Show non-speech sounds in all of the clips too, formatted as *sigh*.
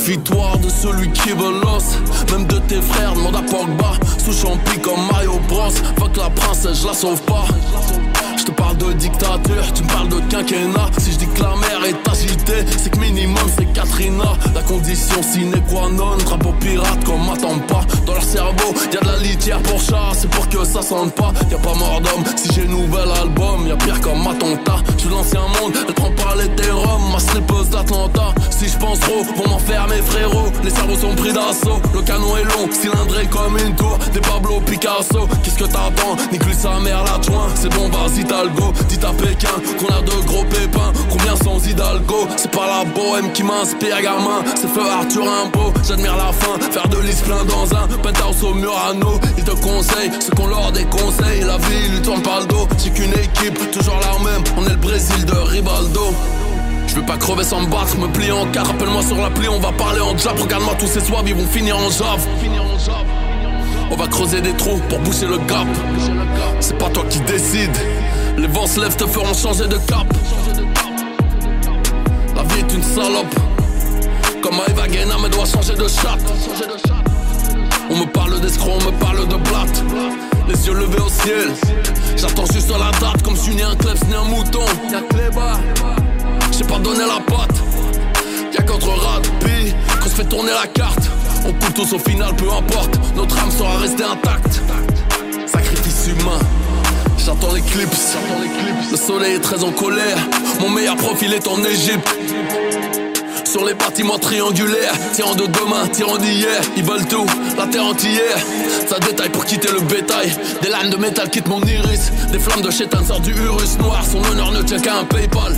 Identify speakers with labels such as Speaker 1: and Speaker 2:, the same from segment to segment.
Speaker 1: Méfie-toi de celui qui l'os. Même de tes frères, demande à Pogba. Sous champi comme Mario Bros. Fuck la princesse, je la sauve pas. Je te parle de dictature, tu me parles de quinquennat. Si je dis que la mer est agitée, c'est que minimum c'est Katrina. La condition sine qua non, drapeau pirate qu'on m'attend pas. Dans leur cerveau, y a de la litière pour chat, c'est pour que ça sente pas. Y a pas mort d'homme, si j'ai nouvel album, y a pire comme Matonta. Je suis l'ancien monde, elle prend pas les Rome, ma slipeuse d'Atlanta. Si je pense trop, vont m'enfermer frérot. Les cerveaux sont pris d'assaut, le canon est long, cylindré comme une tour. Des Pablo Picasso, qu'est-ce que t'attends? Lui sa mère l'adjoint, c'est bon, vas-y Hidalgo, dites à Pékin qu'on a de gros pépins. Combien sont Hidalgo? C'est pas la bohème qui m'inspire, gamin. C'est feu Arthur Rimbaud, j'admire la fin. Faire de l'is plein dans un penthouse au Murano. Il te conseille ce qu'on leur déconseille. La vie lui tourne pas le dos. J'ai qu'une équipe, toujours la même. On est le Brésil de Rivaldo. Je veux pas crever sans me battre, me plier en cas. Rappelle-moi sur l'appli, on va parler en jab. Regarde-moi tous ces soirs, ils vont finir en jave. On va creuser des trous pour boucher le gap. C'est pas toi qui décide. Les vents se lèvent, te feront changer de cap. La vie est une salope. Comme Eva Guéna me doit changer de chatte. On me parle d'escroc, on me parle de blatte. Les yeux levés au ciel. J'attends juste la date, comme si ni un kleps ni un mouton. Y'a J'ai pas donné la patte. Y'a qu'entre Radpi qu'on se fait tourner la carte. On coule tous au final, peu importe. Notre âme sera restée intacte. Sacrifice humain. J'attends l'éclipse. Le soleil est très en colère. Mon meilleur profil est en Égypte. Sur les bâtiments triangulaires, tirant de demain, tirant d'hier, ils veulent tout, la terre entière. Ça détaille pour quitter le bétail. Des lames de métal quittent mon iris. Des flammes de chétan sortent du Urus noir. Son honneur ne tient qu'à un PayPal.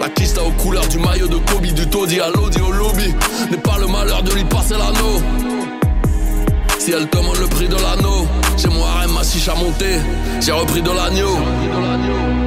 Speaker 1: La kista aux couleurs du maillot de Kobe, du taudis à l'audi au lobby. N'est pas le malheur de lui passer l'anneau. Si elle demande le prix de l'anneau, j'ai moi ma chiche à monter, j'ai repris de l'agneau.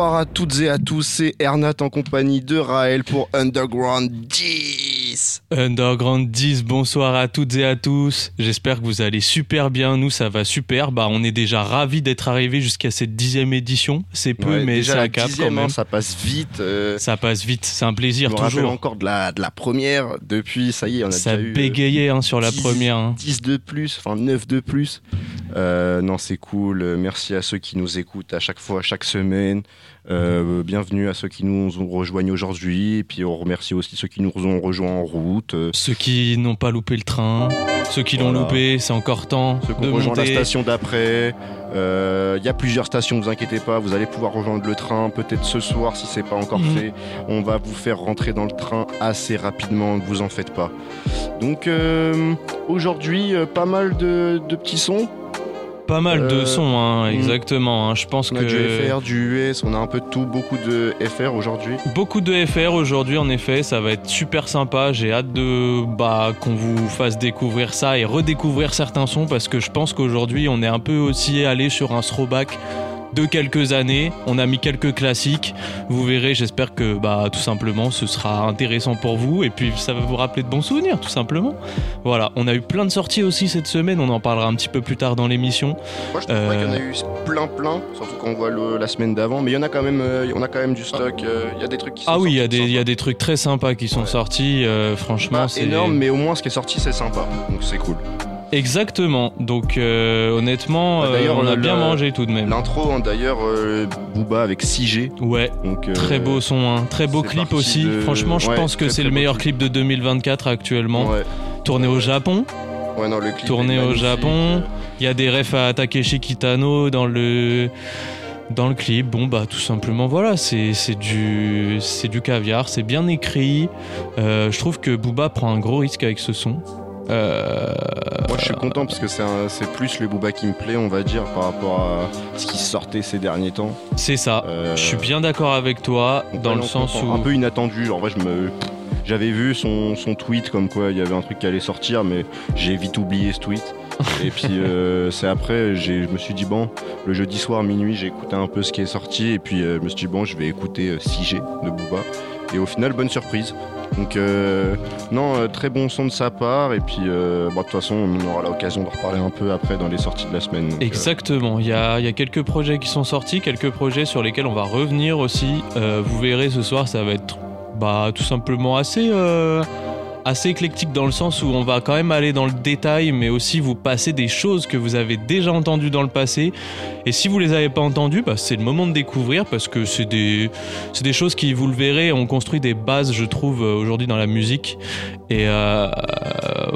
Speaker 2: Bonsoir à toutes et à tous, c'est Ernat en compagnie de Raël pour Underground 10.
Speaker 3: Underground 10, bonsoir à toutes et à tous. J'espère que vous allez super bien. Nous, ça va super. Bah, on est déjà ravis d'être arrivés jusqu'à cette dixième édition. C'est peu, mais c'est
Speaker 2: la
Speaker 3: cap quand
Speaker 2: hein,
Speaker 3: même.
Speaker 2: ça passe vite. euh,
Speaker 3: Ça passe vite, c'est un plaisir
Speaker 2: rappelle
Speaker 3: toujours.
Speaker 2: encore de la, de la première. Depuis, ça y est, on a
Speaker 3: Ça
Speaker 2: déjà eu euh,
Speaker 3: bégayait hein, sur la
Speaker 2: 10
Speaker 3: première. hein.
Speaker 2: 10 de plus, enfin 9 de plus. Euh, non, c'est cool. Merci à ceux qui nous écoutent à chaque fois, chaque semaine. Euh, bienvenue à ceux qui nous ont rejoints aujourd'hui. Et puis on remercie aussi ceux qui nous ont rejoints en route. Euh,
Speaker 3: Ceux qui n'ont pas loupé le train, ceux qui l'ont
Speaker 2: Voilà.
Speaker 3: loupé, c'est encore temps
Speaker 2: ceux qui
Speaker 3: de
Speaker 2: ont rejoint la station d'après. Euh, Il y a plusieurs stations, vous inquiétez pas. Vous allez pouvoir rejoindre le train peut-être ce soir si c'est pas encore
Speaker 3: Mhm.
Speaker 2: fait. On va vous faire rentrer dans le train assez rapidement, ne vous en faites pas. Donc euh, aujourd'hui, euh, pas mal de, de petits sons.
Speaker 3: Pas mal de
Speaker 2: Euh,
Speaker 3: sons, hein,
Speaker 2: mm.
Speaker 3: exactement. hein. Je pense
Speaker 2: On a
Speaker 3: que
Speaker 2: du FR, du US, on a un peu de tout, beaucoup de FR aujourd'hui.
Speaker 3: Beaucoup de FR aujourd'hui, en effet, ça va être super sympa. J'ai hâte de bah, qu'on vous fasse découvrir ça et redécouvrir certains sons parce que je pense qu'aujourd'hui, on est un peu aussi allé sur un throwback de quelques années. On a mis quelques classiques. Vous verrez, j'espère que bah, tout simplement ce sera intéressant pour vous et puis ça va vous rappeler de bons souvenirs, tout simplement. Voilà, on a eu plein de sorties aussi cette semaine. On en parlera un petit peu plus tard dans l'émission.
Speaker 2: Moi je trouve
Speaker 3: Euh,
Speaker 2: qu'il y en a eu plein plein, surtout quand on voit le- la semaine d'avant, mais il y en a quand même, euh, on a quand même du stock, euh, il y a des trucs qui sont
Speaker 3: Ah oui, il y, a des- y a des trucs très sympas qui sont
Speaker 2: Ouais.
Speaker 3: sortis. euh, franchement,
Speaker 2: Pas
Speaker 3: c'est
Speaker 2: énorme, mais au moins ce qui est sorti c'est sympa, donc c'est cool.
Speaker 3: Exactement. Donc euh, honnêtement,
Speaker 2: Bah,
Speaker 3: euh, on a bien mangé tout de même.
Speaker 2: L'intro hein, d'ailleurs, euh, Booba avec 6G,
Speaker 3: Ouais,
Speaker 2: donc
Speaker 3: très beau son, hein. très beau clip aussi.
Speaker 2: de-
Speaker 3: Franchement, je
Speaker 2: ouais,
Speaker 3: pense que c'est le meilleur
Speaker 2: clip.
Speaker 3: clip de 2024 actuellement.
Speaker 2: Ouais,
Speaker 3: Tourné au Japon.
Speaker 2: ouais non le clip
Speaker 3: Tourné au. Japon. Il y a des refs à Takeshi Kitano dans le dans le clip. Bon bah tout simplement voilà, c'est c'est du c'est du caviar, c'est bien écrit. Euh, je trouve que Booba prend un gros risque avec ce son. Euh,
Speaker 2: Moi, je suis content parce que c'est plus le Booba qui me plaît, on va dire, par rapport à ce qui sortait ces derniers temps.
Speaker 3: C'est ça.
Speaker 2: Euh,
Speaker 3: Je suis bien d'accord avec toi dans le sens où
Speaker 2: Un peu inattendu, en vrai, je me. J'avais vu son, son tweet comme quoi il y avait un truc qui allait sortir, mais j'ai vite oublié ce tweet. *laughs* Et puis euh, c'est après, je me suis dit, bon, le jeudi soir minuit, j'ai écouté un peu ce qui est sorti, et puis je me suis dit, bon, je vais écouter euh, 6G de Booba. Et au final, bonne surprise. Donc, euh, non, euh, très bon son de sa part, et puis, euh, bon, de toute façon, on aura l'occasion d'en reparler un peu après dans les sorties de la semaine. euh,
Speaker 3: Exactement, il y, y a quelques projets qui sont sortis, quelques projets sur lesquels on va revenir aussi. Euh, vous verrez ce soir, ça va être bah, tout simplement assez, assez éclectique dans le sens où on va quand même aller dans le détail, mais aussi vous passer des choses que vous avez déjà entendues dans le passé. Et si vous les avez pas entendues, bah, c'est le moment de découvrir parce que c'est des, choses qui, vous le verrez, ont construit des bases, je trouve, euh, aujourd'hui dans la musique. Et euh,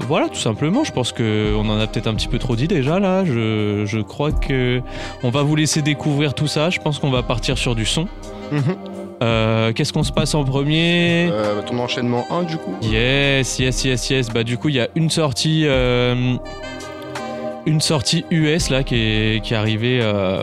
Speaker 3: voilà, tout simplement. Je pense qu'on en a peut-être un petit peu trop dit déjà là. Je, crois que on va vous laisser découvrir tout ça. Je pense qu'on va partir sur du son.
Speaker 2: Mhm.
Speaker 3: Euh, Qu'est-ce qu'on se passe en premier
Speaker 2: Euh, ton enchaînement 1 du coup
Speaker 3: Yes, yes, yes, yes. Bah du coup, il y a une sortie, euh, une sortie US là qui est, qui est arrivée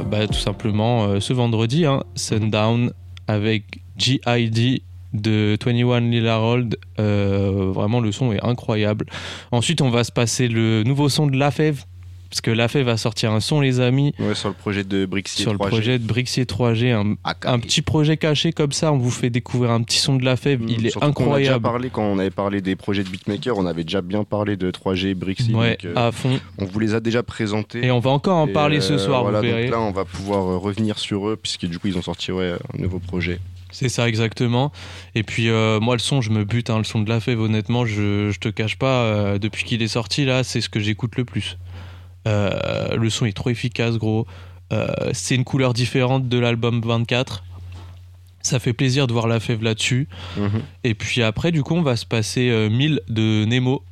Speaker 3: bah, tout simplement ce vendredi, hein, Sundown avec G.I.D. de 21 Lil Harold. Euh, vraiment, le son est incroyable. Ensuite, on va se passer le nouveau son de La Fève. Parce que La Fève va sortir un son, les amis,
Speaker 2: Ouais, sur le projet de Brixier
Speaker 3: sur le
Speaker 2: 3G.
Speaker 3: projet de Brixier 3G, un, un petit projet caché comme ça. On vous fait découvrir un petit son de La Fève. Il est
Speaker 2: Mmh, Surtout qu'on a déjà
Speaker 3: incroyable.
Speaker 2: parlé quand on avait parlé des projets de beatmaker, on avait déjà bien parlé de 3G, Brixie.
Speaker 3: Ouais,
Speaker 2: donc, euh,
Speaker 3: à fond.
Speaker 2: on vous les a déjà présentés.
Speaker 3: Et on va encore en
Speaker 2: Et,
Speaker 3: parler ce
Speaker 2: euh,
Speaker 3: soir,
Speaker 2: voilà,
Speaker 3: vous verrez.
Speaker 2: Donc là, on va pouvoir euh, revenir sur eux, puisque du coup, ils ont sorti ouais, un nouveau projet.
Speaker 3: C'est ça exactement. Et puis euh, moi le son, je me bute, hein, le son de la fève, honnêtement, je, je te cache pas, euh, depuis qu'il est sorti là, c'est ce que j'écoute le plus. Euh, le son est trop efficace, gros. Euh, c'est une couleur différente de l'album 24. Ça fait plaisir de voir la fève là-dessus.
Speaker 2: Mhm.
Speaker 3: Et puis après, du coup, on va se passer euh, 1000 de Nemo,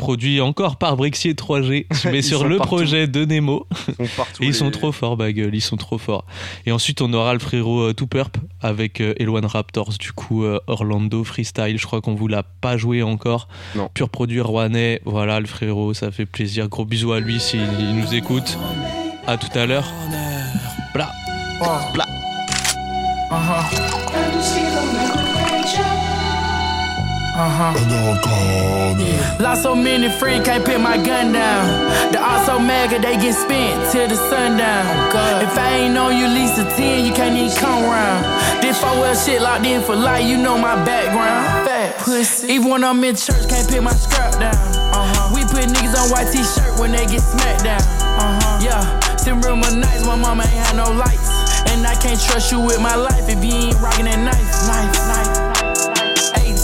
Speaker 3: produit encore par Brixier 3G, mais *laughs* sur le
Speaker 2: partout.
Speaker 3: projet de Nemo.
Speaker 2: Ils sont *laughs* partout.
Speaker 3: Et ils sont trop forts, ma gueule, ils sont trop forts. Et ensuite, on aura le frérot euh, avec euh, Elwan Raptors, du coup, euh, Orlando Freestyle. Je crois qu'on vous l'a pas joué encore.
Speaker 2: Non.
Speaker 3: Pur produit rouennais. Voilà, le frérot, ça fait plaisir. Gros bisous à lui s'il nous écoute. À tout à l'heure. Bla. Bla.
Speaker 4: Lost so many free, can't put my gun down. The also mega, they get spent till the sundown. If I ain't know you least a 10, you can't even come round. This four well shit locked in for life, you know my background. Fat pussy. Even when I'm in church, can't put my scrap down. Uh-huh. We put niggas on white t-shirt when they get smacked down. Uh-huh. Yeah, some real nights, my mama ain't had no lights. And I can't trust you with my life if you ain't rocking that knife. Knife, knife.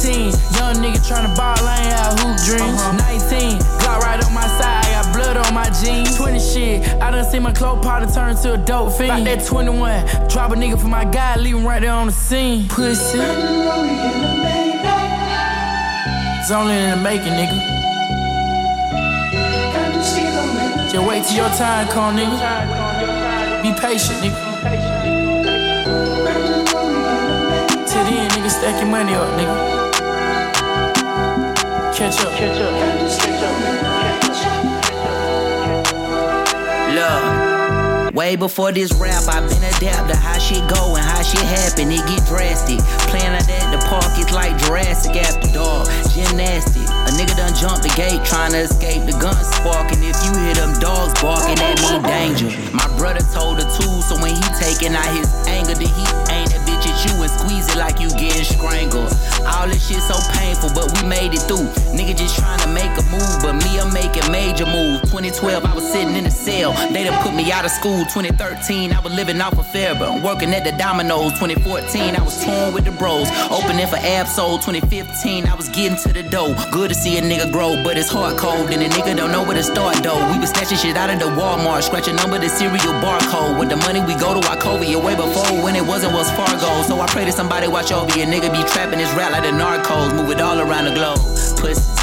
Speaker 4: 18, young nigga tryna ball, I ain't had hoop dreams. Uh-huh. 19, got right on my side, I got blood on my jeans. 20 shit, I done seen my clothes powder turn to a dope fiend. About that 21, drop a nigga for my guy, leave him right there on the scene. Pussy. It's only in the making, nigga. Just wait till your time come, nigga. Be patient, nigga. Till then, nigga, stack your money up, nigga. Catch up. Catch up.
Speaker 5: Way before this rap, i been adapt to how shit go and how shit happen. It get drastic. Playing like that, the park is like Jurassic after dark. Gymnastic. A nigga done jumped the gate trying to escape the gun sparking. If you hear them dogs barking, that mean danger. My brother told the two, so when he taking out his anger, the heat ain't you and squeeze it like you getting strangled. All this shit so painful, but we made it through. Nigga just trying to make a move, but me, I'm making major moves. 2012, I was sitting in a cell. They done put me out of school. 2013, I was living off of Fairburn, working at the Domino's. 2014, I was torn with the bros, opening for Absol. 2015, I was getting to the dough. Good to see a nigga grow, but it's hard cold, and a nigga don't know where to start though. We was snatching shit out of the Walmart, scratching number the serial barcode. With the money we go to Wachovia way before when it wasn't Wells Fargo. So I pray that somebody watch over you. Nigga be trapping this rap like the narcos, move it all around the globe. Pussy.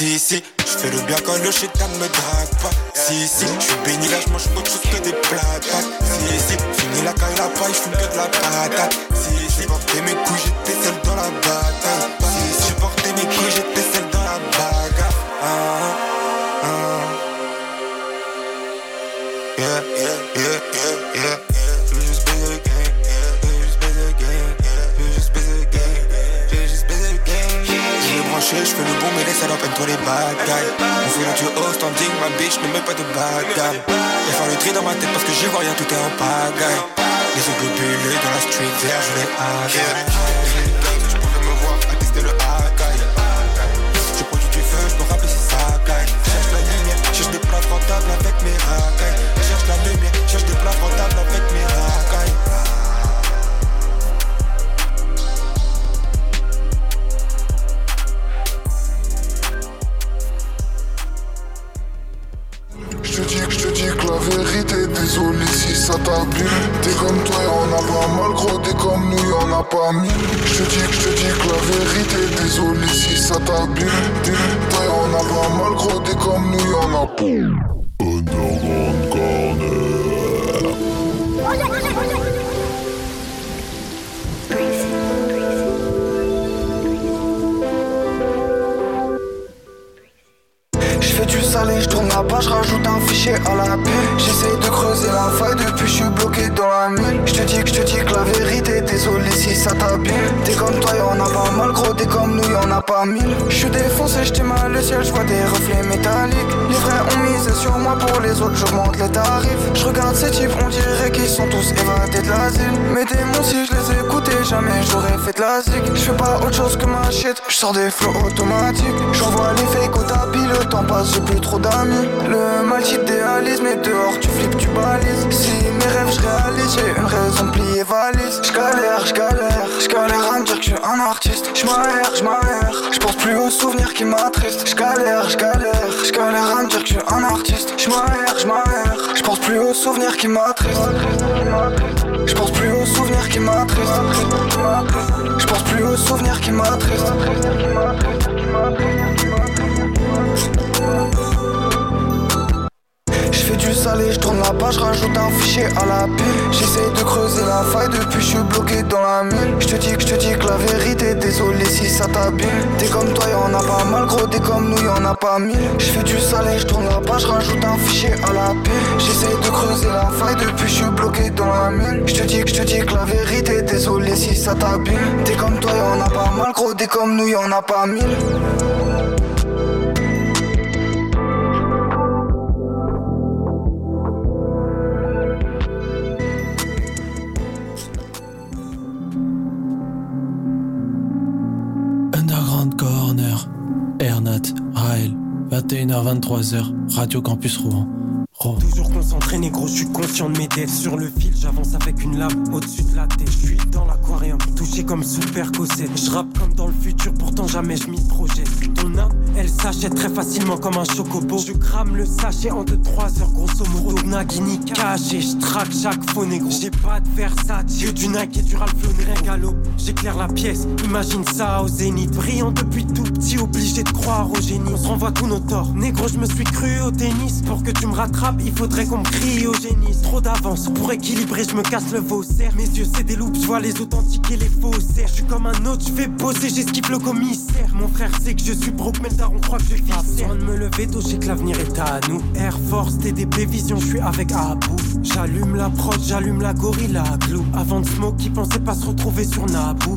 Speaker 6: Si, si, je fais le bien quand le chétan me drague pas. Si, si, je suis béni là, je mange autre chose que des plats Si, si, fini la caille, la paille, je fume que de la patate. Si, si, porté mes couilles, j'étais seul dans la bataille. Mais les bad guys. On haut standing, ma bitch ne met pas de. Et faire le tri dans ma tête parce que j'y vois rien, tout est en pagaille. Les yeux dans la street vert, je les hague. Je pouvais me voir attester le. Je produis du feu, je peux rappeler si ça caille. Cherche la lumière, cherche des plats rentables avec mes racailles. Cherche la lumière, cherche des plats rentables avec
Speaker 7: y'en a pas mille. Je dis que je te dis que la vérité, désolé si ça t'abîme. Toi, y'en a pas mal, gros, t'es comme nous, y'en a pas.
Speaker 6: Sors des flots automatiques. J'envoie les fakes au tapis, le temps passe, j'ai plus trop d'amis. Le mal t'idéalise, mais dehors tu flippes, tu balises. Si mes rêves je j'ai une raison de plier valise. J'galère, j'galère, j'galère à me dire que je suis un artiste. J'm'aère, j'm'aère, j'pense plus aux souvenirs qui m'attristent. J'galère, j'galère, j'galère à me dire que je suis un artiste. J'm'aère, j'm'aère, j'pense plus aux souvenirs qui m'attristent. J'pense plus aux souvenirs qui m'attristent. J'pense plus aux souvenirs qui m'attristent. Salé, je tourne la page, rajoute un fichier à la pile. J'essaie de creuser la faille depuis je suis bloqué dans la mine. Je te dis que je te dis que la vérité, désolé si ça t'abîme. T'es comme toi, y'en a pas mal, gros, t'es comme nous, y'en a pas mille. Je fais du salé, je tourne la page, rajoute un fichier à la pile. J'essaie de creuser la faille depuis je suis bloqué dans la mine. Je te dis que je te dis que la vérité, désolé si ça t'abîme. T'es comme toi, y'en a pas mal, gros, t'es comme nous, y'en a pas mille.
Speaker 4: 21h, 23h, Radio Campus Rouen. Rouen.
Speaker 8: Toujours concentré, négro, je suis conscient de mes dettes. Sur le fil, j'avance avec une lame au-dessus de la tête. Je suis dans l'aquarium, touché comme super cossette. Je rappe comme dans le futur, pourtant jamais je m'y projette. Ton âme, elle
Speaker 9: sachet très facilement comme un chocobo. Je crame le sachet en 2-3 heures, grosso modo. Nagini caché, je traque chaque faux négro. J'ai pas de Versace, que du Nike et du Ralph Lauren. J'éclaire la pièce, imagine ça au zénith. Brillant depuis tout petit, obligé de croire au génie. On se renvoie tous nos torts. Négro, je me suis cru au tennis. Pour que tu me rattrapes, il faudrait qu'on me crie au génie. Trop d'avance pour équilibrer, je me casse le vaussaire. Mes yeux, c'est des loupes, je vois les authentiques et les faussaires. Je suis comme un autre, je vais bosser, j'esquive le commissaire. Mon frère sait que je suis broke, mais daron croit que je vis. Besoin de me lever tôt, j'ai que l'avenir est à nous. Air Force, TDP Vision, je suis avec Abou. J'allume la prod, j'allume la gorilla glue. Avant de smoke, qui pensait pas se retrouver sur Naboo.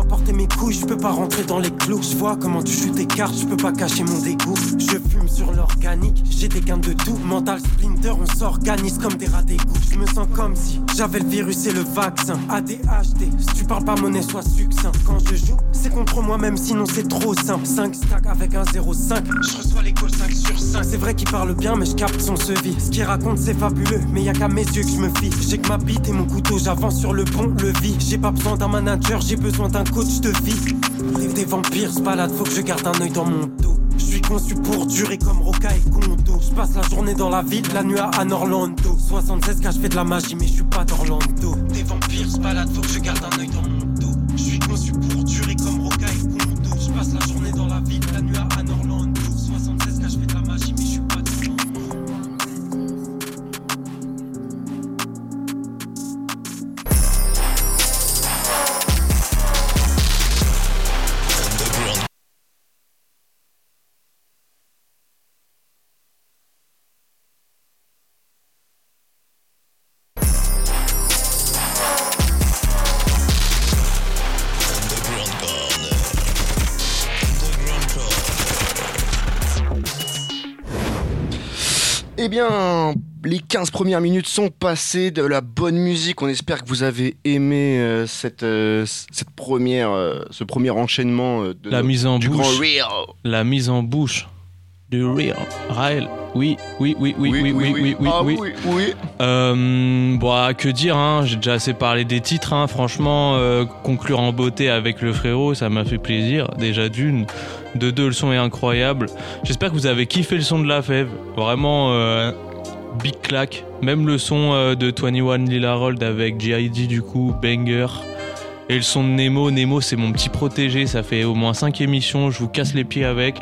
Speaker 9: Dois porter mes couilles, je peux pas rentrer dans les clous. Je vois comment tu joues tes cartes, je peux pas cacher mon dégoût. Je fume sur l'organique, j'ai des gains de tout. Mental splinter, on s'organise comme des rats d'égout. Je me sens comme si j'avais le virus et le vaccin. ADHD, si tu parles pas monnaie, sois succinct. Quand je joue, c'est contre moi, même sinon c'est trop simple. 5 stacks avec un 0,5. Je reçois les calls 5 sur 5. C'est vrai qu'il parle bien, mais je capte son sevi. Ce qu'il raconte, c'est fabuleux, mais y a qu'à mes yeux que je me fie. J'ai que ma bite et mon couteau, j'avance sur le pont, le. J'ai pas besoin d'un manager, j'ai besoin d'un coach de vie. Des vampires se faut que je garde un œil dans mon dos. Je suis conçu pour durer comme Roca et Kondo. Je passe la journée dans la ville, la nuit à Anne Orlando. 76 cas, je fais de la magie, mais je suis pas d'Orlando. Des vampires se faut que je garde un œil dans mon dos. Je suis conçu pour durer comme Roca et Kondo. Je passe la journée dans la ville, la nuit à
Speaker 2: bien, les 15 premières minutes sont passées de la bonne musique. On espère que vous avez aimé euh, cette, euh, cette première, euh, ce premier enchaînement de
Speaker 3: La
Speaker 2: notre-
Speaker 3: mise en
Speaker 2: du
Speaker 3: bouche.
Speaker 2: grand Real.
Speaker 3: La mise en bouche du real. Raël. Oui, oui, oui, oui, oui, oui, oui, oui,
Speaker 2: Ah
Speaker 3: oui.
Speaker 2: oui, oui.
Speaker 3: Euh, bah, que dire, hein, j'ai déjà assez parlé des titres, hein, franchement, euh, conclure en beauté avec le frérot, ça m'a fait plaisir, déjà d'une. De deux, le son est incroyable. J'espère que vous avez kiffé le son de la fève, vraiment euh, big clack. Même le son de 21 Lila Rold avec G.I.D. du coup, banger. Et le son de Nemo, Nemo c'est mon petit protégé, ça fait au moins 5 émissions, je vous casse les pieds avec.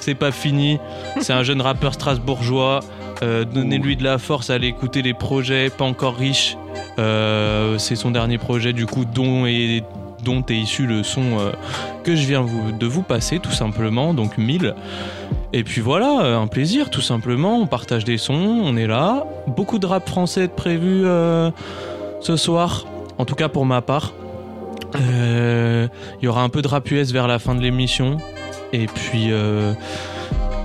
Speaker 3: C'est pas fini, c'est un jeune rappeur strasbourgeois. Euh, Donnez-lui de la force, allez écouter les projets, pas encore riches. Euh, c'est son dernier projet, du coup, dont est, dont est issu le son euh, que je viens de vous passer, tout simplement, donc 1000. Et puis voilà, un plaisir, tout simplement. On partage des sons, on est là. Beaucoup de rap français de prévu ce soir, en tout cas pour ma part. Il y aura un peu de rap US vers la fin de l'émission. Et puis. euh,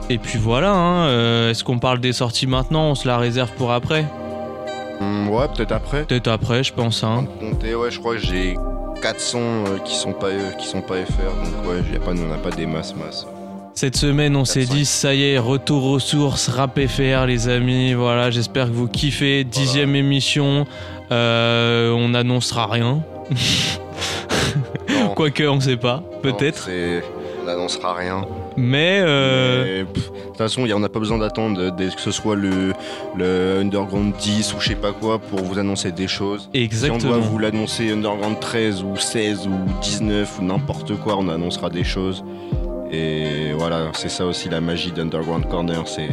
Speaker 3: et puis voilà, hein, euh, est-ce qu'on parle des sorties maintenant On se la réserve pour après
Speaker 2: Hum, ouais, peut-être après.
Speaker 3: Peut-être après, je pense. Hein.
Speaker 2: Compter, ouais, je crois que j'ai 400 euh, qui sont pas euh, qui sont pas FR, donc ouais, y a pas, on n'a pas des masses masses.
Speaker 3: Cette semaine, on s'est
Speaker 2: 400.
Speaker 3: dit, ça y est, retour aux sources, rap FR, les amis. Voilà, j'espère que vous kiffez. Dixième émission, euh, on n'annoncera rien. *laughs* Quoique, on sait pas, peut-être.
Speaker 2: On n'annoncera rien.
Speaker 3: Mais, euh,
Speaker 2: Mais, pff, De toute façon, y a- on n'a pas besoin d'attendre que ce soit le, le Underground 10 ou je sais pas quoi pour vous annoncer des choses. Si on
Speaker 3: exactement.
Speaker 2: doit vous l'annoncer Underground 13 ou 16 ou 19 ou n'importe quoi, on annoncera des choses. Et voilà, c'est ça aussi la magie d'Underground Corner, c'est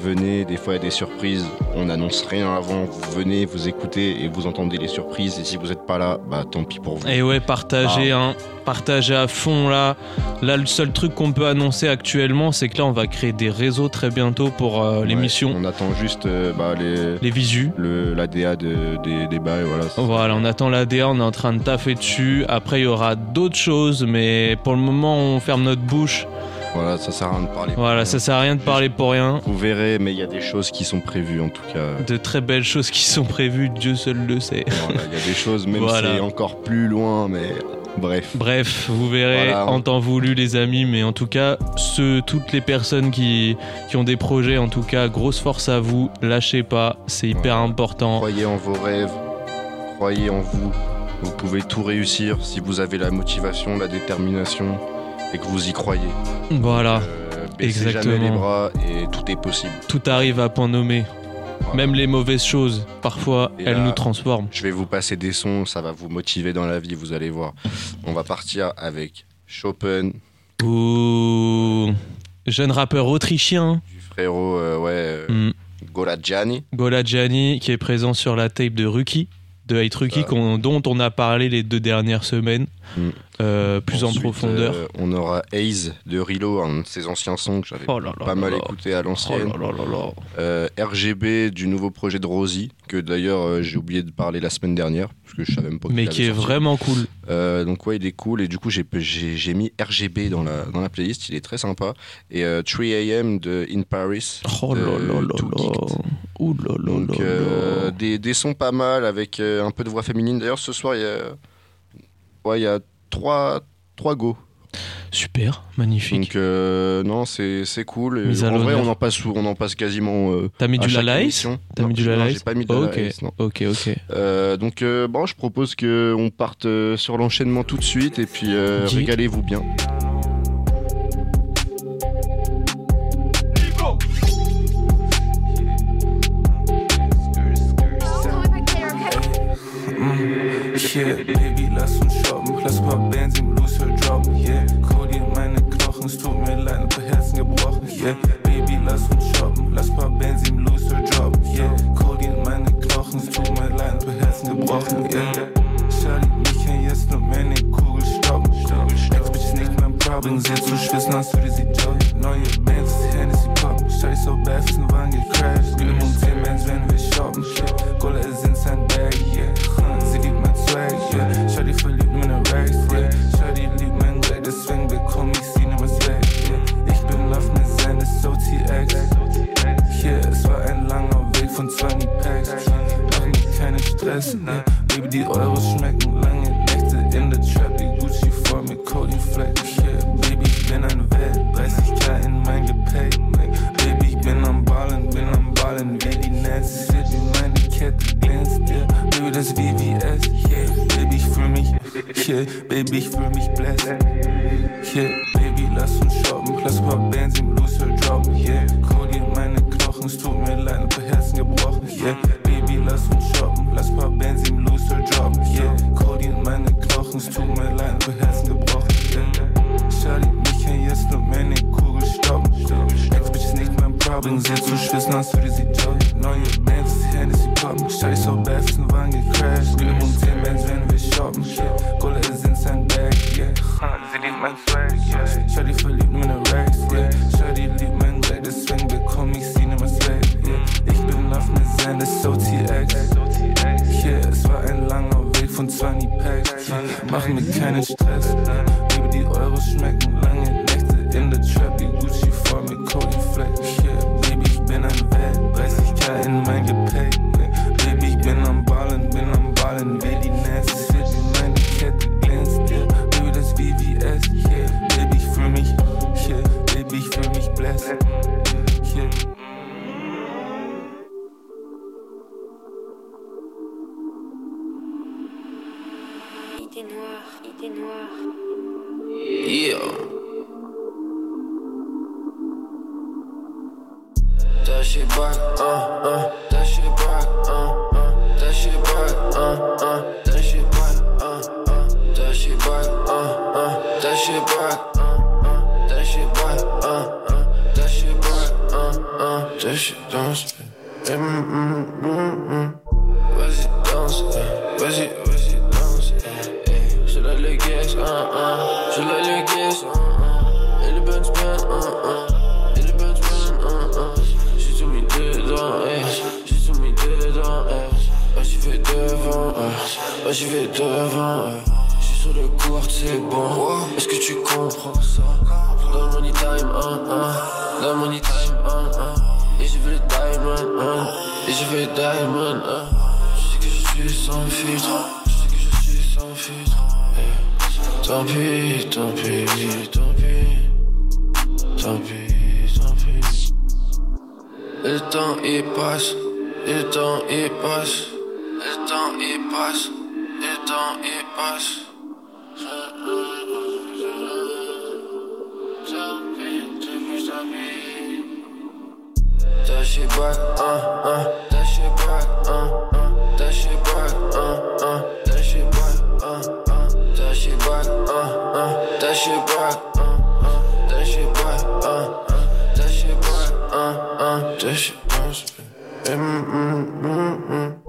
Speaker 2: venez, des fois il y a des surprises, on n'annonce rien avant, vous venez, vous écoutez et vous entendez les surprises et si vous n'êtes pas là, bah tant pis pour vous.
Speaker 3: Et ouais, partagez, hein, partagez à fond là. Là, le seul truc qu'on peut annoncer actuellement, c'est que là, on va créer des réseaux très bientôt pour euh,
Speaker 2: Ouais,
Speaker 3: l'émission,
Speaker 2: On attend juste euh, bah, les,
Speaker 3: les visus.
Speaker 2: le, la DA de- des débats et voilà.
Speaker 3: Voilà, on attend l'ADA, on est en train de taffer dessus. Après, il y aura d'autres choses, mais pour le moment, on ferme notre bouche.
Speaker 2: Voilà, ça sert à rien de parler.
Speaker 3: Voilà, ça sert à rien de parler pour rien.
Speaker 2: Vous verrez, mais il y a des choses qui sont prévues en tout cas.
Speaker 3: De très belles choses qui sont prévues, Dieu seul le sait.
Speaker 2: Voilà, Il y a des *laughs* choses, même
Speaker 3: Voilà.
Speaker 2: c'est encore plus loin, mais bref.
Speaker 3: Bref, vous verrez
Speaker 2: Voilà.
Speaker 3: en temps voulu, les amis. Mais en tout cas, ceux, toutes les personnes qui, qui ont des projets, en tout cas, grosse force à vous. Lâchez pas, c'est hyper important.
Speaker 2: Croyez en vos rêves, croyez en vous. Vous pouvez tout réussir si vous avez la motivation, la détermination et que vous y croyez.
Speaker 3: Voilà.
Speaker 2: Euh, jamais les
Speaker 3: Exactement.
Speaker 2: bras et tout est possible.
Speaker 3: Tout arrive à point nommé.
Speaker 2: Voilà.
Speaker 3: Même les mauvaises choses, parfois,
Speaker 2: Et
Speaker 3: elles
Speaker 2: là-
Speaker 3: nous transforment.
Speaker 2: Je vais vous passer des sons, ça va vous motiver dans la vie, vous allez voir. On va partir avec Chopin,
Speaker 3: Ouh. Jeune rappeur autrichien,
Speaker 2: du frérot euh, ouais, euh,
Speaker 3: Gianni, qui est présent sur la tape de Ruki, de Hate Ruki,
Speaker 2: Ça.
Speaker 3: qu'on- dont on a parlé les deux dernières semaines,
Speaker 2: Mm.
Speaker 3: euh, plus en profondeur.
Speaker 2: euh, on aura Haze de Rilo, un de ses anciens sons que j'avais
Speaker 3: Oh
Speaker 2: pas mal écouté à
Speaker 3: Oh
Speaker 2: l'ancienne. Euh, RGB du nouveau projet de Rosie, que d'ailleurs euh, j'ai oublié de parler la semaine dernière, parce que je savais même pas
Speaker 3: Mais qui est
Speaker 2: sorti.
Speaker 3: vraiment cool.
Speaker 2: Euh, donc ouais, il est cool et du coup j'ai mis RGB dans la dans la playlist, il est très sympa. Et euh, 3am de In Paris.
Speaker 3: Oh
Speaker 2: de
Speaker 3: là là. Ouh là là
Speaker 2: Donc
Speaker 3: là
Speaker 2: euh,
Speaker 3: là.
Speaker 2: des, des sons pas mal avec euh, un peu de voix féminine. D'ailleurs ce soir il y a ouais il y a trois trois go.
Speaker 3: Super, magnifique.
Speaker 2: Donc euh, non c'est c'est cool.
Speaker 3: Mise
Speaker 2: en vrai on en passe on en passe quasiment. euh,
Speaker 3: T'as mis du
Speaker 2: émission.
Speaker 3: T'as
Speaker 2: Non,
Speaker 3: mis du Lalaïs
Speaker 2: J'ai pas mis de
Speaker 3: Ok,
Speaker 2: Lalaïs, non.
Speaker 3: ok, ok.
Speaker 2: Euh, donc bon, je propose que on parte sur l'enchaînement tout de suite et puis régalez-vous bien.
Speaker 10: Yeah, Baby, lass uns shoppen. Lass paar Bands im Loser droppen. Yeah, Cody in meine Knochen. Es tut mir leid, ein paar Herzen gebrochen. Yeah, Baby, lass uns shoppen. Lass paar Bands im Loser droppen. Yeah, Cody in meine Knochen. Es tut mir leid, ein paar Herzen gebrochen. Yeah, Schade, mich kann jetzt nur meine Kugel stoppen. Ex-Bitch ist nicht mein Problem. Sie hat zu schwitzen, als würde sie joggen. Neue Bands, Hennessy poppen. So bad, ist ein Wagen gecrashed. Minimum 10 Bands, wenn wir shoppen. Yeah, Gola ist Swag, yeah. Shawty verliebt meine Rags, yeah. Shawty liebt mein Glück, deswegen bekomm ich sie nimmer weg, yeah. Ich bin auf ne Sende, so TX. Yeah, es war ein langer Weg von 20 Packs. Mach mir keinen Stress, yeah. Baby, die Euros schmecken lange Nächte in der Trap, die Gucci voll mit Cody Fleck. Yeah, Baby, ich bin ein Welt, 30k in mein Gepäck. Baby, ich bin am Ballen, bin am Ballen, wie die Netz. City, meine Kette glänzt, yeah. Baby, das VVS, yeah. Baby, ich fühl mich, yeah. Baby, ich fühl mich blessed. Yeah, Baby, lass uns shoppen. Lass paar Bands im Loser droppen. Yeah, Cody in meine Knochen. Es tut mir leid, ein paar Herzen gebrochen. Yeah, Baby, lass uns shoppen. Lass paar Bands im Loser droppen. Yeah, Cody in meine Knochen. Es tut mir leid, ein paar Herzen gebrochen. Yeah, Schade, mich kann jetzt nur meine Kugel stoppen. Ex-Bitch ist nicht mein Problem. Sie hat zu schwitzen, als würde sie joggen. Neue Bands, So bad, ist ein Wagen gecrashed. Minimum 10 Bands, wenn wir shoppen. Yeah, Gola ist in sein Bag, yeah. Sie liebt mein Swag, yeah. Shawty verliebt meine Rags, yeah. Shawty liebt mein Glück, deswegen bekomm ich sie nimmer weg, yeah. Ich bin auf ne Sende, so TX. Yeah, es war ein langer Weg von 20 Packs. Mach mir keinen Stress. Baby, die Euros schmecken lange Nächte in der Trap, die Gucci voll mit Cody Fleck. Yeah, Baby, ich bin ein Welt, 30k in mein
Speaker 11: y passe, le temps y passe, le temps y passe. Dash
Speaker 12: it back, uh, uh, dash it back, uh, uh, dash it back, uh, uh, dash it back, uh, uh, dash it back, uh, uh, dash it back, uh, uh, it back, uh, uh, it back, uh, uh, it back. mm, mm, mm, mm.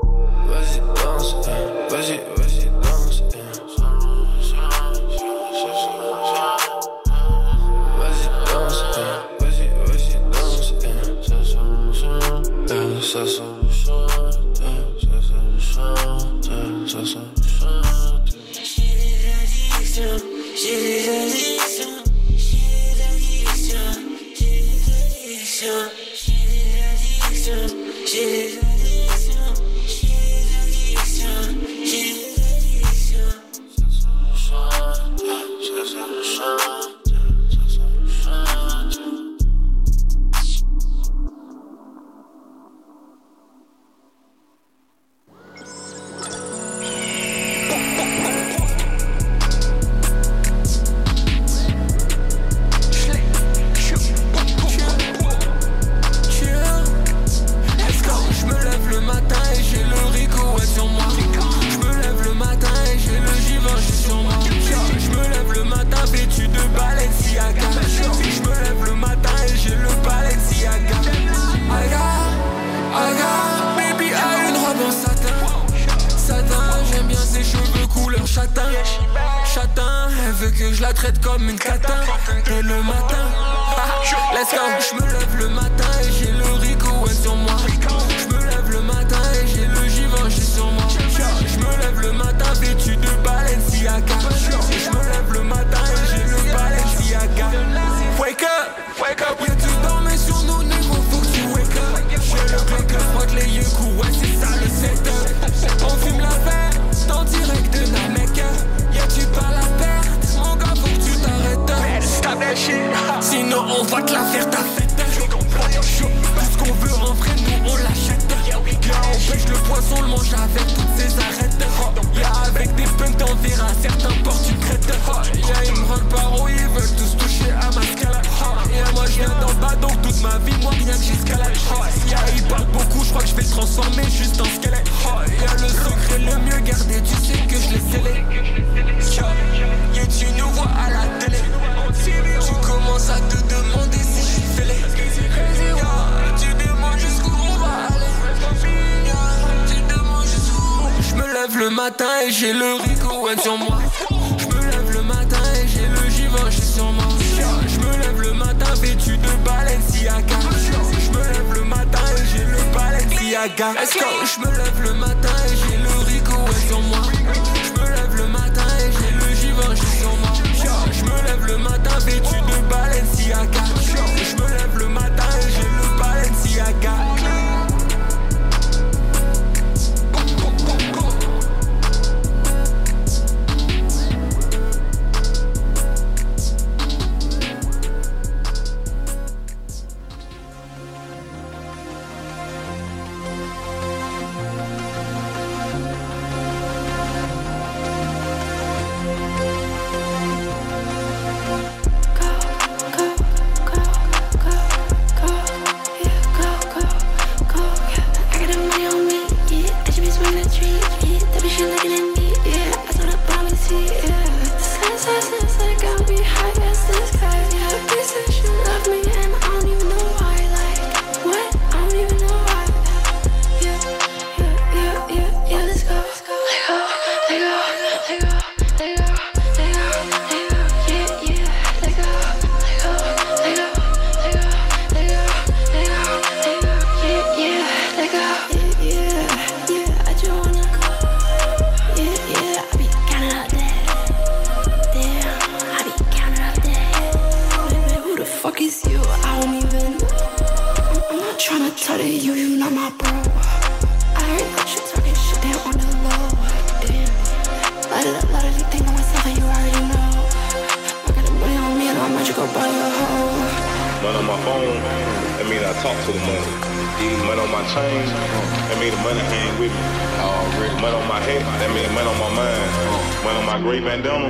Speaker 12: me
Speaker 13: the money on
Speaker 14: my mind. Money on my great bandana.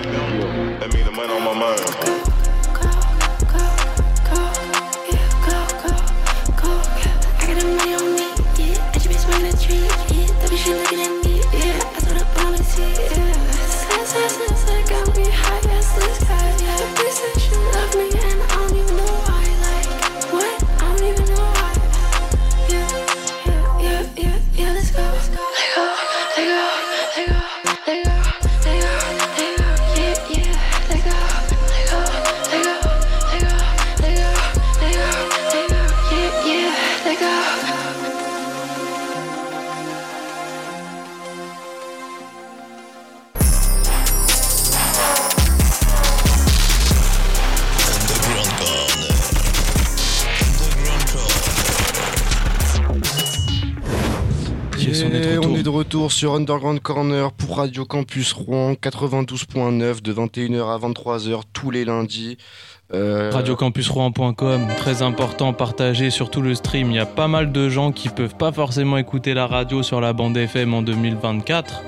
Speaker 14: That mean the money on my mind.
Speaker 13: Money
Speaker 3: on me. I just
Speaker 2: been looking at me. Sur Underground Corner pour Radio Campus Rouen 92.9 de 21h à 23h tous les lundis. Euh,
Speaker 3: Radiocampusrouen.com, très important, partagez surtout le stream. Il y a pas mal de gens qui peuvent pas forcément écouter la radio sur la bande FM en 2024.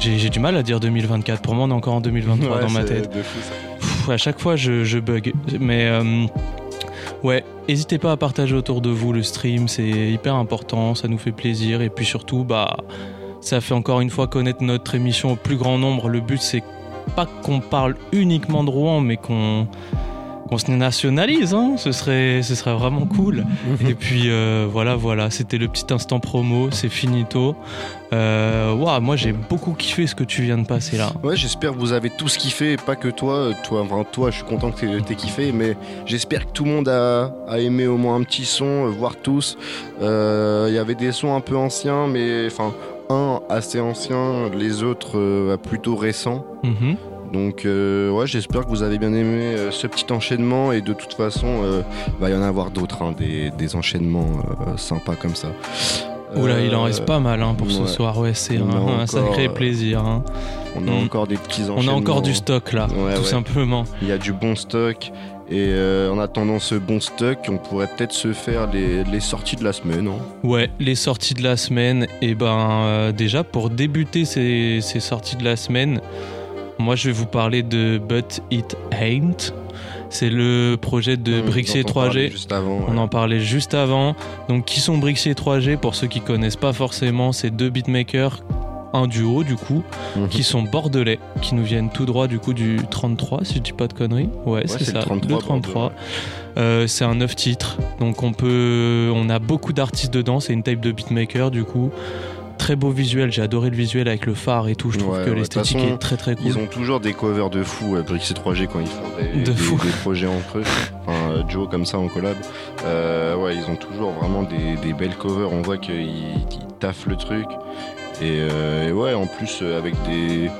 Speaker 3: J'ai du mal à dire 2024. Pour moi, on est encore en 2023
Speaker 2: ouais,
Speaker 3: dans ma tête.
Speaker 2: de fou, ça.
Speaker 3: Pff, à chaque fois, je, je bug. Mais euh, ouais, n'hésitez pas à partager autour de vous le stream. C'est hyper important. Ça nous fait plaisir. Et puis surtout, bah, ça fait encore une fois connaître notre émission au plus grand nombre. Le but, c'est pas qu'on parle uniquement de Rouen, mais qu'on qu'on se nationalise, hein. ce, serait, ce serait vraiment cool. *laughs* Et puis euh, voilà, voilà, c'était le petit instant promo, c'est finito. Euh, Waouh, moi j'ai beaucoup kiffé ce que tu viens de passer là.
Speaker 2: Ouais, j'espère que vous avez tous kiffé, pas que toi. Toi, enfin, toi, je suis content que t'aies- t'aies kiffé, mais j'espère que tout le monde a, a aimé au moins un petit son, euh, voire tous. Euh, Il y avait des sons un peu anciens, mais enfin, un assez ancien, les autres euh, plutôt récents.
Speaker 3: Mhm.
Speaker 2: Donc euh, ouais, j'espère que vous avez bien aimé euh, ce petit enchaînement et de toute façon, euh, va y en avoir d'autres, hein, des, des enchaînements sympas comme ça.
Speaker 3: Oula, il en reste pas mal hein, pour ce soir, ouais, c'est
Speaker 2: On
Speaker 3: un, sacré plaisir. hein.
Speaker 2: On a
Speaker 3: Mm.
Speaker 2: encore des petits
Speaker 3: On
Speaker 2: enchaînements.
Speaker 3: a encore du stock là,
Speaker 2: Ouais,
Speaker 3: tout simplement.
Speaker 2: Il y a du bon stock. Et euh, en attendant ce bon stock, on pourrait peut-être se faire les, les sorties de la semaine. hein.
Speaker 3: Ouais, les sorties de la semaine, et ben euh, déjà pour débuter ces, ces sorties de la semaine, moi je vais vous parler de But It Ain't. C'est le projet de
Speaker 2: Mmh,
Speaker 3: Brixier
Speaker 2: on parlait
Speaker 3: 3G.
Speaker 2: Juste avant.
Speaker 3: On en parlait juste avant. Donc, qui sont Brixier 3G Pour ceux qui connaissent pas forcément, c'est deux beatmakers, un duo du coup,
Speaker 2: Mhm.
Speaker 3: qui sont bordelais, qui nous viennent tout droit du coup du 33, si je dis pas de conneries. Ouais, c'est
Speaker 2: c'est
Speaker 3: ça,
Speaker 2: le 33,
Speaker 3: 33. Euh, c'est un 9 titres, donc on peut, on a beaucoup d'artistes dedans. C'est une tape de beatmaker du coup. Très beau visuel, j'ai adoré le visuel avec le phare et tout. Je trouve
Speaker 2: Ouais,
Speaker 3: que
Speaker 2: ouais,
Speaker 3: l'esthétique est très très cool.
Speaker 2: Ils ont toujours des covers de fou, euh, Brix et 3G, quand ils font des,
Speaker 3: De
Speaker 2: des-
Speaker 3: fou.
Speaker 2: des projets entre eux. Enfin, euh, Joe comme ça en collab. Euh, ouais, ils ont toujours vraiment des, des belles covers. On voit qu'ils ils taffent le truc. Et, euh, et ouais, en plus, euh, avec des,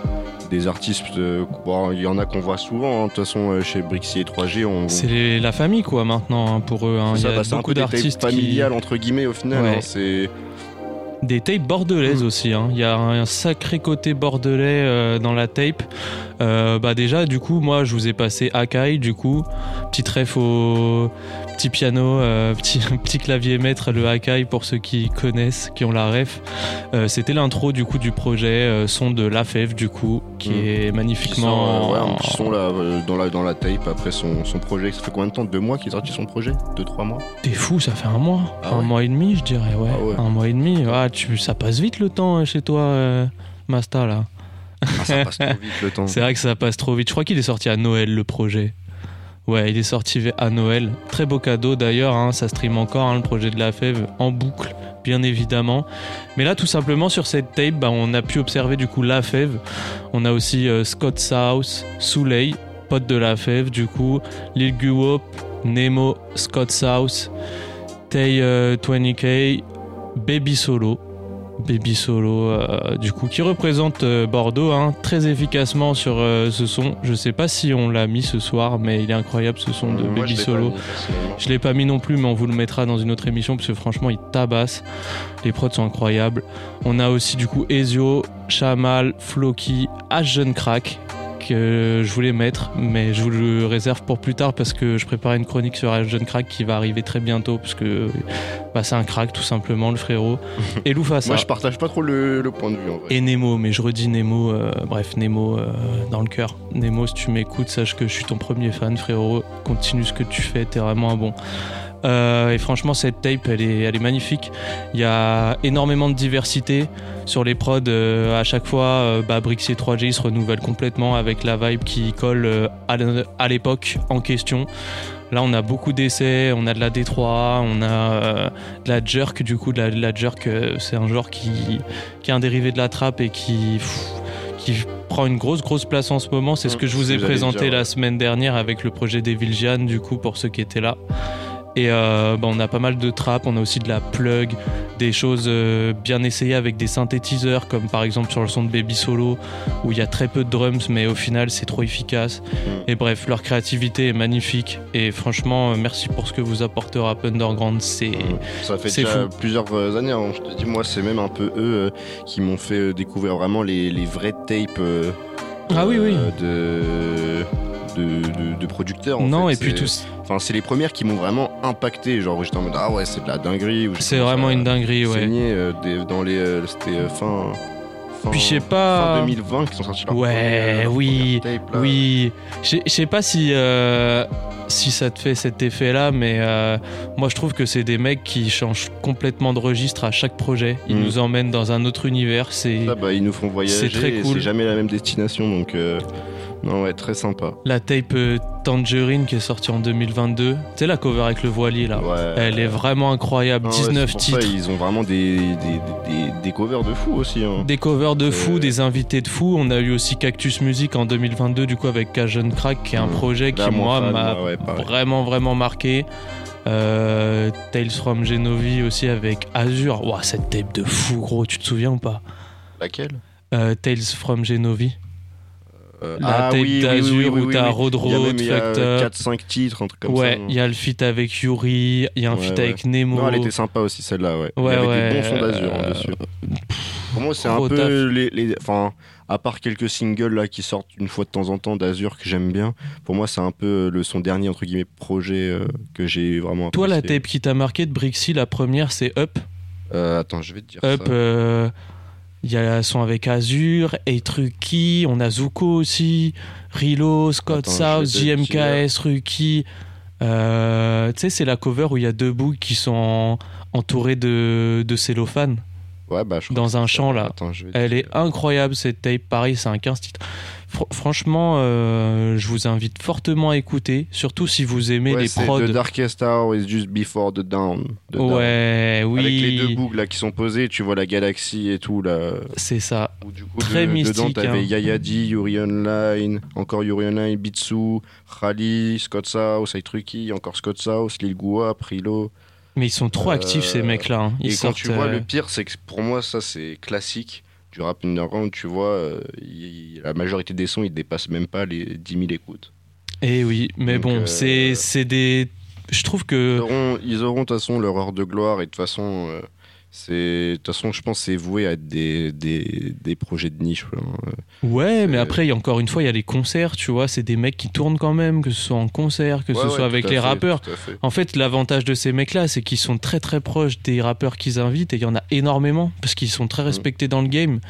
Speaker 2: des artistes, euh, bon, il y en a qu'on voit souvent. hein. De toute façon, chez Brixie et 3G, on.
Speaker 3: C'est la famille quoi maintenant hein, pour eux. hein. Il y a
Speaker 2: bah,
Speaker 3: beaucoup d'artistes qui...
Speaker 2: familiales, entre guillemets, au final.
Speaker 3: Ouais.
Speaker 2: c'est.
Speaker 3: Des tapes bordelaises aussi. hein. Il y a un sacré côté bordelais euh, dans la tape. Euh, bah déjà, du coup, moi, je vous ai passé Akai, du coup, petit ref au petit piano, euh, petit, *laughs* petit clavier maître, le Akai pour ceux qui connaissent, qui ont la ref. Euh, C'était l'intro du coup du projet euh, son de La Fève, du coup, qui
Speaker 2: Mm.
Speaker 3: est
Speaker 2: Qui
Speaker 3: magnifiquement.
Speaker 2: ouais, un petit son là, dans, la, dans la tape après son, son projet. Ça fait combien de temps? Deux mois qu'il est sorti son projet? Deux, trois mois?
Speaker 3: T'es fou, ça fait un mois,
Speaker 2: Ah
Speaker 3: un
Speaker 2: ouais
Speaker 3: mois et demi, je dirais, ouais,
Speaker 2: Ah ouais.
Speaker 3: un mois et demi. Ah, tu, ça passe vite le temps chez toi, Masta là.
Speaker 2: Ah, ça passe trop *laughs* vite le temps.
Speaker 3: C'est vrai que ça passe trop vite. Je crois qu'il est sorti à Noël le projet. Ouais, il est sorti à Noël. Très beau cadeau d'ailleurs, hein, ça stream encore hein, le projet de la fève en boucle, bien évidemment. Mais là, tout simplement sur cette tape, bah, on a pu observer du coup la fève. On a aussi euh, Scott South, Souley, pote de la fève, du coup, Lil Guwop, Nemo, Scott South, Tay euh, 20K, Baby Solo. Baby Solo, euh, du coup, qui représente euh, Bordeaux hein, très efficacement sur euh, ce son. Je sais pas si on l'a mis ce soir, mais il est incroyable ce son de
Speaker 2: moi,
Speaker 3: Baby
Speaker 2: je
Speaker 3: Solo.
Speaker 2: mis.
Speaker 3: Je l'ai pas mis non plus, mais on vous le mettra dans une autre émission parce que franchement, il tabasse. Les prods sont incroyables. On a aussi du coup Ezio, Chamal, Floki, H Jeune Crack que je voulais mettre, mais je vous le réserve pour plus tard parce que je prépare une chronique sur H Jeune Crack qui va arriver très bientôt parce que bah, c'est un crack tout simplement le frérot. *laughs* Et Loufassa.
Speaker 2: Moi, je partage pas trop le, le point de vue en vrai.
Speaker 3: Et Nemo, mais je redis Nemo, euh, bref, Nemo euh, dans le cœur. Nemo, si tu m'écoutes, sache que je suis ton premier fan, frérot. Continue ce que tu fais, t'es vraiment un bon. Euh, et franchement, cette tape, elle est, elle est magnifique. Il y a énormément de diversité sur les prods. euh, à chaque fois, euh, bah, Brixier 3G il se renouvelle complètement avec la vibe qui colle euh, à l'époque en question. Là, on a beaucoup d'essais, on a de la D3, on a de la jerk. Du coup, de la, de la jerk, c'est un genre qui, qui est un dérivé de la trappe et qui, pff, qui prend une grosse, grosse place en ce moment. C'est ce
Speaker 2: Mmh,
Speaker 3: que je vous ai présenté
Speaker 2: dire,
Speaker 3: la semaine dernière avec le projet des Vilgian, du coup, pour ceux qui étaient là. Et euh, bah, on a pas mal de trap, on a aussi de la plug, des choses euh, bien essayées avec des synthétiseurs, comme par exemple sur le son de Baby Solo, où il y a très peu de drums, mais au final c'est trop efficace. Et bref, leur créativité est magnifique. Et franchement, euh, merci pour ce que vous apportez rap underground. C'est
Speaker 2: Ça fait déjà
Speaker 3: fou.
Speaker 2: plusieurs années. hein. Je te dis, moi, c'est même un peu eux qui m'ont fait découvrir vraiment les, les vraies tapes
Speaker 3: Ah oui, oui.
Speaker 2: de, de, de- de producteurs. en
Speaker 3: Non,
Speaker 2: fait.
Speaker 3: et puis tous-
Speaker 2: Enfin, c'est les premières qui m'ont vraiment impacté. Genre, j'étais en mode ah ouais, c'est de la dinguerie.
Speaker 3: C'est vraiment une dinguerie, ouais.
Speaker 2: saigner, euh, des- dans les, euh, c'était euh, fin. fin-
Speaker 3: Puis je sais pas.
Speaker 2: Fin 2020 qui sont sortis
Speaker 3: Ouais,
Speaker 2: première-
Speaker 3: oui,
Speaker 2: première tape, là.
Speaker 3: oui. Je sais pas si euh, si ça te fait cet effet-là, mais euh, moi je trouve que c'est des mecs qui changent complètement de registre à chaque projet. Ils
Speaker 2: Mm.
Speaker 3: nous emmènent dans un autre univers. C'est
Speaker 2: Ça, bah, ils nous font voyager.
Speaker 3: C'est très cool.
Speaker 2: C'est jamais la même destination, donc euh, non, ouais, très sympa.
Speaker 3: la tape euh, Tangerine qui est sortie en 2022. Tu sais la cover avec le voilier là.
Speaker 2: Ouais.
Speaker 3: Elle est vraiment incroyable.
Speaker 2: Ah ouais,
Speaker 3: 19
Speaker 2: c'est pour
Speaker 3: titres.
Speaker 2: ça, ils ont vraiment des, des, des, des covers de fou aussi. hein.
Speaker 3: Des covers de fous,
Speaker 2: Euh,
Speaker 3: des invités de fous. On a eu aussi Cactus Music en 2022, du coup, avec Cajun Crack, qui est un
Speaker 2: Mmh.
Speaker 3: projet qui, moi, m'a
Speaker 2: ouais,
Speaker 3: vraiment, vraiment marqué. Euh, Tales from Genovi aussi avec Azure. Ouah, cette tape de fou, gros, tu te souviens ou pas?
Speaker 2: Laquelle?
Speaker 3: Euh, Tales from Genovi.
Speaker 2: Euh,
Speaker 3: La tape d'Azur où t'as Road
Speaker 2: Il y a
Speaker 3: Road,
Speaker 2: même, il y a
Speaker 3: Fucked Up.
Speaker 2: 4-5 titres, un truc comme
Speaker 3: ouais,
Speaker 2: ça.
Speaker 3: il y a le feat avec Yuri, il y a un
Speaker 2: Ouais,
Speaker 3: feat
Speaker 2: ouais.
Speaker 3: avec Nemo.
Speaker 2: Non, elle était sympa aussi celle-là, ouais. il y
Speaker 3: Ouais,
Speaker 2: avait
Speaker 3: ouais,
Speaker 2: des bons sons d'Azur hein,
Speaker 3: euh,
Speaker 2: dessus. Pour moi, c'est un peu
Speaker 3: taf.
Speaker 2: les, les- Enfin, à part quelques singles là qui sortent une fois de temps en temps d'Azur que j'aime bien, pour moi, c'est un peu le son dernier, entre guillemets, projet euh, que j'ai vraiment
Speaker 3: Toi, la tape qui t'a marqué de Brixie, la première, c'est Up.
Speaker 2: Euh, attends, je vais te dire
Speaker 3: Up,
Speaker 2: ça.
Speaker 3: euh, il y a un son avec Azure, Trucky, on a Zuko aussi, Rilo, Scott
Speaker 2: Attends,
Speaker 3: South, JMKS, Ruki. Euh, tu sais, c'est la cover où il y a deux bouts qui sont en- entourés de, de cellophane
Speaker 2: Ouais, bah, je
Speaker 3: dans un champ là.
Speaker 2: Attends, je
Speaker 3: Elle est incroyable cette tape, pareil, c'est un 15 titres. Fr- franchement, euh, je vous invite fortement à écouter, surtout si vous aimez
Speaker 2: Ouais,
Speaker 3: les prods.
Speaker 2: The Darkest Hour is just before the dawn. The dawn.
Speaker 3: Ouais, oui.
Speaker 2: Avec les deux boucles là qui sont posées, tu vois la galaxie et tout là.
Speaker 3: C'est ça.
Speaker 2: Où, du coup,
Speaker 3: Très
Speaker 2: de-
Speaker 3: mystique,
Speaker 2: Dedans, t'avais
Speaker 3: hein.
Speaker 2: Yayadi, Yuri Online, encore Yuri Online, Bitsu, Rally, Scott South, Trucky, encore Scott South, Lil Goua, Prilo.
Speaker 3: Mais ils sont trop
Speaker 2: Euh,
Speaker 3: actifs ces mecs-là. hein. Ils
Speaker 2: et quand tu vois,
Speaker 3: euh,
Speaker 2: le pire, c'est que pour moi, ça c'est classique du rap underground. Tu vois, euh, il- la majorité des sons, ils dépassent même pas les 10 000 écoutes.
Speaker 3: Eh oui, mais
Speaker 2: Donc,
Speaker 3: bon,
Speaker 2: euh,
Speaker 3: c'est c'est des. Je trouve que.
Speaker 2: ils auront de toute façon leur heure de gloire et de toute façon, euh, de toute façon, je pense, que c'est voué à être des, des, des projets de niche. hein.
Speaker 3: Ouais, mais après, il y a encore une fois, il y a les concerts, tu vois. C'est des mecs qui tournent quand même, que ce soit en concert, que
Speaker 2: Ouais,
Speaker 3: ce
Speaker 2: ouais,
Speaker 3: soit avec les
Speaker 2: fait,
Speaker 3: rappeurs. En fait, l'avantage de ces mecs-là, c'est qu'ils sont très très proches des rappeurs qu'ils invitent et il y en a énormément parce qu'ils sont
Speaker 2: Mm.
Speaker 3: très respectés dans le game.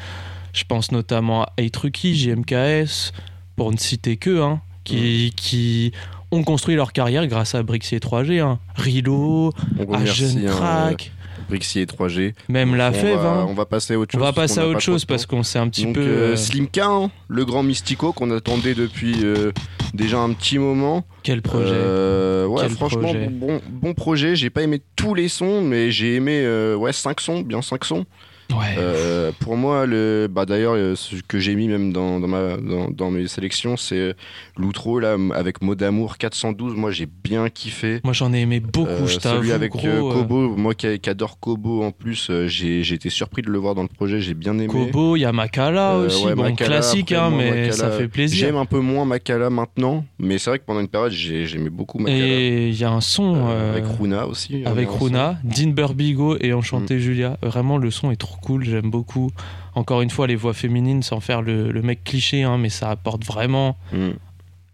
Speaker 3: Je pense notamment à A-Trucky, JMKS, pour ne citer que, hein,
Speaker 2: Mm.
Speaker 3: qui, qui ont construit leur carrière grâce à Brixier 3G, hein. Rilo, à
Speaker 2: remercie
Speaker 3: Jeune
Speaker 2: hein,
Speaker 3: Crack,
Speaker 2: Brixie et 3G.
Speaker 3: même La
Speaker 2: on
Speaker 3: Fève.
Speaker 2: va,
Speaker 3: hein.
Speaker 2: on va passer à autre
Speaker 3: On
Speaker 2: chose.
Speaker 3: va
Speaker 2: parce
Speaker 3: passer
Speaker 2: qu'on
Speaker 3: à autre chose parce qu'on s'est un petit
Speaker 2: Donc,
Speaker 3: peu.
Speaker 2: euh,
Speaker 3: euh,
Speaker 2: Slimka, hein, le grand mystico qu'on attendait depuis euh, déjà un petit moment.
Speaker 3: Quel projet
Speaker 2: Euh, Ouais,
Speaker 3: Quel
Speaker 2: franchement,
Speaker 3: projet.
Speaker 2: Bon, bon projet. J'ai pas aimé tous les sons, mais j'ai aimé ouais, 5 sons, bien 5 sons.
Speaker 3: Ouais.
Speaker 2: Euh, pour moi, le, bah d'ailleurs, euh, ce que j'ai mis même dans, dans, ma, dans, dans mes sélections, c'est l'outro là avec mot d'amour 412. Moi, j'ai bien kiffé.
Speaker 3: Moi, j'en ai aimé beaucoup,
Speaker 2: Euh,
Speaker 3: je
Speaker 2: celui avec
Speaker 3: gros,
Speaker 2: euh,
Speaker 3: euh,
Speaker 2: Kobo, moi qui, qui adore Kobo en plus, euh, j'ai j'ai été surpris de le voir dans le projet, j'ai bien aimé.
Speaker 3: Kobo, il y a Makala
Speaker 2: Euh,
Speaker 3: aussi,
Speaker 2: ouais,
Speaker 3: bon,
Speaker 2: Makala,
Speaker 3: classique, hein,
Speaker 2: moi,
Speaker 3: mais
Speaker 2: Makala,
Speaker 3: ça fait plaisir.
Speaker 2: J'aime un peu moins Makala maintenant, mais c'est vrai que pendant une période, j'ai- j'aimais beaucoup Makala.
Speaker 3: Et il y a un son
Speaker 2: Euh,
Speaker 3: euh,
Speaker 2: avec Runa aussi.
Speaker 3: avec Runa, Dean Burbigo et Enchanté
Speaker 2: Mm.
Speaker 3: Julia. Vraiment, le son est trop cool, j'aime beaucoup. Encore une fois, les voix féminines, sans faire le, le mec cliché, hein, mais ça apporte vraiment
Speaker 2: Mm.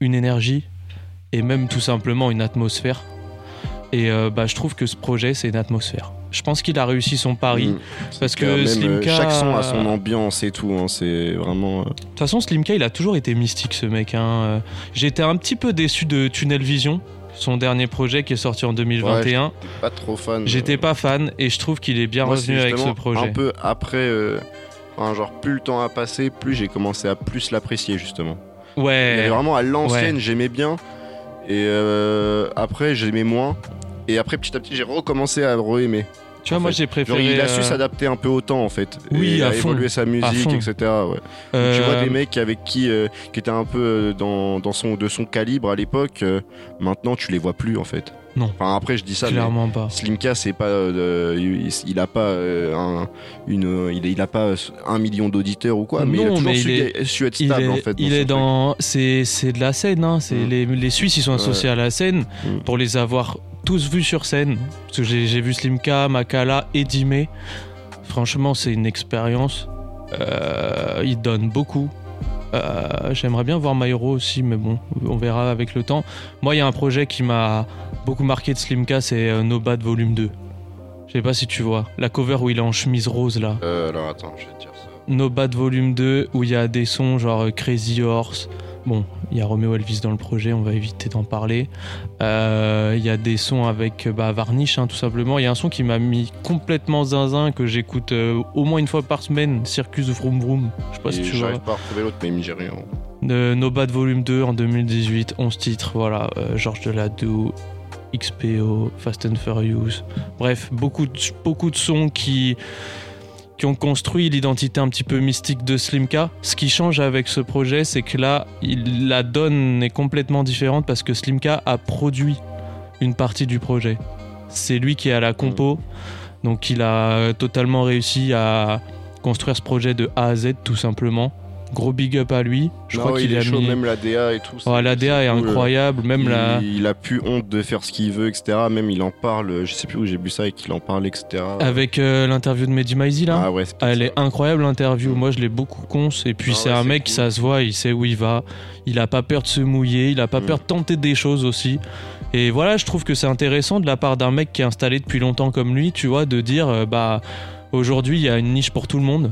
Speaker 3: une énergie et même tout simplement une atmosphère. Et euh, bah, je trouve que ce projet, c'est une atmosphère. Je pense qu'il a réussi son pari.
Speaker 2: Mm.
Speaker 3: Parce
Speaker 2: Que euh, chaque son a son ambiance et tout, hein, c'est vraiment. euh,
Speaker 3: De toute façon, Slimka, il a toujours été mystique, ce mec. hein. J'étais un petit peu déçu de Tunnel Vision, son dernier projet qui est sorti en 2021.
Speaker 2: Ouais, j'étais pas trop fan.
Speaker 3: J'étais pas fan et je trouve qu'il est bien
Speaker 2: Moi,
Speaker 3: revenu avec ce projet.
Speaker 2: Un peu après, euh, enfin, genre plus le temps a passé, plus j'ai commencé à plus l'apprécier justement.
Speaker 3: Ouais.
Speaker 2: vraiment à l'ancienne,
Speaker 3: Ouais.
Speaker 2: j'aimais bien, et euh, après j'aimais moins, et après petit à petit j'ai recommencé à re-aimer.
Speaker 3: Tu vois, moi j'ai
Speaker 2: Genre
Speaker 3: préféré.
Speaker 2: il a su
Speaker 3: euh,
Speaker 2: s'adapter un peu au temps en fait,
Speaker 3: Oui,
Speaker 2: et
Speaker 3: à
Speaker 2: à
Speaker 3: fond.
Speaker 2: évoluer sa musique, etc. Ouais.
Speaker 3: euh,
Speaker 2: Tu vois des mecs avec qui, euh, qui étaient un peu euh, dans, dans son, de son calibre à l'époque, euh, maintenant tu les vois plus en fait.
Speaker 3: Non.
Speaker 2: Enfin, après, je dis ça. mais
Speaker 3: Clairement pas.
Speaker 2: Slimka, c'est pas, euh, il, il a pas euh, un, une, il, il a pas un million d'auditeurs ou quoi, mais il a
Speaker 3: Non,
Speaker 2: toujours
Speaker 3: mais
Speaker 2: su,
Speaker 3: il est-
Speaker 2: su être stable
Speaker 3: est,
Speaker 2: en fait.
Speaker 3: il est dans. C'est de la scène, hein. C'est
Speaker 2: Mm.
Speaker 3: les, les Suisses, ils sont associés
Speaker 2: Ouais.
Speaker 3: à la scène
Speaker 2: Mm.
Speaker 3: pour les avoir tous vus sur scène. Parce que j'ai vu Slimka, Makala et Dime. Franchement, c'est une expérience. Euh, il donne beaucoup. Euh, J'aimerais bien voir Mayro aussi, mais bon, on verra avec le temps. Moi, il y a un projet qui m'a beaucoup marqué de Slimka, c'est euh, No Bad Volume 2. Je sais pas si tu vois. La cover où il est en chemise rose là.
Speaker 2: Euh, alors attends, je vais te dire ça.
Speaker 3: No Bad Volume 2 où il y a des sons genre Crazy Horse. Bon, il y a Romeo Elvis dans le projet, on va éviter d'en parler. Euh, Il y a des sons avec euh, bah, Varnish, hein, tout simplement. Il y a un son qui m'a mis complètement zinzin que j'écoute euh, au moins une fois par semaine, Circus Vroom Vroom. Je sais pas si tu vois.
Speaker 2: J'arrive pas à retrouver l'autre, mais il me dit rien.
Speaker 3: Euh, no Bad Volume 2 en 2018, 11 titres, voilà. Georges Deladou, XPO, Fast and Furious. Bref, beaucoup de, beaucoup de sons qui, qui ont construit l'identité un petit peu mystique de Slimka. Ce qui change avec ce projet, c'est que là, il- la donne est complètement différente parce que Slimka a produit une partie du projet. C'est lui qui est à la compo, donc il a totalement réussi à construire ce projet de A à Z tout simplement. Gros big up à lui. Je
Speaker 2: Non,
Speaker 3: crois
Speaker 2: ouais,
Speaker 3: qu'il
Speaker 2: il est
Speaker 3: a
Speaker 2: chaud,
Speaker 3: mis.
Speaker 2: même la DA et tout.
Speaker 3: Ouais, la DA est
Speaker 2: cool.
Speaker 3: incroyable, même
Speaker 2: il,
Speaker 3: la.
Speaker 2: il a plus honte de faire ce qu'il veut, etc. Même il en parle, je sais plus où j'ai bu ça et qu'il en parle, etc.
Speaker 3: Avec euh, l'interview de Mehdi Maizi là
Speaker 2: Ah ouais,
Speaker 3: Elle est incroyable l'interview, moi je l'ai beaucoup conce et puis
Speaker 2: Ah
Speaker 3: c'est un mec,
Speaker 2: cool.
Speaker 3: ça se voit, il sait où il va, il a pas peur de se mouiller, il a pas
Speaker 2: Mm.
Speaker 3: peur de tenter des choses aussi. Et voilà, je trouve que c'est intéressant de la part d'un mec qui est installé depuis longtemps comme lui, tu vois, de dire euh, bah aujourd'hui il y a une niche pour tout le monde.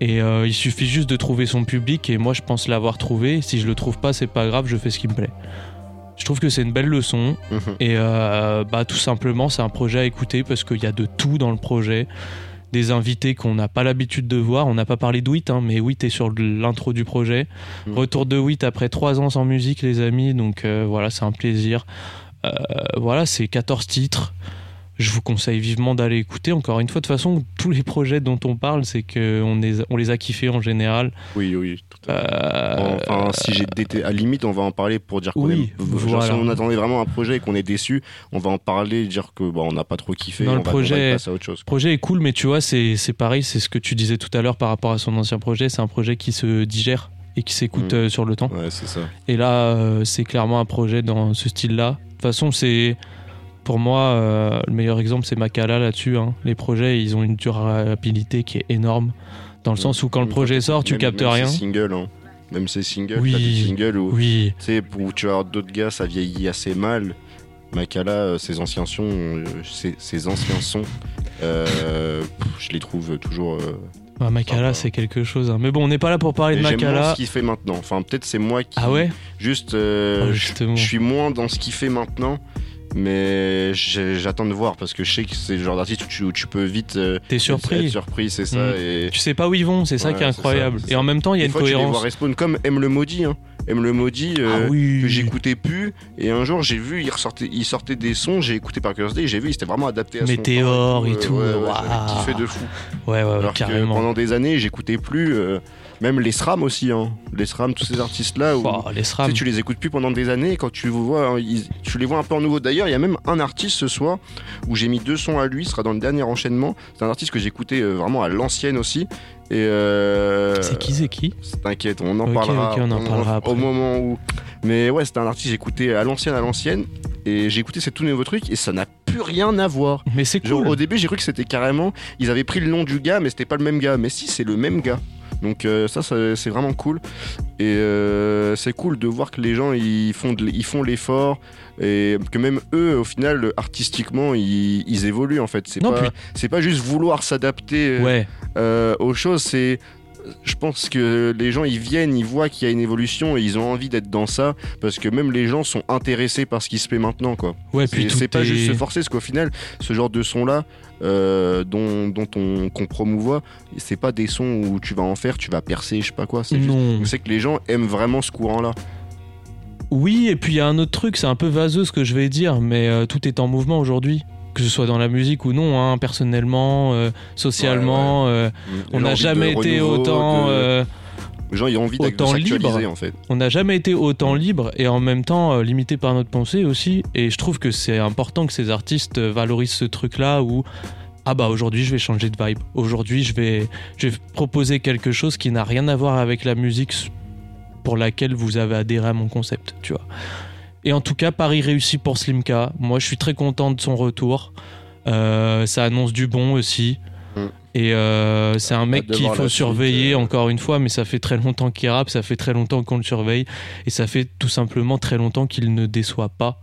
Speaker 3: Et euh, il suffit juste de trouver son public et moi je pense l'avoir trouvé. Si je le trouve pas, c'est pas grave, je fais ce qui me plaît. Je trouve que c'est une belle leçon
Speaker 2: Mhm.
Speaker 3: et euh, bah tout simplement c'est un projet à écouter parce qu'il y a de tout dans le projet. Des invités qu'on n'a pas l'habitude de voir. On n'a pas parlé de Wit, hein, mais Wit est sur l'intro du projet.
Speaker 2: Mhm.
Speaker 3: Retour de Wit après trois ans sans musique, les amis. Donc euh, voilà, c'est un plaisir. Voilà, c'est 14 titres. Je vous conseille vivement d'aller écouter. Encore une fois, de toute façon, tous les projets dont on parle, c'est qu'on les, on les a kiffés en général.
Speaker 2: Oui, oui. tout à fait.
Speaker 3: Euh,
Speaker 2: Enfin, si j'ai dété... à la limite, on va en parler pour dire qu'on
Speaker 3: Oui,
Speaker 2: aime- genre,
Speaker 3: voilà.
Speaker 2: si on attendait vraiment un projet et qu'on est déçu, on va en parler, dire que bah, on n'a pas trop kiffé,
Speaker 3: Dans
Speaker 2: on
Speaker 3: le
Speaker 2: va,
Speaker 3: projet-
Speaker 2: passer à autre chose.
Speaker 3: Le projet est cool, mais tu vois, c'est c'est pareil, c'est ce que tu disais tout à l'heure par rapport à son ancien projet. C'est un projet qui se digère et qui s'écoute
Speaker 2: Mm.
Speaker 3: euh, sur le temps.
Speaker 2: Ouais, c'est ça.
Speaker 3: Et là, euh, c'est clairement un projet dans ce style-là. De toute façon, c'est pour moi euh, le meilleur exemple, c'est Makala là-dessus. hein. Les projets, ils ont une durabilité qui est énorme, dans le sens où quand le projet sort, tu
Speaker 2: même-
Speaker 3: captes
Speaker 2: même
Speaker 3: rien.
Speaker 2: Ces singles, hein. Même ces singles,
Speaker 3: Oui,
Speaker 2: t'as des singles où,
Speaker 3: oui.
Speaker 2: tu sais, où tu vas avoir d'autres gars, ça vieillit assez mal. Makala, euh, ses anciens sons, euh, ses, ses anciens sons, euh, je les trouve toujours. euh,
Speaker 3: Ouais, Makala, c'est quelque chose. hein. Mais bon, on n'est pas là pour parler de
Speaker 2: J'aime
Speaker 3: Makala.
Speaker 2: ce qu'il fait maintenant. Enfin, peut-être c'est moi qui.
Speaker 3: Ah ouais?
Speaker 2: Juste, euh,
Speaker 3: Oh, justement.
Speaker 2: je suis moins dans ce qu'il fait maintenant. Mais j'attends de voir parce que je sais que c'est le genre d'artiste où tu, où tu peux vite euh,
Speaker 3: T'es surpris.
Speaker 2: être surpris, c'est ça.
Speaker 3: Mm.
Speaker 2: Et
Speaker 3: Tu sais pas où ils vont, c'est ça
Speaker 2: Ouais,
Speaker 3: qui est incroyable. Et en même temps, il y a une
Speaker 2: fois, tu les vois
Speaker 3: cohérence.
Speaker 2: respawn comme M le maudit. Hein. M le maudit euh,
Speaker 3: Ah oui.
Speaker 2: que j'écoutais plus. Et un jour, j'ai vu, il, ressortait, il sortait des sons, j'ai écouté par curiosité et j'ai vu, il s'était vraiment adapté à son
Speaker 3: Météore
Speaker 2: temps
Speaker 3: et
Speaker 2: euh,
Speaker 3: tout,
Speaker 2: ouais, ouais, kiffé de fou.
Speaker 3: Ouais, ouais, ouais,
Speaker 2: Alors que
Speaker 3: carrément.
Speaker 2: pendant des années, j'écoutais plus. Même les SRAM aussi, hein. les SRAM, tous ces artistes-là, où
Speaker 3: Oh, les
Speaker 2: tu,
Speaker 3: SRAM.
Speaker 2: sais, tu les écoutes plus pendant des années, et quand tu vois, hein, ils- tu les vois un peu en nouveau. D'ailleurs, il y a même un artiste ce soir où j'ai mis deux sons à lui, ce sera dans le dernier enchaînement. C'est un artiste que j'écoutais euh, vraiment à l'ancienne aussi. Et euh,
Speaker 3: C'est qui, c'est qui
Speaker 2: T'inquiète, on en parlera,
Speaker 3: ok, on en parlera après.
Speaker 2: au moment où. Mais ouais, c'était un artiste que j'écoutais à l'ancienne, à l'ancienne, et j'ai écouté ces tout nouveaux trucs et ça n'a plus rien à voir.
Speaker 3: Mais c'est
Speaker 2: Genre,
Speaker 3: cool.
Speaker 2: au début, j'ai cru que c'était carrément. Ils avaient pris le nom du gars, mais c'était pas le même gars. Mais si, c'est le même gars. Donc euh, ça, ça, c'est vraiment cool. Et euh, c'est cool de voir que les gens, ils font, de- ils font l'effort. Et que même eux, au final, artistiquement, ils, ils évoluent en fait. C'est pas,
Speaker 3: puis-
Speaker 2: c'est pas juste vouloir s'adapter
Speaker 3: Ouais.
Speaker 2: euh, aux choses. C'est je pense que les gens ils viennent, ils voient qu'il y a une évolution et ils ont envie d'être dans ça parce que même les gens sont intéressés par ce qui se fait maintenant quoi.
Speaker 3: Ouais,
Speaker 2: C'est-
Speaker 3: puis
Speaker 2: c'est pas
Speaker 3: est-
Speaker 2: juste se forcer parce qu'au final ce genre de son là dont, dont on qu'on promouvoit c'est pas des sons où tu vas en faire, tu vas percer, je sais pas quoi. C'est juste- que les gens aiment vraiment ce courant là.
Speaker 3: Oui, et puis il y a un autre truc, c'est un peu vaseux ce que je vais dire, mais euh, tout est en mouvement aujourd'hui. Que ce soit dans la musique ou non, hein, personnellement, euh, socialement, euh, on n'a jamais été autant.
Speaker 2: de-
Speaker 3: euh,
Speaker 2: Les gens, ils ont envie d'ac- de
Speaker 3: autant
Speaker 2: s'actualiser,
Speaker 3: libre.
Speaker 2: en fait.
Speaker 3: On n'a jamais été autant libre et en même temps euh, limité par notre pensée aussi. Et je trouve que c'est important que ces artistes valorisent ce truc-là où ah bah aujourd'hui je vais changer de vibe. Aujourd'hui je vais, je vais proposer quelque chose qui n'a rien à voir avec la musique pour laquelle vous avez adhéré à mon concept, tu vois. Et en tout cas, Paris réussi pour Slimka. Moi, je suis très content de son retour. Euh, ça annonce du bon aussi.
Speaker 2: Mm.
Speaker 3: Et euh, c'est un mec qu'il faut
Speaker 2: suite,
Speaker 3: surveiller
Speaker 2: euh.
Speaker 3: encore une fois, mais ça fait très longtemps qu'il rappe, ça fait très longtemps qu'on le surveille, et ça fait tout simplement très longtemps qu'il ne déçoit pas.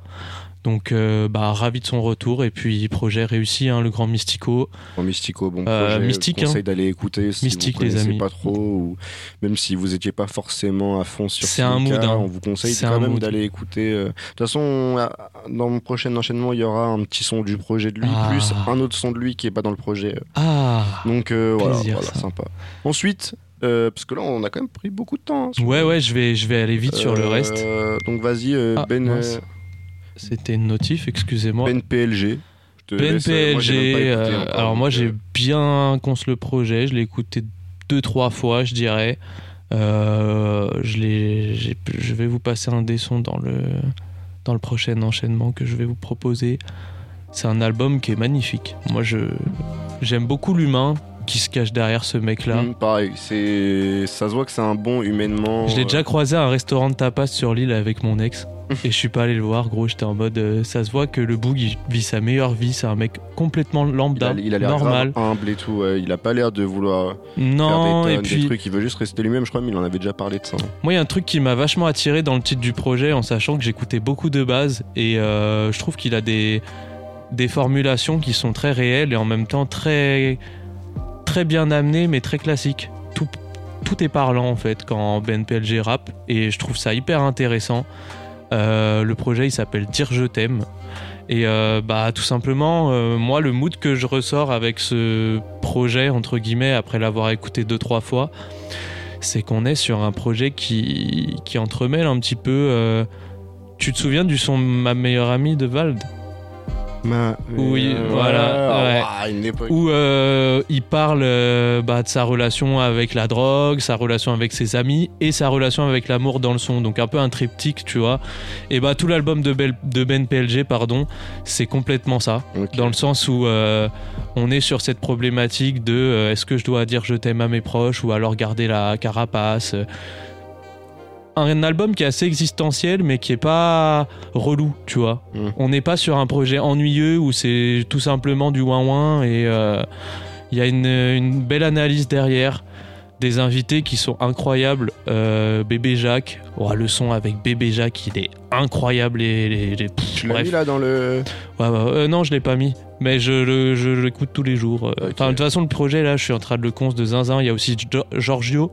Speaker 3: Donc, euh, bah, ravi de son retour, et puis projet réussi, hein, le grand Mystico.
Speaker 2: Bon, Mystico, bon
Speaker 3: Euh,
Speaker 2: projet.
Speaker 3: Mystique,
Speaker 2: je conseille
Speaker 3: hein.
Speaker 2: d'aller écouter si
Speaker 3: Mystique,
Speaker 2: vous
Speaker 3: les amis.
Speaker 2: pas trop, ou même si vous étiez pas forcément à fond sur
Speaker 3: C'est un mood, hein.
Speaker 2: on vous conseille quand même d'aller écouter. euh, De toute façon, dans mon prochain enchaînement, il y aura un petit son du projet de lui,
Speaker 3: Ah.
Speaker 2: plus un autre son de lui qui est pas dans le projet.
Speaker 3: Ah
Speaker 2: Donc euh, voilà,
Speaker 3: Plaisir,
Speaker 2: voilà sympa. Ensuite, euh, parce que là, on a quand même pris beaucoup de temps. hein,
Speaker 3: Ouais, ouais, je vais, je vais aller vite sur le
Speaker 2: Euh,
Speaker 3: reste.
Speaker 2: Donc vas-y, euh,
Speaker 3: Ah,
Speaker 2: Ben,
Speaker 3: mince.
Speaker 2: Euh,
Speaker 3: C'était une notif, excusez-moi.
Speaker 2: ben PLG. Je te
Speaker 3: Ben
Speaker 2: laisse, euh,
Speaker 3: euh, alors moi j'ai
Speaker 2: euh,
Speaker 3: bien conçu le projet, je l'ai écouté deux trois fois je dirais. Euh, je, je vais vous passer un des sons dans le, dans le prochain enchaînement que je vais vous proposer. C'est un album qui est magnifique. Moi je, j'aime beaucoup l'humain qui se cache derrière ce mec là.
Speaker 2: hum, pareil, c'est ça se voit que c'est un bon humainement.
Speaker 3: Je l'ai
Speaker 2: euh,
Speaker 3: déjà croisé à un restaurant de tapas sur l'île avec mon ex. Et je suis pas allé le voir, gros. J'étais en mode. euh, ça se voit que le Boog il vit sa meilleure vie. C'est un mec complètement
Speaker 2: Il
Speaker 3: lambda,
Speaker 2: a, il a l'air
Speaker 3: normal.
Speaker 2: grave humble et tout. ouais. Il a pas l'air de vouloir
Speaker 3: Non,
Speaker 2: des
Speaker 3: et
Speaker 2: tonnes,
Speaker 3: puis.
Speaker 2: des trucs. Il veut juste rester lui-même. Je crois, mais il en avait déjà parlé de ça.
Speaker 3: Moi, il y a un truc qui m'a vachement attiré dans le titre du projet, en sachant que j'écoutais beaucoup de bases, et euh, je trouve qu'il a des, des formulations qui sont très réelles et en même temps très, très bien amenées, mais très classiques. Tout, tout est parlant en fait quand Ben PLG rappe, et je trouve ça hyper intéressant. Euh, le projet il s'appelle Dire je t'aime. Et euh, bah tout simplement, euh, moi le mood que je ressors avec ce projet entre guillemets après l'avoir écouté deux trois fois, c'est qu'on est sur un projet qui, qui entremêle un petit peu. tu te souviens du son Ma meilleure amie de Vald? Oui,
Speaker 2: euh,
Speaker 3: voilà, ouais.
Speaker 2: ah.
Speaker 3: Où euh, il parle euh, bah, de sa relation avec la drogue, sa relation avec ses amis et sa relation avec l'amour dans le son. Donc un peu un triptyque, tu vois. Et bah tout l'album de, Bel- de Ben PLG, pardon, c'est complètement ça. Dans le sens où on est sur cette problématique de est-ce que je dois dire je t'aime à mes proches ou alors garder la carapace. Euh. Un album qui est assez existentiel mais qui est pas relou, tu vois.
Speaker 2: Mm.
Speaker 3: On n'est pas sur un projet ennuyeux où c'est tout simplement du ouin-ouin et euh, il y a une, une belle analyse derrière. Des invités qui sont incroyables. Euh, Bébé Jacques, Oh, le son avec Bébé Jacques, il est incroyable. Et, les-
Speaker 2: Tu l'as mis là dans le.
Speaker 3: Ouais, euh, non, je l'ai pas mis. Mais je le- je l'écoute tous les jours. Euh. Enfin, de toute façon, le projet, là, je suis en train de le cons de zinzin. Il y a aussi Giorgio,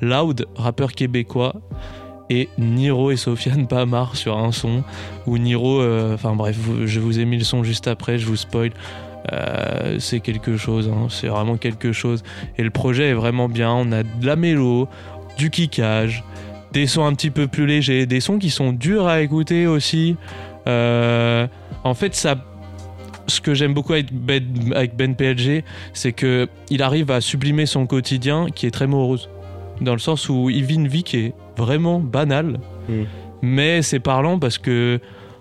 Speaker 3: Loud, rappeur québécois. Et Niro et Sofiane Pamar sur un son. Où Niro, euh, enfin bref, je vous ai mis le son juste après, je vous spoil. Euh, c'est quelque chose, hein, c'est vraiment quelque chose. Et le projet est vraiment bien. On a de la mélo, du kickage, des sons un petit peu plus légers, des sons qui sont durs à écouter aussi. Euh, en fait, ça, ce que j'aime beaucoup avec Ben, avec Ben PLG, c'est que il arrive à sublimer son quotidien qui est très morose. Dans le sens où il vit une vie qui est vraiment banale,
Speaker 2: Mm.
Speaker 3: mais c'est parlant parce que.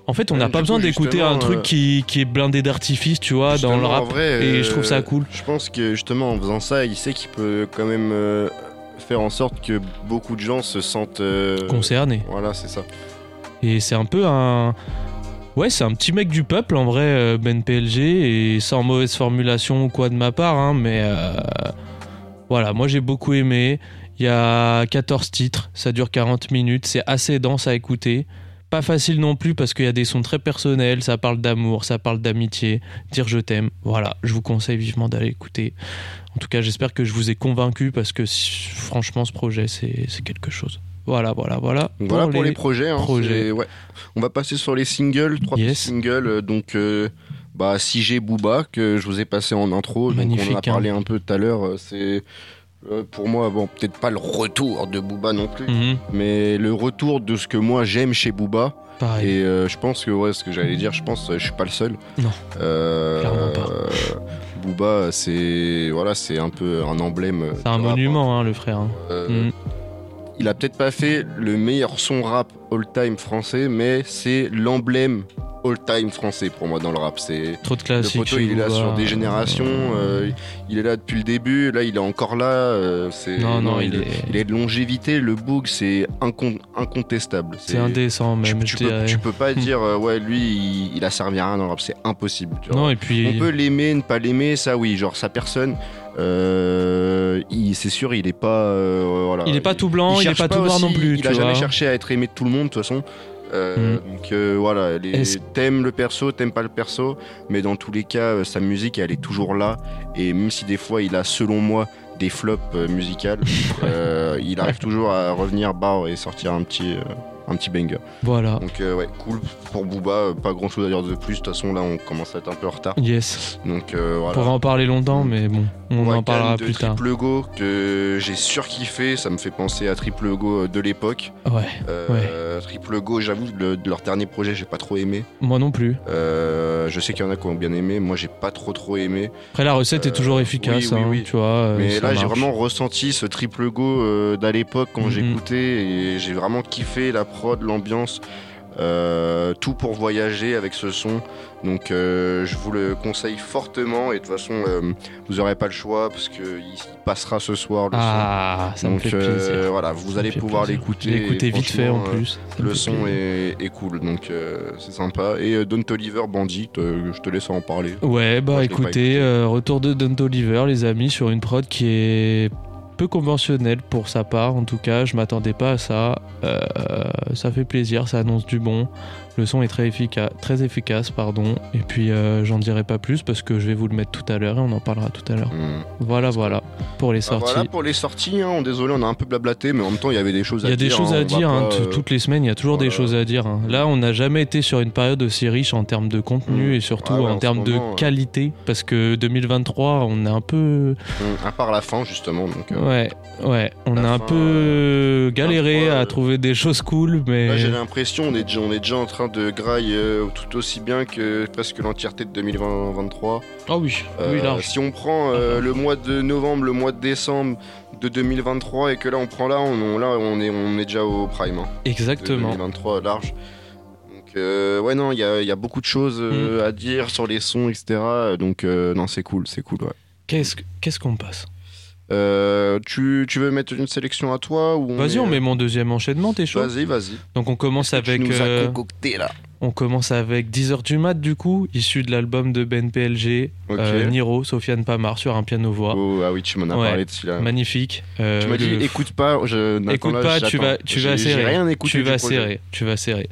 Speaker 3: En fait, on n'a pas besoin d'écouter un truc
Speaker 2: euh,
Speaker 3: qui, qui est blindé d'artifice, tu vois, dans le rap.
Speaker 2: en vrai,
Speaker 3: et je trouve ça
Speaker 2: euh,
Speaker 3: cool.
Speaker 2: Je pense que justement en faisant ça, il sait qu'il peut quand même euh, faire en sorte que beaucoup de gens se sentent euh,
Speaker 3: Concerné.
Speaker 2: Voilà, c'est ça.
Speaker 3: Et c'est un peu un. Ouais, c'est un petit mec du peuple en vrai, Ben PLG, et sans mauvaise formulation ou quoi de ma part, hein, mais euh, voilà, moi j'ai beaucoup aimé. Il y a 14 titres, ça dure 40 minutes, c'est assez dense à écouter. Pas facile non plus parce qu'il y a des sons très personnels, ça parle d'amour, ça parle d'amitié, dire je t'aime. Voilà, je vous conseille vivement d'aller écouter. En tout cas, j'espère que je vous ai convaincu parce que franchement, ce projet, c'est quelque chose. Voilà, voilà, voilà.
Speaker 2: Voilà pour les, projets. hein,
Speaker 3: projets.
Speaker 2: c'est- ouais. On va passer sur les singles, trois
Speaker 3: Yes.
Speaker 2: singles. euh, Donc, euh, bah, Si j'ai Booba, que je vous ai passé en intro. Donc, on en a
Speaker 3: Magnifique,
Speaker 2: parlé un peu tout à l'heure. euh, C'est euh, pour moi, bon, peut-être pas le retour de Booba non plus,
Speaker 3: Mhm,
Speaker 2: mais le retour de ce que moi j'aime chez Booba.
Speaker 3: pareil.
Speaker 2: Et euh, je pense que, ouais, ce que j'allais dire, je pense, euh, je suis pas le seul.
Speaker 3: Non.
Speaker 2: Euh,
Speaker 3: Clairement pas. *laughs*
Speaker 2: Booba, c'est voilà, c'est un peu un emblème.
Speaker 3: C'est un
Speaker 2: rap,
Speaker 3: monument, hein, le frère. hein. Mhm.
Speaker 2: Il a peut-être pas fait le meilleur son rap all-time français, mais c'est l'emblème all-time français pour moi dans le rap. C'est
Speaker 3: Trop de
Speaker 2: le
Speaker 3: classiques.
Speaker 2: poteau, il est là sur des générations. euh, il est là depuis le début. Là, il est encore là. euh, c'est
Speaker 3: Non, non,
Speaker 2: il,
Speaker 3: il
Speaker 2: est... il est de longévité. Le book, c'est incon- incontestable.
Speaker 3: C'est indécent même,
Speaker 2: Tu, tu peux,
Speaker 3: dirais.
Speaker 2: tu peux pas *laughs* dire euh, ouais lui il, il a servi à rien dans le rap. C'est impossible. tu vois.
Speaker 3: Non, et puis.
Speaker 2: On peut l'aimer, ne pas l'aimer, ça oui. Genre sa personne, euh, c'est sûr, il est pas. euh, voilà.
Speaker 3: Il est pas tout blanc, il, est
Speaker 2: cherche
Speaker 3: pas tout noir
Speaker 2: aussi,
Speaker 3: non plus.
Speaker 2: Il
Speaker 3: tu
Speaker 2: a jamais cherché à être aimé de tout le monde de toute façon. Euh, Donc euh, voilà, t'aimes le perso, t'aimes pas le perso, mais dans tous les cas, euh, sa musique elle est toujours là. Et même si des fois il a, selon moi, des flops musicales, *laughs* il arrive toujours à revenir bas et sortir un petit, un petit banger.
Speaker 3: Voilà.
Speaker 2: Donc euh, ouais, cool pour Booba, euh, pas grand chose à dire de plus. De toute façon là, on commence à être un peu en retard.
Speaker 3: Yes.
Speaker 2: Donc euh,
Speaker 3: On
Speaker 2: voilà.
Speaker 3: pourrait en parler longtemps, mais bon, on en parlera
Speaker 2: de
Speaker 3: plus tard.
Speaker 2: Triple Go que j'ai surkiffé, ça me fait penser à Triple Go de l'époque.
Speaker 3: Ouais,
Speaker 2: Euh, Triple Go, j'avoue, le- de leur dernier projet, j'ai pas trop aimé.
Speaker 3: Moi non plus.
Speaker 2: Je sais qu'il y en a qui ont bien aimé, moi j'ai pas trop trop aimé.
Speaker 3: Après, la recette est toujours efficace,
Speaker 2: oui, oui,
Speaker 3: hein,
Speaker 2: oui.
Speaker 3: tu vois.
Speaker 2: Mais là, j'ai vraiment ressenti ce triple go d'à l'époque quand
Speaker 3: Mhm.
Speaker 2: j'écoutais et j'ai vraiment kiffé la prod, l'ambiance, euh, tout pour voyager avec ce son. Donc, euh, je vous le conseille fortement et de toute façon, euh, vous n'aurez pas le choix parce qu'il passera ce soir le
Speaker 3: Ah,
Speaker 2: son.
Speaker 3: ça me
Speaker 2: Donc,
Speaker 3: fait plaisir.
Speaker 2: voilà, vous allez pouvoir l'écouter.
Speaker 3: Vite fait, en plus.
Speaker 2: le son est, est cool, donc c'est sympa. Et Don Oliver Bandit, je te laisse en parler.
Speaker 3: Ouais, bah
Speaker 2: Moi,
Speaker 3: écoutez, retour de Don Oliver, les amis, sur une prod qui est peu conventionnelle pour sa part. En tout cas, je m'attendais pas à ça. Euh, ça fait plaisir, ça annonce du bon. Le son est très efficace, très efficace, pardon. Et puis, euh, j'en dirai pas plus parce que je vais vous le mettre tout à l'heure et on en parlera tout à l'heure. Voilà, voilà, pour les
Speaker 2: Bah,
Speaker 3: sorties.
Speaker 2: voilà pour les sorties, hein. désolé, on a un peu blablaté, mais en même temps, il y avait des choses à
Speaker 3: Il y
Speaker 2: dire.
Speaker 3: a des choses
Speaker 2: hein.
Speaker 3: à dire, hein,
Speaker 2: pas, euh,
Speaker 3: toutes les semaines, il y a toujours des choses à dire. hein. Là, on n'a jamais été sur une période aussi riche en termes de contenu et surtout
Speaker 2: Ah ouais,
Speaker 3: en termes de
Speaker 2: ouais.
Speaker 3: qualité, parce que 2023, on est un peu...
Speaker 2: Hum, À part la fin, justement. Donc, euh,
Speaker 3: Ouais, ouais, on a un peu galéré
Speaker 2: 23,
Speaker 3: à trouver des choses cool, mais...
Speaker 2: J'ai l'impression on est déjà, on est déjà en train de grailler euh, tout aussi bien que presque l'entièreté de 2023.
Speaker 3: Ah oui, oui, large.
Speaker 2: Si on prend euh, le mois de novembre, le mois de décembre de 2023 et que là on prend là, on, on- là on est, on est déjà au prime. hein,
Speaker 3: Exactement.
Speaker 2: De 2023 large. Donc euh, ouais non, il y y a beaucoup de choses
Speaker 3: Mm.
Speaker 2: euh, à dire sur les sons, etc. Donc euh, non, c'est cool, c'est cool. Ouais.
Speaker 3: Qu'est-ce que- qu'est-ce qu'on passe?
Speaker 2: Euh, tu, tu veux mettre une sélection à toi ou
Speaker 3: Vas-y, on
Speaker 2: est-
Speaker 3: met mon deuxième enchaînement, t'es chaud
Speaker 2: Vas-y, vas-y.
Speaker 3: Donc on commence avec...
Speaker 2: tu nous as
Speaker 3: euh,
Speaker 2: concocté là
Speaker 3: On commence avec 10h du mat du coup, issu de l'album de Ben PLG,
Speaker 2: Ok.
Speaker 3: euh, Niro, Sofiane Pamar sur un piano-voix.
Speaker 2: Oh, ah oui, tu m'en as
Speaker 3: Ouais,
Speaker 2: parlé de celui-là.
Speaker 3: Magnifique. Euh,
Speaker 2: Tu m'as dit
Speaker 3: le-
Speaker 2: écoute pas, je,
Speaker 3: Écoute
Speaker 2: là,
Speaker 3: pas, tu vas, tu vas serrer.
Speaker 2: rien écouté
Speaker 3: tu vas serrer. Tu vas serrer.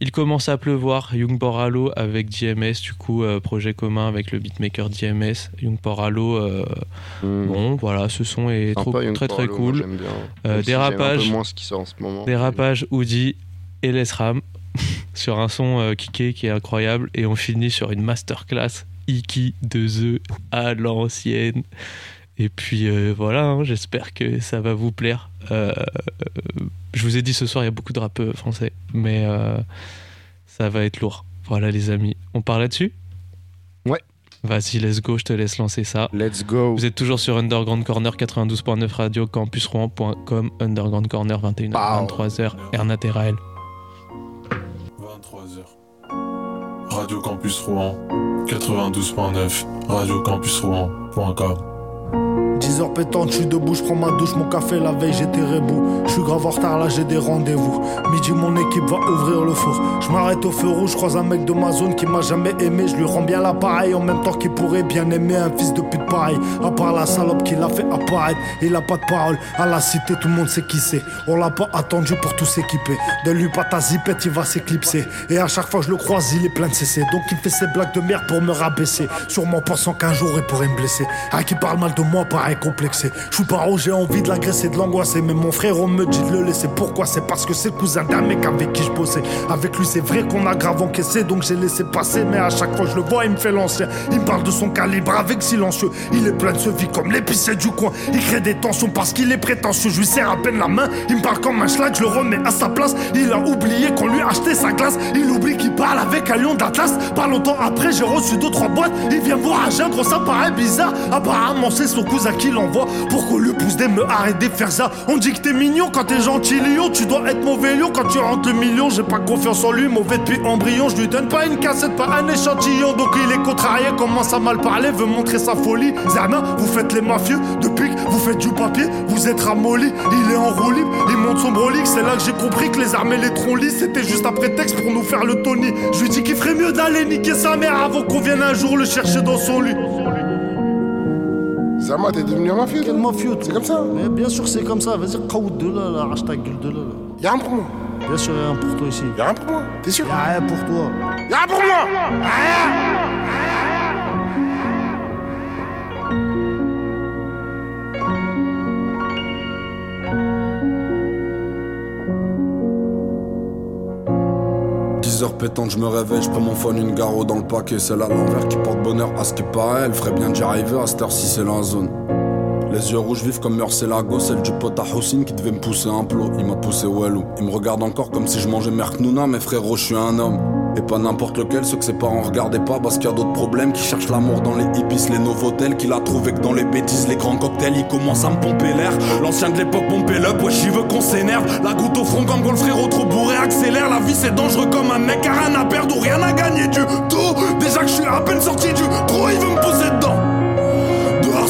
Speaker 3: Il commence à pleuvoir. Young Poralo avec DMS, du coup, euh, projet commun avec le beatmaker DMS. Young Poralo, euh, bon, voilà, ce son est.
Speaker 2: Sympa,
Speaker 3: trop, très très
Speaker 2: Poralo,
Speaker 3: cool. Euh,
Speaker 2: Même si
Speaker 3: dérapage,
Speaker 2: moins ce qui sort en ce moment.
Speaker 3: dérapage, Oudi et Les Ram *laughs* sur un son euh, kické qui est incroyable. Et on finit sur une masterclass Iki de The à l'ancienne. Et puis euh, voilà, hein, j'espère que ça va vous plaire. Euh, je vous ai dit ce soir, il y a beaucoup de rap euh, français, mais euh, ça va être lourd. Voilà les amis, on part là-dessus?
Speaker 2: Ouais.
Speaker 3: Vas-y, let's go, je te laisse lancer ça.
Speaker 2: Let's go.
Speaker 3: Vous êtes toujours sur Underground Corner 92.9 Radio Campus Rouen.com Underground Corner 21h 23h Ernat et Raël.
Speaker 15: 23h. Radio Campus Rouen, 92.9, radiocampusrouen.com.
Speaker 16: 10 heures pétantes, je suis debout, je prends ma douche, mon café la veille j'étais rebou. Je suis grave en retard, là j'ai des rendez-vous. Midi mon équipe va ouvrir le four. Je m'arrête au feu rouge, je croise un mec de ma zone qui m'a jamais aimé. Je lui rends bien l'appareil en même temps qu'il pourrait bien aimer un fils de pute pareil. À part la salope qui l'a fait apparaître, il a pas de parole. À la cité, tout le monde sait qui c'est. On l'a pas attendu pour tout s'équiper. De lui pas ta zipette, il va s'éclipser. Et à chaque fois je le croise, il est plein de CC. Donc il fait ses blagues de merde pour me rabaisser. Sûrement pensant qu'un jour il pourrait me blesser. À qui parle mal de moi, pareil complexé. Je suis pas j'ai envie de l'agresser, de l'angoisser. Mais mon frère, on me dit de le laisser. Pourquoi? C'est parce que c'est le cousin d'un mec avec qui je bossais. Avec lui, c'est vrai qu'on a grave encaissé, donc j'ai laissé passer. Mais à chaque fois, je le vois, il me fait l'ancien. Il me parle de son calibre avec silencieux. Il est plein de ce vie comme l'épicé du coin. Il crée des tensions parce qu'il est prétentieux. Je lui serre à peine la main. Il me parle comme un schlag, je le remets à sa place. Il a oublié qu'on lui a acheté sa glace. Il oublie qu'il parle avec un lion d'Atlas. Pas longtemps après, j'ai reçu deux, trois boîtes. Il vient voir un gros, ça paraît bizarre. Apparemment, c'est son cousin qui l'envoie pour qu'on lui pousse me arrêter de faire ça. On dit que t'es mignon quand t'es gentil lion, tu dois être mauvais lion quand tu rentres le million. J'ai pas confiance en lui, mauvais depuis embryon. Je lui donne pas une cassette, pas un échantillon. Donc il est contrarié, commence à mal parler, veut montrer sa folie. Zerna, vous faites les mafieux, depuis que vous faites du papier, vous êtes ramolli. Il est en roue libre, il monte son brolique. C'est là que j'ai compris que les armées les troncs c'était juste un prétexte pour nous faire le Tony. Je lui dis qu'il ferait mieux d'aller niquer sa mère avant qu'on vienne un jour le chercher dans son lit.
Speaker 17: Zama, t'es devenu un mafieux
Speaker 16: Quel mafieux
Speaker 17: C'est comme ça
Speaker 16: Mais bien sûr, c'est comme ça. Vas-y, Kaout de là, là, arrache ta gueule de là. là.
Speaker 17: Y'a rien pour moi.
Speaker 16: Bien sûr, y'a rien pour toi ici.
Speaker 17: Y'a rien pour moi. T'es sûr
Speaker 16: Y'a rien pour toi.
Speaker 17: Y'a rien pour moi Rien
Speaker 11: 10 heures pétantes, je me réveille, je prends mon phone, une garo dans le paquet. C'est là l'envers qui porte bonheur à ce qui paraît. Elle ferait bien d'y arriver à cette heure-ci, c'est la zone. Les yeux rouges vifs comme Murcielago, celle du pote à Houssine qui devait me pousser un plot. Il m'a poussé Walou. Il me regarde encore comme si je mangeais Merknouna, mais frérot, je suis un homme. Et pas n'importe lequel, ceux que ses parents regardaient pas parce qu'il y a d'autres problèmes qui cherchent l'amour dans les hippies, les novotels, qu'il a trouvé que dans les bêtises, les grands cocktails, il commence à me pomper l'air. L'ancien de l'époque pompait l'up, ouais, j'y veux qu'on s'énerve. La goutte au front comme quand le frérot trop bourré accélère. La vie c'est dangereux comme un mec, car rien à perdre ou rien à gagner du tout. Déjà que je suis à peine sorti du trop, il veut me pousser dedans.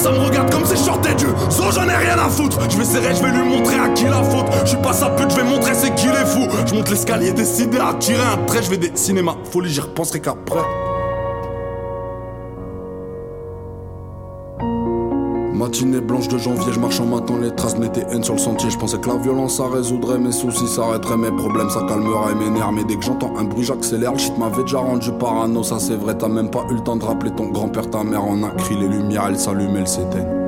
Speaker 11: Ça me regarde comme si je sortais du So j'en ai rien à foutre. Je vais serrer, je vais lui montrer à qui la faute. Je suis pas sa pute, je vais montrer c'est qu'il est fou. Je monte l'escalier décidé à tirer un trait. Je vais dessiner ma folie, j'y repenserai qu'après Matinée blanche de janvier, je marche en matant les traces de mes TN sur le sentier. Je pensais que la violence ça résoudrait mes soucis, ça arrêterait mes problèmes, ça calmerait mes nerfs. Mais dès que j'entends un bruit, j'accélère. Le shit m'avait déjà rendu parano, ça c'est vrai. T'as même pas eu le temps de rappeler ton grand-père, ta mère en a cri. Les lumières, elles s'allument, elles s'éteignent.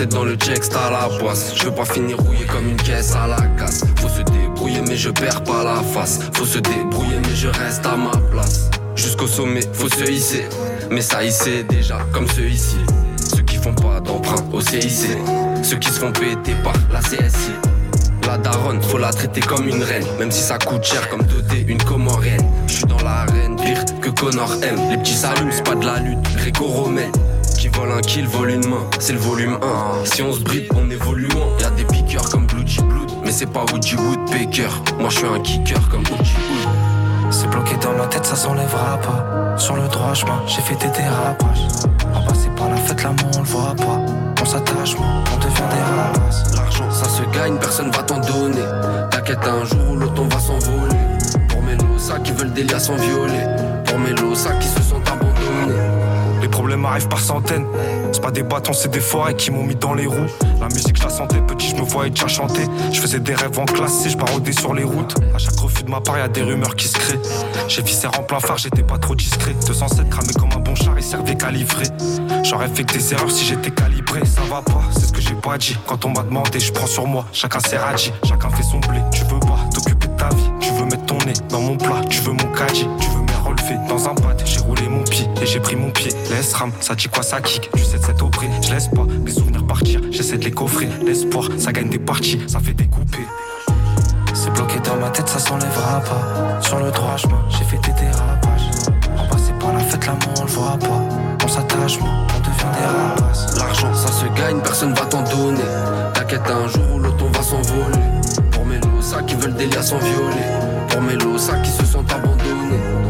Speaker 18: Tête dans le check, à la poisse. Je veux pas finir rouillé comme une caisse à la casse. Faut se débrouiller, mais je perds pas la face. Faut se débrouiller, mais je reste à ma place. Jusqu'au sommet, faut se hisser. Mais ça hissait déjà, comme ceux ici. Ceux qui font pas d'emprunt au CIC. Ceux qui se font péter par la CSI. La daronne, faut la traiter comme une reine. Même si ça coûte cher comme doter une comorienne. Je suis dans l'arène, pire que Connor M. Les petits s'allument, c'est pas de la lutte. Gréco-romaine. Vole un kill, vole une main. C'est le volume 1. Si on se bride, on évolue loin. Y'a des piqueurs comme Bloody Blood. Mais c'est pas Woody Woodpecker. Moi je suis un kicker comme Woody Wood.
Speaker 19: C'est bloqué dans ma tête, ça s'enlèvera pas. Sur le droit chemin, j'ai fait des dérapages. En passé par la fête, l'amour, on le voit pas. On s'attache, on devient des rapaces.
Speaker 18: L'argent, ça se gagne, personne va t'en donner. T'inquiète, un jour ou l'autre, on va s'envoler. Pour mes ça qui veulent des liens sans violer. Pour mes ça qui se sont abandonnés.
Speaker 19: Problèmes arrivent par centaines. C'est pas des bâtons, c'est des forêts qui m'ont mis dans les roues. La musique, je la sentais petit, je me voyais déjà chanter. Je faisais des rêves en classe et je barodais sur les routes. À chaque refus de ma part, y a des rumeurs qui se créent. J'ai viscère en plein phare, j'étais pas trop discret. 207 cramé comme un bon char, il servait qu'à livrer. J'aurais fait que des erreurs si j'étais calibré. Ça va pas, c'est ce que j'ai pas dit. Quand on m'a demandé, je prends sur moi. Chacun s'est radis, chacun fait son blé. Tu veux pas t'occuper de ta vie, tu veux mettre ton nez dans mon plat, tu veux mon caddie, tu veux me relever dans un et j'ai pris mon pied. Laisse ram, ça dit quoi ça kick. Tu sais de cette auprès, je laisse pas mes souvenirs partir. J'essaie de les coffrer. L'espoir, ça gagne des parties, ça fait découper. C'est bloqué dans ma tête, ça s'enlèvera pas. Sur le droit chemin, j'ai fait des dérapages. En passé par la fête, l'amour, on le voit pas. On s'attache, on devient des rapaces.
Speaker 18: L'argent, ça se gagne, personne va t'en donner. T'inquiète, un jour ou l'autre, on va s'envoler. Pour mes ça qui veulent des liens sans violer. Pour mes ça qui se sont abandonnés.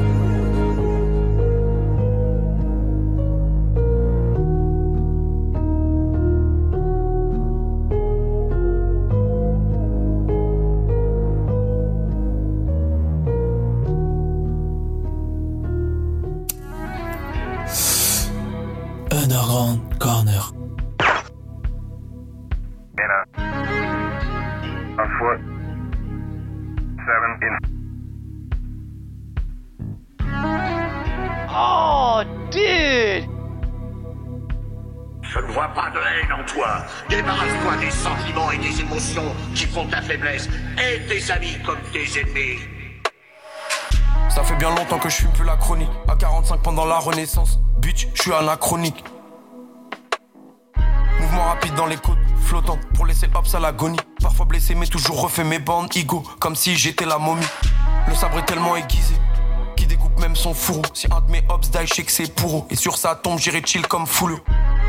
Speaker 19: Renaissance. Bitch, je suis anachronique. Mouvement rapide dans les côtes, flottant pour laisser Hops à l'agonie. Parfois blessé, mais toujours refait mes bandes. Ego, comme si j'étais la momie. Le sabre est tellement aiguisé qui découpe même son fourreau. Si un de mes Hops die, je que c'est pour Et sur sa tombe, j'irai chill comme Fulio.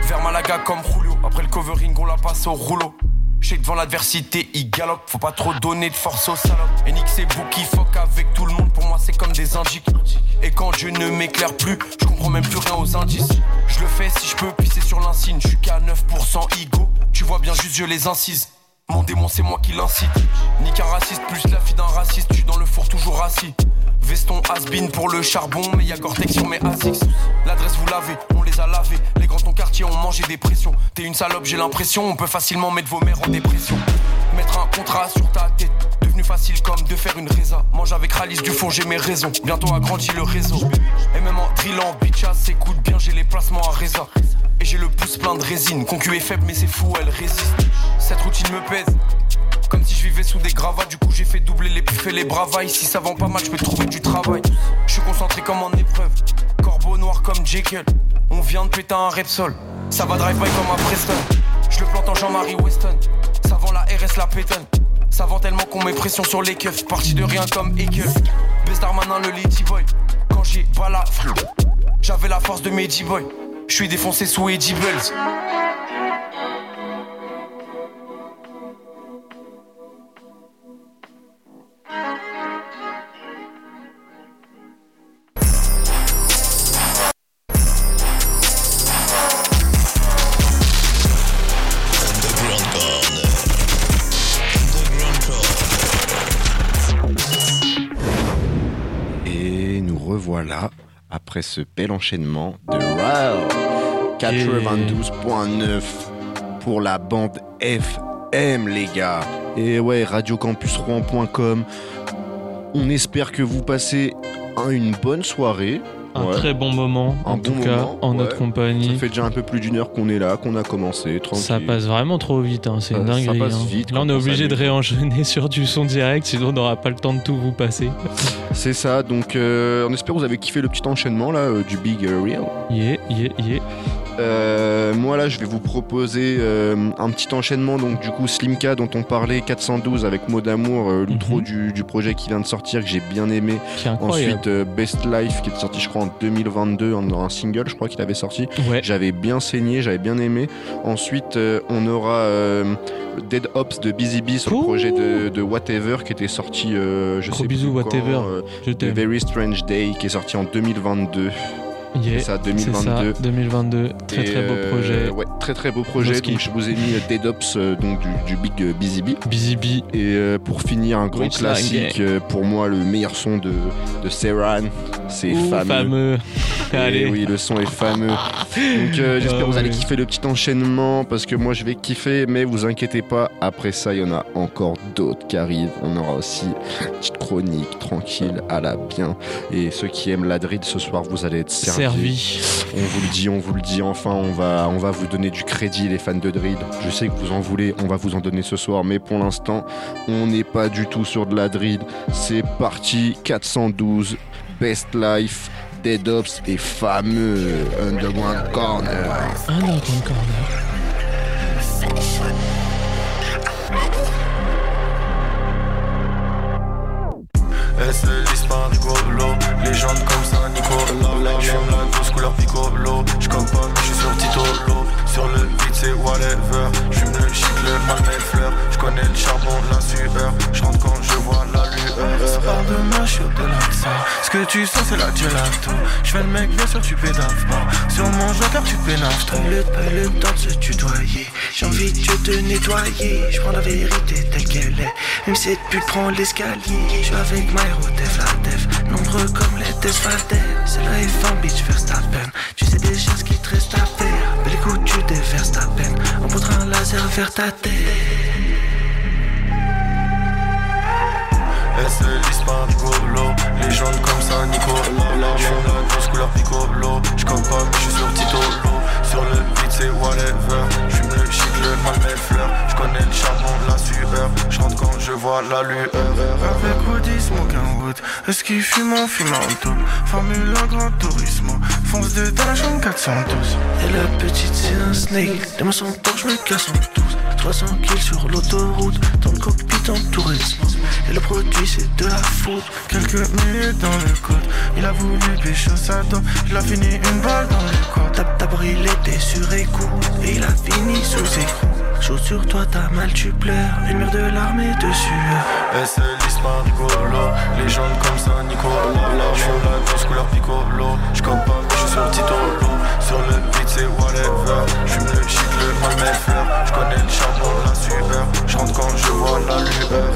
Speaker 19: Vers Malaga comme Julio. Après le covering, on la passe au rouleau. Je devant l'adversité, il galope. Faut pas trop donner de force aux salopes. Et nique vous qui fuck avec tout le monde. Pour moi, c'est comme des indiques. Et quand je ne m'éclaire plus, je comprends même plus rien aux indices. Je le fais si je peux pisser sur l'insigne. Je suis qu'à 9% ego. Tu vois bien juste, je les incise. Mon démon, c'est moi qui l'incite. Nique un raciste, plus la fille d'un raciste. Tu dans le four, toujours assis. Veston has pour le charbon, mais y a Cortex sur mes Asics. L'adresse vous l'avez, on les a lavés. Les grands ton quartier ont mangé des pressions. T'es une salope, j'ai l'impression. On peut facilement mettre vos mères en dépression. Mettre un contrat sur ta tête, devenu facile comme de faire une résa. Mange avec Ralice du fond, j'ai mes raisons. Bientôt agrandi le réseau. Et même en drillant, bitcha, s'écoute bien, j'ai les placements à résa. Et j'ai le pouce plein de résine. Concu est faible, mais c'est fou, elle résiste. Cette routine me pèse. Comme si je vivais sous des gravats, du coup j'ai fait doubler les pifs et les bravailles. Si ça vend pas mal, je peux trouver du travail. Je suis concentré comme en épreuve. Corbeau noir comme Jekyll. On vient de péter un Repsol. Ça va drive by comme un Preston. Je le plante en Jean-Marie Weston. Ça vend la RS, la pétonne. Ça vend tellement qu'on met pression sur les keufs. Parti de rien comme Ekel. Best Darmanin, le Lady Boy. Quand j'ai la j'avais la force de Mehdi Boy. Je suis défoncé sous Edibles.
Speaker 2: Et revoilà après ce bel enchaînement de Wow 92.9 pour la bande FM les gars. Et ouais, radiocampusrouen.com. On espère que vous passez un- une bonne soirée.
Speaker 3: Un
Speaker 2: Ouais.
Speaker 3: très bon moment, en tout cas, en
Speaker 2: ouais.
Speaker 3: notre compagnie.
Speaker 2: Ça fait déjà un peu plus d'une heure qu'on est là, qu'on a commencé, tranquille.
Speaker 3: Ça passe vraiment trop vite, hein, c'est
Speaker 2: ça
Speaker 3: dinguerie.
Speaker 2: passe
Speaker 3: hein.
Speaker 2: vite
Speaker 3: Là, on est obligé de réenchaîner *laughs* sur du son direct, sinon on n'aura pas le temps de tout vous passer.
Speaker 2: C'est ça, donc euh, on espère que vous avez kiffé le petit enchaînement là euh, du Big euh, Real.
Speaker 3: Yeah, yeah, yeah.
Speaker 2: Euh, moi là je vais vous proposer euh, un petit enchaînement donc du coup Slimka dont on parlait 412 avec Mot d'amour euh, l'outro du, du projet qui vient de sortir que j'ai bien aimé. Ensuite Best Life qui est sorti je crois en 2022 en un single je crois qu'il avait sorti.
Speaker 3: Ouais.
Speaker 2: j'avais bien saigné j'avais bien aimé. Ensuite on aura Dead Ops de Busy Bee sur le projet de, de Whatever qui était sorti je
Speaker 3: Gros
Speaker 2: sais
Speaker 3: bisous,
Speaker 2: plus
Speaker 3: Whatever. Je
Speaker 2: The. Very Strange Day qui est sorti en 2022
Speaker 3: Yeah,
Speaker 2: c'est ça
Speaker 3: c'est
Speaker 2: 2022
Speaker 3: ça, 2022. Très
Speaker 2: et,
Speaker 3: très beau
Speaker 2: euh,
Speaker 3: projet.
Speaker 2: ouais, très très beau projet. Donc je vous ai mis euh, Dead Ops, euh, donc du, du Big euh, Busy Bee.
Speaker 3: Busy Bee.
Speaker 2: Et euh, pour finir, un grand classique, euh, pour moi, le meilleur son de, de Serran. C'est fameux.
Speaker 3: fameux.
Speaker 2: Et
Speaker 3: Allez.
Speaker 2: oui, le son est fameux. Donc euh, j'espère
Speaker 3: Ah
Speaker 2: que vous allez kiffer le petit enchaînement parce que moi je vais kiffer, mais vous inquiétez pas, après ça il y en a encore d'autres qui arrivent. On aura aussi une petite chronique tranquille à la bien. Et ceux qui aiment la drill ce soir, vous allez être servis.
Speaker 3: Servi.
Speaker 2: On vous le dit, on vous le dit. Enfin, on va, on va vous donner du crédit, les fans de drill. Je sais que vous en voulez, on va vous en donner ce soir, mais pour l'instant, on n'est pas du tout sur de la drill. C'est parti, 412, Best Life, Dead Ops et fameux Underground Corner.
Speaker 3: Underground Corner.
Speaker 20: SL l'histoire du Légende comme ça Nico. J'fume la grosse couleur piccolo. J'comme pas mais j'suis sur Titolo Sur le beat c'est whatever. J'fume le shit le mal mes fleurs J'connais le charbon la sueur. J'rentre quand je vois la lueur. Ça part de ma je au-delà de ça Ce que tu sens c'est la gelato. J'fais le mec bien sûr tu pédaves pas. Sur mon joker tu pénaves trop.
Speaker 21: Le pas le temps de se tutoyer. J'ai envie de te nettoyer. Je prends la vérité telle qu'elle est. Même si cette pute prend l'escalier. Je avec Myro, Def la Def. Nombreux comme les Def C'est la F1, bitch, Verstappen. Tu sais déjà ce qu'il te reste à faire. Bel écoute, tu déverses ta peine. On pointera un laser vers ta tête.
Speaker 20: SL l'histoire du golo Légende comme ça Nico J'fume la grosse couleur piccolo J'comme pas j'suis sur Titolo Sur le beat c'est whatever J'fume le le mal mes fleurs. J'connais le charbon la sueur. J'rentre quand je vois la lueur. Avec Woody smoke wood Est-ce qu'il fume en fume en Formule grand tourisme. Fonce de dans la chambre 412
Speaker 21: Et la petite c'est un snake. Demain son tour, je me casse en 12. 300 kills sur l'autoroute. Dans le cockpit en tourisme. Et le produit c'est de la faute.
Speaker 20: Quelques minutes dans le code Il a voulu pécho sa dent Il a fini une balle dans le corps
Speaker 21: T'as d'abord il sur écoute. Et il a fini sous écrou. Chaud sur toi, t'as mal, tu pleures. Une mer de larmes et de sueur.
Speaker 20: SL l'histoire du golo Légende comme ça Nico J'fume la grosse couleur piccolo J'comme pas mais j'suis sur Titolo Sur le beat c'est whatever J'fume le shit le mal fleurs J'connais le charbon la sueur J'rentre quand je vois la lueur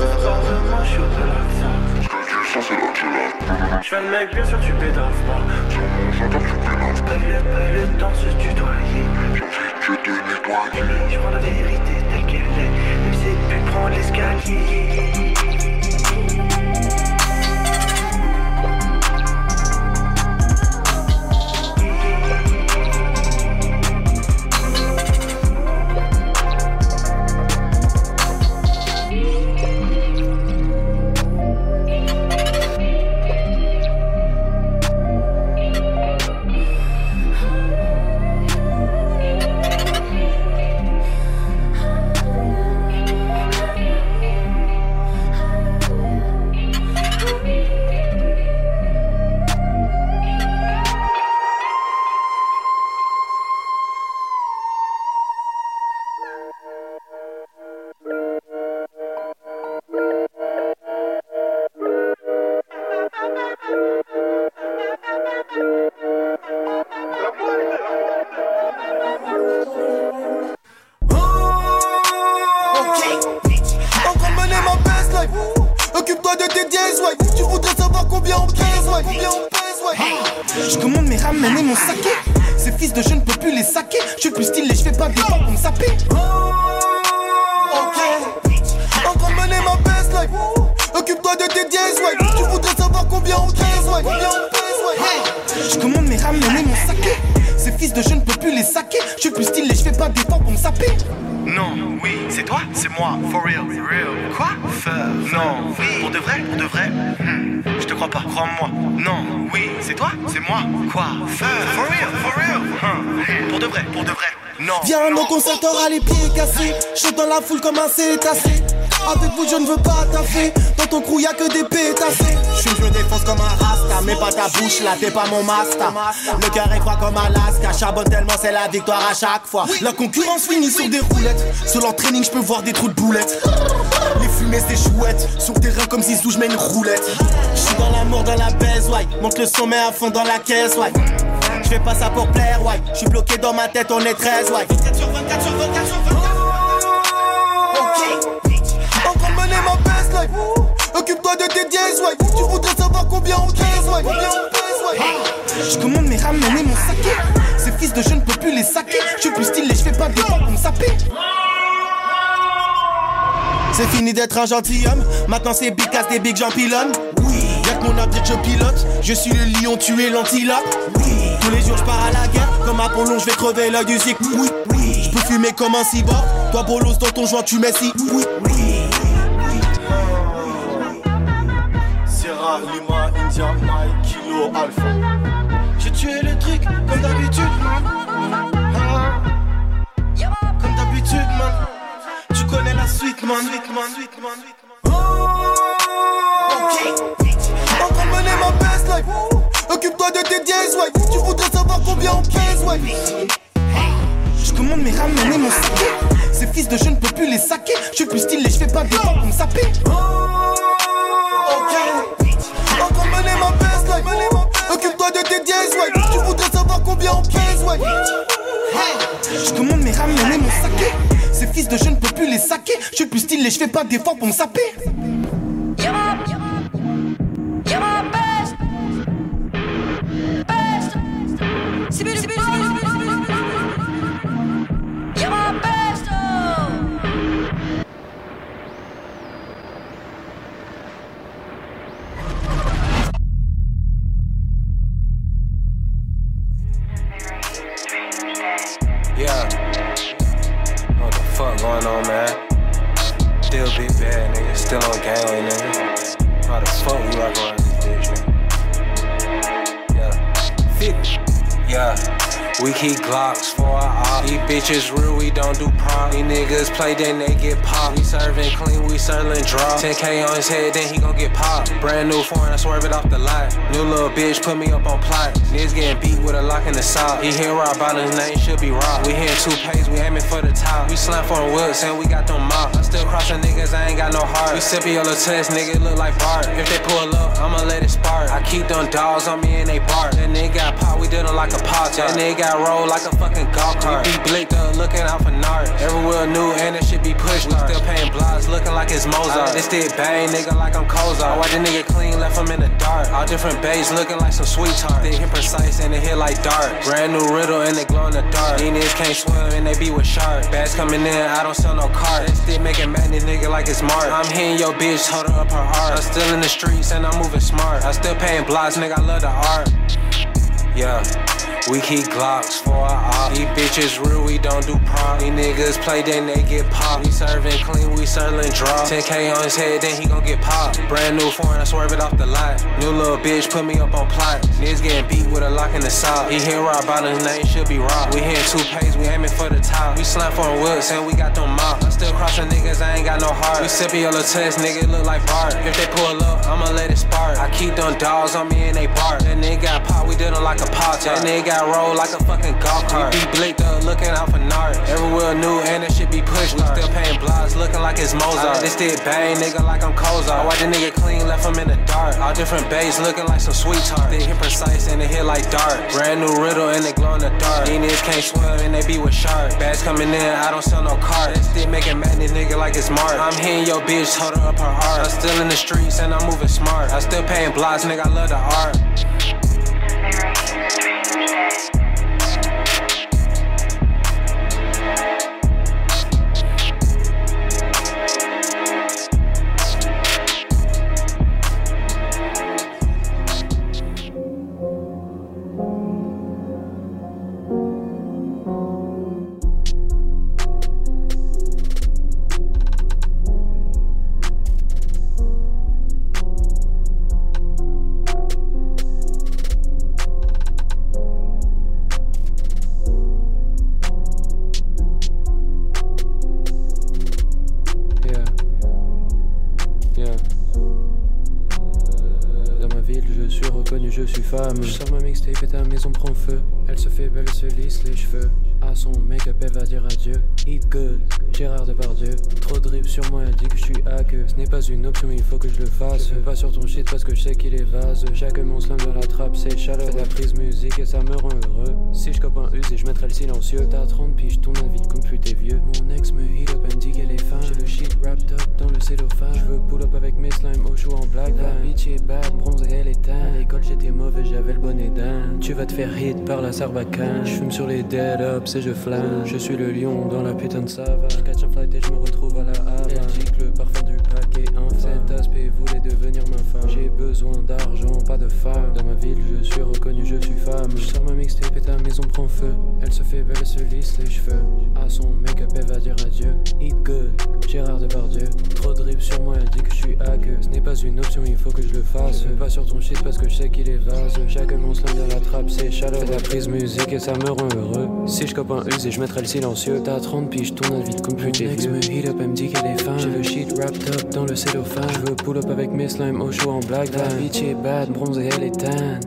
Speaker 21: Je fais le mec, bien sûr, tu pédaves pas. Sur mon chanteur, tu pédaves pas. Le, pas le temps de se tutoyer. J'ai envie de te nettoyer. Je prends la vérité telle qu'elle est. Même si cette pute prend l'escalier.
Speaker 22: Pieds cassés. Dans la foule comme un cétacé. Avec vous, je ne veux pas taffer. Dans ton crew, y'a que des pétassés.
Speaker 23: Je me défonce comme un rasta, mais pas ta bouche là, t'es pas mon master. Le cœur est froid comme Alaska, charbonne tellement c'est la victoire à chaque fois.
Speaker 22: La concurrence finit sur des roulettes. Sur l'entraining, je peux voir des trous de boulettes. Les fumées, c'est chouette. Sur terrain, comme si je mets une roulette. Je suis dans l'amour, dans la baise, ouais. Monte le sommet à fond dans la caisse, ouais. Je fais pas ça pour plaire, ouais. Je suis bloqué dans ma tête, on est 13, ouais. 24 sur 24 sur 24 sur 24. Ok. Train de mener ma best life. Occupe-toi de tes dièses, ouais. Tu voudrais savoir combien on pèse, ouais. Combien on pèse, ouais. Je commande mes ramen et mon saké. Ces fils de je ne peux plus les saquer. Je suis plus stylé, je fais pas d'efforts pour me saper. C'est fini d'être un gentilhomme. Maintenant c'est big casse des big gens pilonnent. Oui, y'a que mon abdi que je pilote. Je suis le lion, tu es l'antilope. Oui, tous les jours je pars à la guerre. Comme Apollon, je vais crever l'œil du zik. Oui, oui, je peux fumer comme un cyborg. Toi, bolos, dans ton joint, tu mets si. Oui, oui.
Speaker 23: Sierra, Lima, India, Mike, Kilo, Alpha.
Speaker 22: J'ai tué le truc, comme d'habitude. Ah. Comme d'habitude, man. Tu connais la suite, man. Suite, man. Suite, man. Ok. En mener ma best life. Occupe-toi de tes dièses, ouais. Tu voudrais savoir combien on pèse, ouais. Je commande mes ramen et mon saké. Ces fils de je ne peux plus les saquer. Je suis plus stylé, je fais pas d'efforts pour me saper. Ok. En train de mener ma best life. Occupe-toi de tes dièses, ouais. Tu voudrais savoir combien on pèse, ouais. Je commande mes ramen et mon saké. Ces fils de je ne peux plus les saquer. Je suis plus stylé, je fais pas d'efforts pour me saper.
Speaker 24: Still big bad, nigga. Still on gangway, nigga. How the fuck we rock around Yeah. We keep Glocks for our op. These bitches real, we don't do prom. These niggas play, then they get popped. We serving clean, we serving draw. 10k on his head, then he gon' get popped. Brand new foreign, I swerve it off the lot. New little bitch put me up on plot. Niggas getting beat with a lock in the sock. He hear rock about his name, should be rock. We hitting two pays, we aiming for the top. We slam for whips, and we got them mops. I still crossing niggas, I ain't got no heart. We sipping yellow test, nigga, look like Bart. If they pull up, I'ma let it spark. I keep them dogs on me and they bark. That nigga got pop, we did like a pop. That nigga got roll like a fucking golf cart. We be blicked up, looking out for nard. Everywhere new, and that shit be pushed. We still paying blocks, looking like it's Mozart. This did bang, nigga, like I'm Kozar. Why the nigga clean, left him in the dark. All different bass, looking like some sweet tart. They hit precise and they hit like dart. Brand new riddle and they glow in the dark. These niggas can't swim and they be with sharks. Bags coming in, I don't sell no cart. That stick making mad, this nigga like it's Mark. I'm hitting your bitch, hold her up her heart. I'm still in the streets and I'm moving smart. I still paying blocks, nigga, I love the art. Yeah. We keep Glocks for our op. These bitches real, we don't do prom. These niggas play, then they get popped. We serving clean, we serving draw. 10k on his head, then he gon' get popped. Brand new foreign, I swerve it off the lot. New little bitch put me up on plot. Niggas getting beat with a lock in the sock. He hear rock about his name, should be rock. We hitting two pays, we aiming for the top. We slam for whips, and we got them mops. I still crossing niggas, I ain't got no heart. We sipping yellow test, nigga look like Bart. If they pull up, I'ma let it spark. I keep them dogs on me and they bark. That nigga got pop, we did him like a pop. That nigga got roll like a fucking golf cart. We be blicked up, looking out for nard. Everywhere new, and that shit be pushed. We still paying blocks, looking like it's Mozart. This did bang, nigga, like I'm Kozar. Why the nigga clean, left him in the dark. All different bass, looking like some sweet tart. They hit precise and they hit like dart. Brand new riddle and they glow in the dark. These niggas can't swim and they be with sharks. Bags coming in, I don't sell no car. That stick making mad, this nigga like it's Mark. I'm hitting your bitch, hold her up her heart. I'm still in the streets and I'm moving smart. I still paying blocks, nigga, I love the art.
Speaker 25: Son make-up, elle va dire adieu. Eat good, Gérard Depardieu. De sur moi, elle dit que je suis hacker. Ce n'est pas une option, il faut que je le fasse. Je pas sur ton shit parce que je sais qu'il est vase. Jacques mon slam dans la trappe, c'est chaleur. La prise musique et ça me rend heureux. Si je cope un us et je mettrai le silencieux. T'as 30 piges, ton avis comme plus t'es vieux. Mon ex me heat up, elle me dit est fan. J'ai le shit wrapped up dans le cellophane. Je veux pull up avec mes slimes au chou en black. La bitch est bad, bronzée, elle est. À l'école j'étais mauvais, j'avais le bonnet d'un. Tu vas te faire hit par la sarbacane. Je fume sur les dead ups et je flâne. Je suis le lion dans la putain de savane. Catch un flight et je me retrouve à la Aspect voulait devenir ma femme. J'ai besoin d'argent, pas de femme. Dans ma ville, je suis reconnu, je suis femme. Je sors ma mixtape et ta maison prend feu. Elle se fait belle, elle se lisse les cheveux. À son make-up, elle va dire adieu. Eat good, Gérard Depardieu. Trop de drip sur moi, elle dit que je suis hacker. Ce n'est pas une option, il faut que je le fasse. Je pas sur ton shit parce que je sais qu'il est vase. Chaque mon slam dans la trappe, c'est chaleur. Fais la prise musique et ça me rend heureux. Si je cope un et je mettrai le silencieux. T'as 30 piges, tourne vite comme plus t'es vieux. me heat up, elle me dit qu'elle est fan. J'ai le shit wrapped up dans le cellophane. Je veux pull up avec mes slimes au chaud en black. La bitch est bad, bronzée, elle est tan.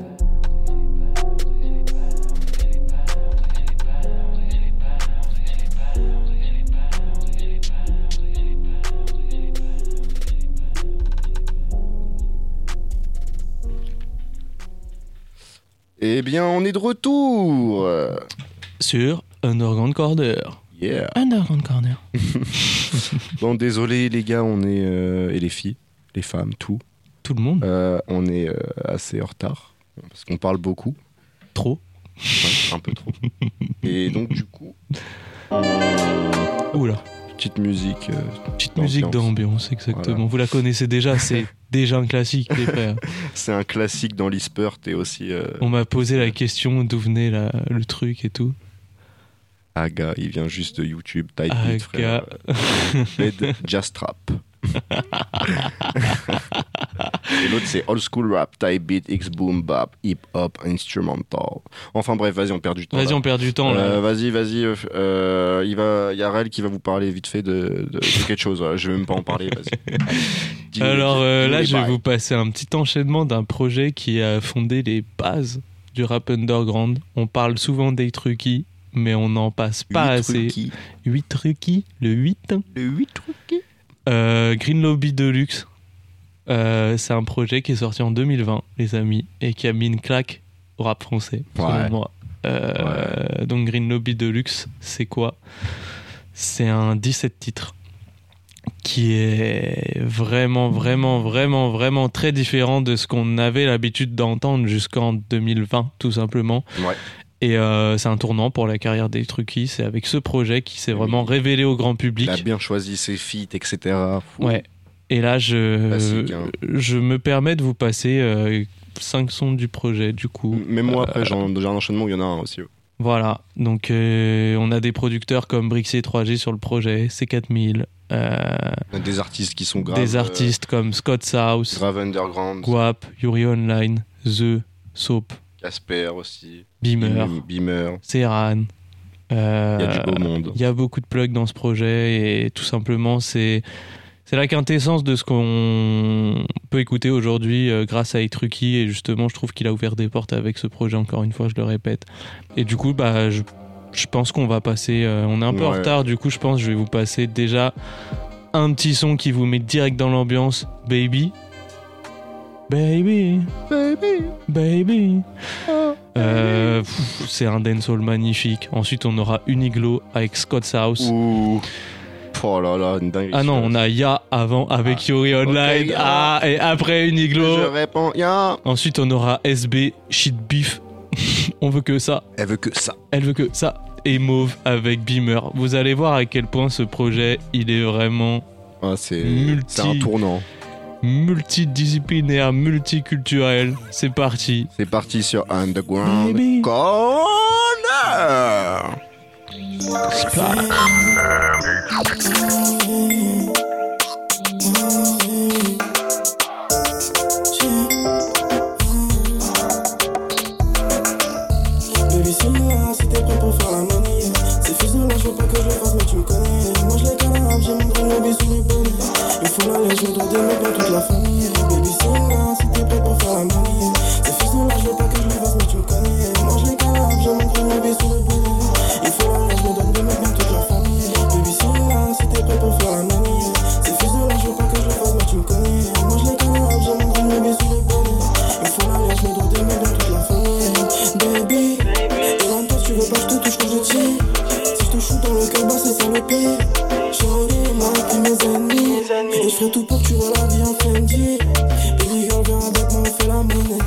Speaker 2: Eh bien, on est de retour
Speaker 3: Sur Underground Corner.
Speaker 2: Yeah.
Speaker 3: Underground Corner. *laughs*
Speaker 2: Bon, désolé les gars, on est euh, et les filles, les femmes, tout.
Speaker 3: Tout le monde.
Speaker 2: Euh, on est euh, assez en retard parce qu'on parle beaucoup.
Speaker 3: Trop.
Speaker 2: Ouais, un peu trop. *laughs* et donc du coup.
Speaker 3: Oula.
Speaker 2: Petite musique.
Speaker 3: Petite musique d'ambiance, exactement. Vous la connaissez déjà, c'est *laughs* déjà un classique, les frères. *laughs*
Speaker 2: C'est un classique dans l'e-sport et aussi. euh,
Speaker 3: On m'a posé la question d'où venait la- le truc et tout.
Speaker 2: Aga, il vient juste de YouTube, type
Speaker 3: Aga.
Speaker 2: it, frère. Euh, Bed Just Rap. Et l'autre c'est Old School Rap, Type Beat, X Boom Bap, Hip Hop, Instrumental. Enfin bref, vas-y, on perd du temps.
Speaker 3: Vas-y, on perd du temps, là.
Speaker 2: Euh, vas-y, vas-y. euh, euh, il va, y a Rel qui va vous parler vite fait de, de- de quelque chose. Je vais même pas en parler. Vas-y. *laughs*
Speaker 3: Alors euh, là, je vais vous passer un petit enchaînement d'un projet qui a fondé les bases du rap underground. On parle souvent des truquis, mais on n'en passe pas
Speaker 2: Huit
Speaker 3: assez.
Speaker 2: truquis.
Speaker 3: 8 truquis, le 8.
Speaker 2: Le 8 truquis.
Speaker 3: Euh, Green Lobby Deluxe. Euh, c'est un projet qui est sorti en 2020, les amis, et qui a mis une claque au rap français, selon
Speaker 2: Ouais.
Speaker 3: moi. Euh, Donc Green Lobby Deluxe, c'est quoi? C'est un 17 titres qui est vraiment, vraiment, vraiment, vraiment très différent de ce qu'on avait l'habitude d'entendre jusqu'en 2020, tout simplement.
Speaker 2: Ouais.
Speaker 3: Et euh, c'est un tournant pour la carrière des Truquis. C'est avec ce projet qui s'est vraiment révélé au grand public.
Speaker 2: Il a bien choisi ses feats, etc. Fou.
Speaker 3: Ouais. Et là, je,
Speaker 2: hein.
Speaker 3: je me permets de vous passer 5 sons du projet, du coup.
Speaker 2: Même moi,
Speaker 3: Euh,
Speaker 2: après, j'ai un, enchaînement où il y en a un aussi. ouais.
Speaker 3: Voilà. Donc, euh, on a des producteurs comme Brixie 3G sur le projet, C4000. euh,
Speaker 2: Des artistes qui sont graves.
Speaker 3: des
Speaker 2: euh,
Speaker 3: artistes comme Scott South,
Speaker 2: grave underground.
Speaker 3: Guap, Yuri Online, The, Soap,
Speaker 2: Casper aussi.
Speaker 3: Beamer,
Speaker 2: Beamer.
Speaker 3: Serran. Euh,
Speaker 2: Il y a du beau monde.
Speaker 3: Il y a beaucoup de plugs dans ce projet et tout simplement c'est c'est la quintessence de ce qu'on peut écouter aujourd'hui euh, grâce à Etruki et justement je trouve qu'il a ouvert des portes avec ce projet encore une fois je le répète et du coup bah je, je pense qu'on va passer euh, on est un peu en retard du coup je pense que je vais vous passer déjà un petit son qui vous met direct dans l'ambiance Baby Baby
Speaker 2: Baby
Speaker 3: Baby euh, pff, c'est un dancehall magnifique. Ensuite, on aura Uniglo avec Scott's House.
Speaker 2: Ouh. Oh là là, une dinguerie.
Speaker 3: Ah non, on a Ya avant avec Yuri Online. ah, et après Uniglo.
Speaker 2: Je réponds, ya.
Speaker 3: Ensuite, on aura SB Shit Beef. *laughs* on veut que ça.
Speaker 2: Elle veut que ça.
Speaker 3: Elle veut que ça. Et Mauve avec Beamer. Vous allez voir à quel point ce projet, il est vraiment
Speaker 2: Ah, c'est
Speaker 3: Multi-
Speaker 2: c'est un tournant.
Speaker 3: Multidisciplinaire, multiculturel. C'est parti.
Speaker 2: C'est parti sur Underground
Speaker 3: Baby.
Speaker 2: Corner.
Speaker 26: Baby, je dois des dans toute la famille. Ferai tout pour que tu vois la vie en Fendi. Baby girl, viens avec moi, on fait la monnaie.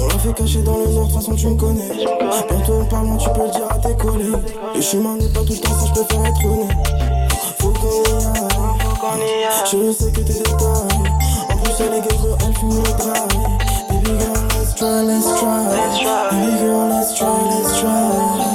Speaker 26: On l'a fait cacher dans le nord, de toute façon tu me connais. Bientôt on parle, tu peux le dire à tes collègues. Le chemin n'est pas tout le temps, ça je préfère être honnête. Faut qu'on y aille. Je sais que t'es détaillé. En plus, elle est ghetto, elle fume le drague. Baby girl, let's try, let's try. Baby girl, let's try, let's try.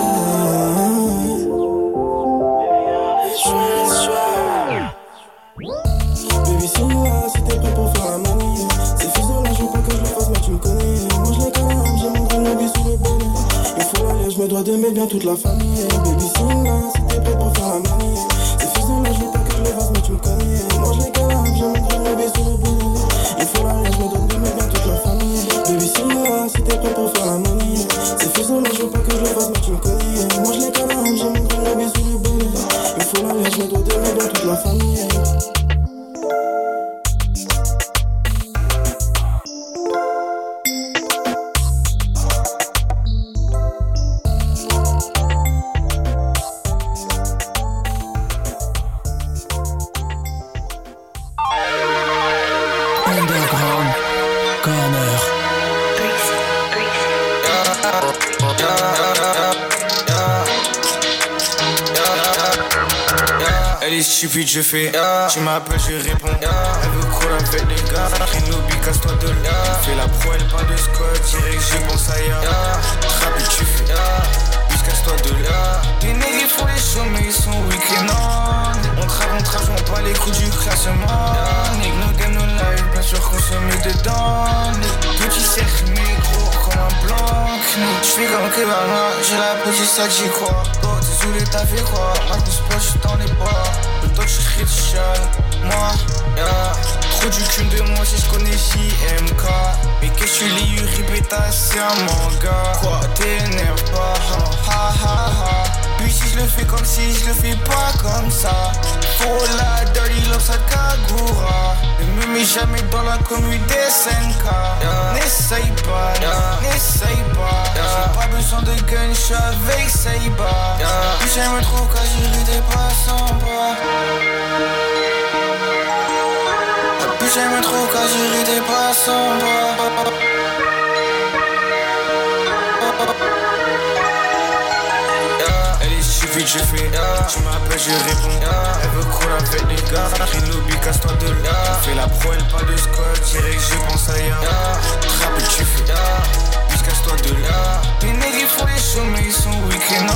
Speaker 26: Dois d'aimer bien toute la famille. Baby, si là, si t'es prêt pour faire la Est stupide, je fais Tu m'appelles, je réponds Elle veut courir avec les gars. Renobi, casse-toi de là. Fais la pro, parle de Scott Direct, je pense ailleurs tu fais Bis, casse-toi de là. Des nègres, ils font les shows, mais ils sont week-end on. On travaille, on travaille, on pas les coups du classement. Nègres, no game, no life Bien sûr qu'on se met dedans. Petit cercle, mais gros comme un blanc. Je fais comme Kebama J'ai la petite ça j'y crois. Oh, désolé, t'as fait quoi? Pas, je suis dans les bras Crie de chale Moi, yeah Trop du cul de moi si je connais JMK Mais que je suis répéta, c'est un manga. Quoi, t'énerve pas, ha ha ha. Puis si je le fais comme si je le fais pas comme ça Faut la dirty love sa Kagura Ne me mets jamais dans la commune des 5K N'essaye pas, n'essaye pas. J'ai pas besoin de gun, je suis avec Saiba Puis j'aime trop quand j'ai des passants pas Puis j'aime trop quand j'ai des passants pas Elle stupide, je fais Tu m'appelles, je réponds Elle veut courir avec les gars. Renobi, casse-toi de là. Fais la pro, elle parle de Scott Direct, je pense ailleurs Rapide, tu fais Bis, casse-toi de là. Des nègres, ils font les shows, mais ils sont week-end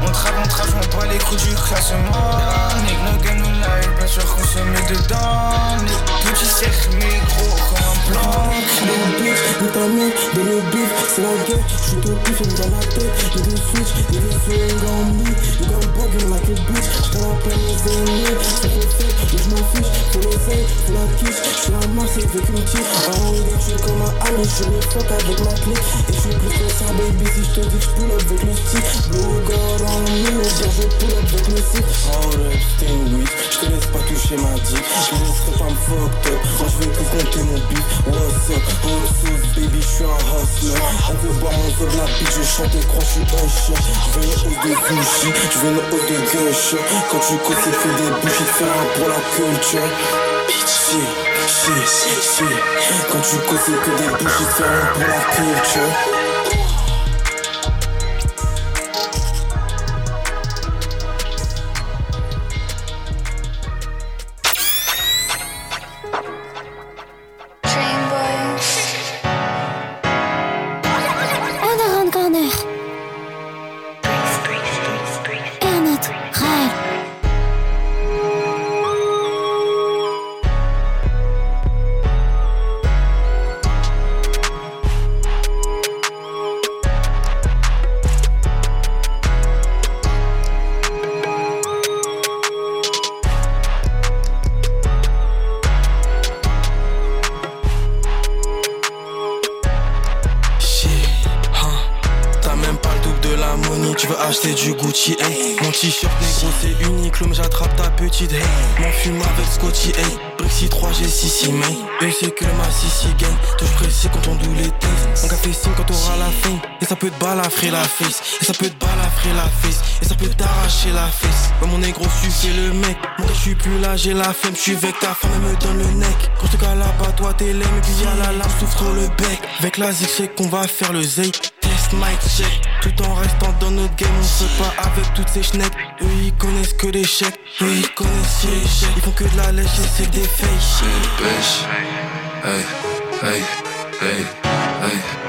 Speaker 26: on travaille, on travaille, on pas les coups du classement. Nègre, no game, no life Bien sûr qu'on se dedans. Petit cercle, mais gros comme un blanc Des bitch, de le beef, c'est la guerre, je suis au pif, dans la tête, y'a des switch, y'a des me, you bitch, j't'en rappelle les ennemis, c'est mais j'm'en fiche, faut l'oseille, faut la quiche, j'suis une petite, en haut des tues comme un ami, j'suis les fuck avec ma clique, et j'suis plus que ça baby, si j'te dis j'pull up avec le stick, blue god me, ou bien je pull up avec le stick, hold up, extinguish, j'te laisse pas toucher ma dick, je laisserai pas me fucked up, moi j'veux que compter mon beat, what's up, what's up, baby, j'suis un hustler, on veut boire mon zob, la bitch, je chante et crois, j'suis usher, j'veux une hausse de Gucci, j'veux une hausse de gush, quand tu côtes, c'est fait des te fait un pour la culture, si, si, si, si, quand tu c'est que des un pour la culture. Petite, hey. Mon fume avec Scotty, hey. Brixie 3, G 6 mais Eux c'est que ma sissi gagne. Touche précis quand on doule les tests. On café signe quand t'auras la faim. Et ça peut te balafrer la face. Et ça peut te balafrer la face. Et ça peut t'arracher la face. Ouais, mon négro suffit le mec. Moi je suis plus là, j'ai la flemme. Je suis avec ta femme, elle me donne le neck. Quand te cala pas, toi t'es l'aime. Et puis y'a la lame, souffre le bec. Avec la zig, c'est qu'on va faire le zay. Tout en restant dans notre game, on se pas avec toutes ces schnettes. Eux ils connaissent que chèques. Eux ils connaissent chèques. Ils font que de la lèche et c'est des fakes.
Speaker 27: Hey, hey, hey, hey.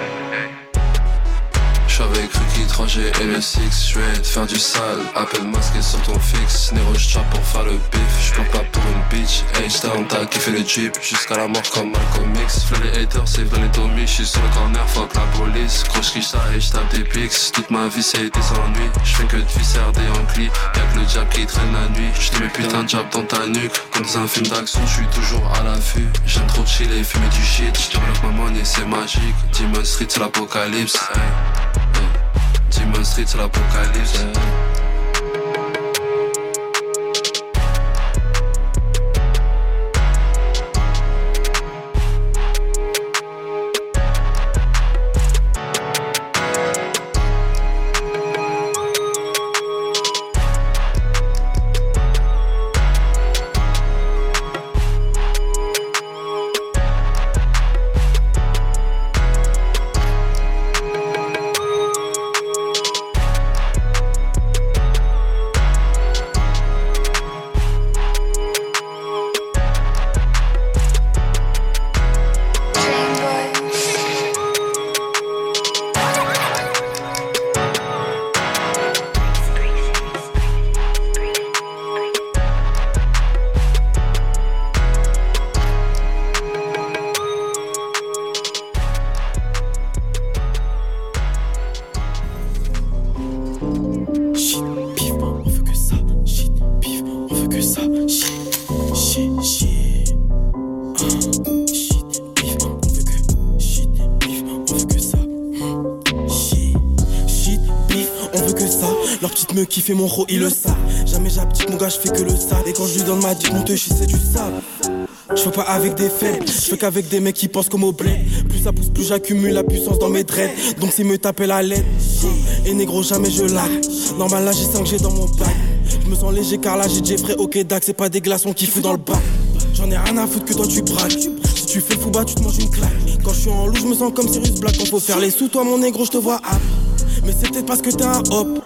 Speaker 27: Étranger et le six, de faire du sale. Appelle masqué sur ton fixe, Nero j'tire pour faire le bif. J'plante pas pour une bitch, hey j'down t'as kiffé le jeep. Jusqu'à la mort comme Malcolm X. Fais les haters, c'est vrai les Tommy, j'suis sur le corner, fuck la police. J'kiche ça et j'tape des pics. Toute ma vie c'est été sans nuit. J'fais que de visser des amplis. Y'a que le diable qui traîne la nuit. J'te mets putain de jab dans ta nuque. Comme dans un film d'action, j'suis toujours à l'affût. J'aime trop chiller, fumer du shit. J'développe ma monnaie, c'est magique. Demon Street, c'est l'apocalypse. Hey. Demon Street, c'est l'apocalypse.
Speaker 26: Leur petite me kiffe et mon ro, il le savent. Jamais j'abdique, mon gars, je fais que le sale. Et quand je lui donne ma dick, mon te c'est du sable. Je fais pas avec des faibles, je fais qu'avec des mecs qui pensent comme au blé. Plus ça pousse, plus j'accumule la puissance dans mes dreads. Donc s'ils me tapaient la lettre, et négro, jamais je lag. Normal, là j'ai 5G dans mon bac. Je me sens léger car là j'ai Jeffrey, ok, Dax, c'est pas des glaçons qui foutent dans le bac. J'en ai rien à foutre que toi tu braques. Si tu fais le fou bas, tu te manges une claque. Quand je suis en loup, je me sens comme Sirius Black. Quand faut faire les sous, toi mon négro, je te vois hop. Mais c'est peut-être parce que t'es un hop.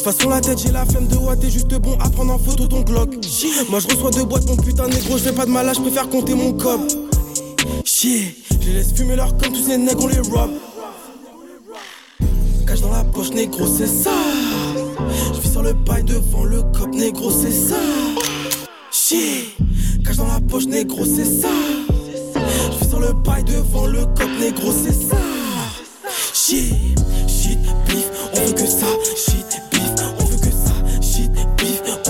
Speaker 26: De toute façon la tête j'ai la flemme de what t'es juste bon à prendre en photo ton Glock. Moi je reçois deux boîtes mon putain négro je fais pas de malade je préfère compter mon cop. Chier Je les laisse fumer leur comme tous ces nègres on les rob Cache dans la poche négro c'est ça. Je vis sur le bail devant le cop négro c'est ça. Chier Cache dans la poche négro c'est ça. Je vis sur le bail devant le cop négro c'est ça. Chier Shit bif on veut que ça Shit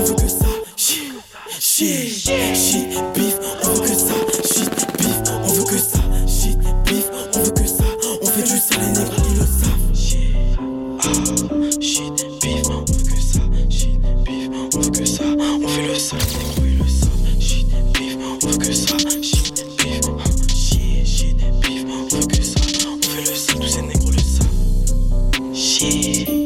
Speaker 26: on veut que ça. Shit Shit Shit bif on veut que ça. Shit bif on veut que ça. Shit bif on veut que ça. On fait du sale les nègres ils le savent. Shit Ah Shit bif on veut que ça. Shit bif on veut que ça. On fait le sale les nègres ils le savent. Shit bif on veut que ça. Shit bif ah, Shit Shit bif on veut que ça. On fait le sale tous ces nègres le savent. Shit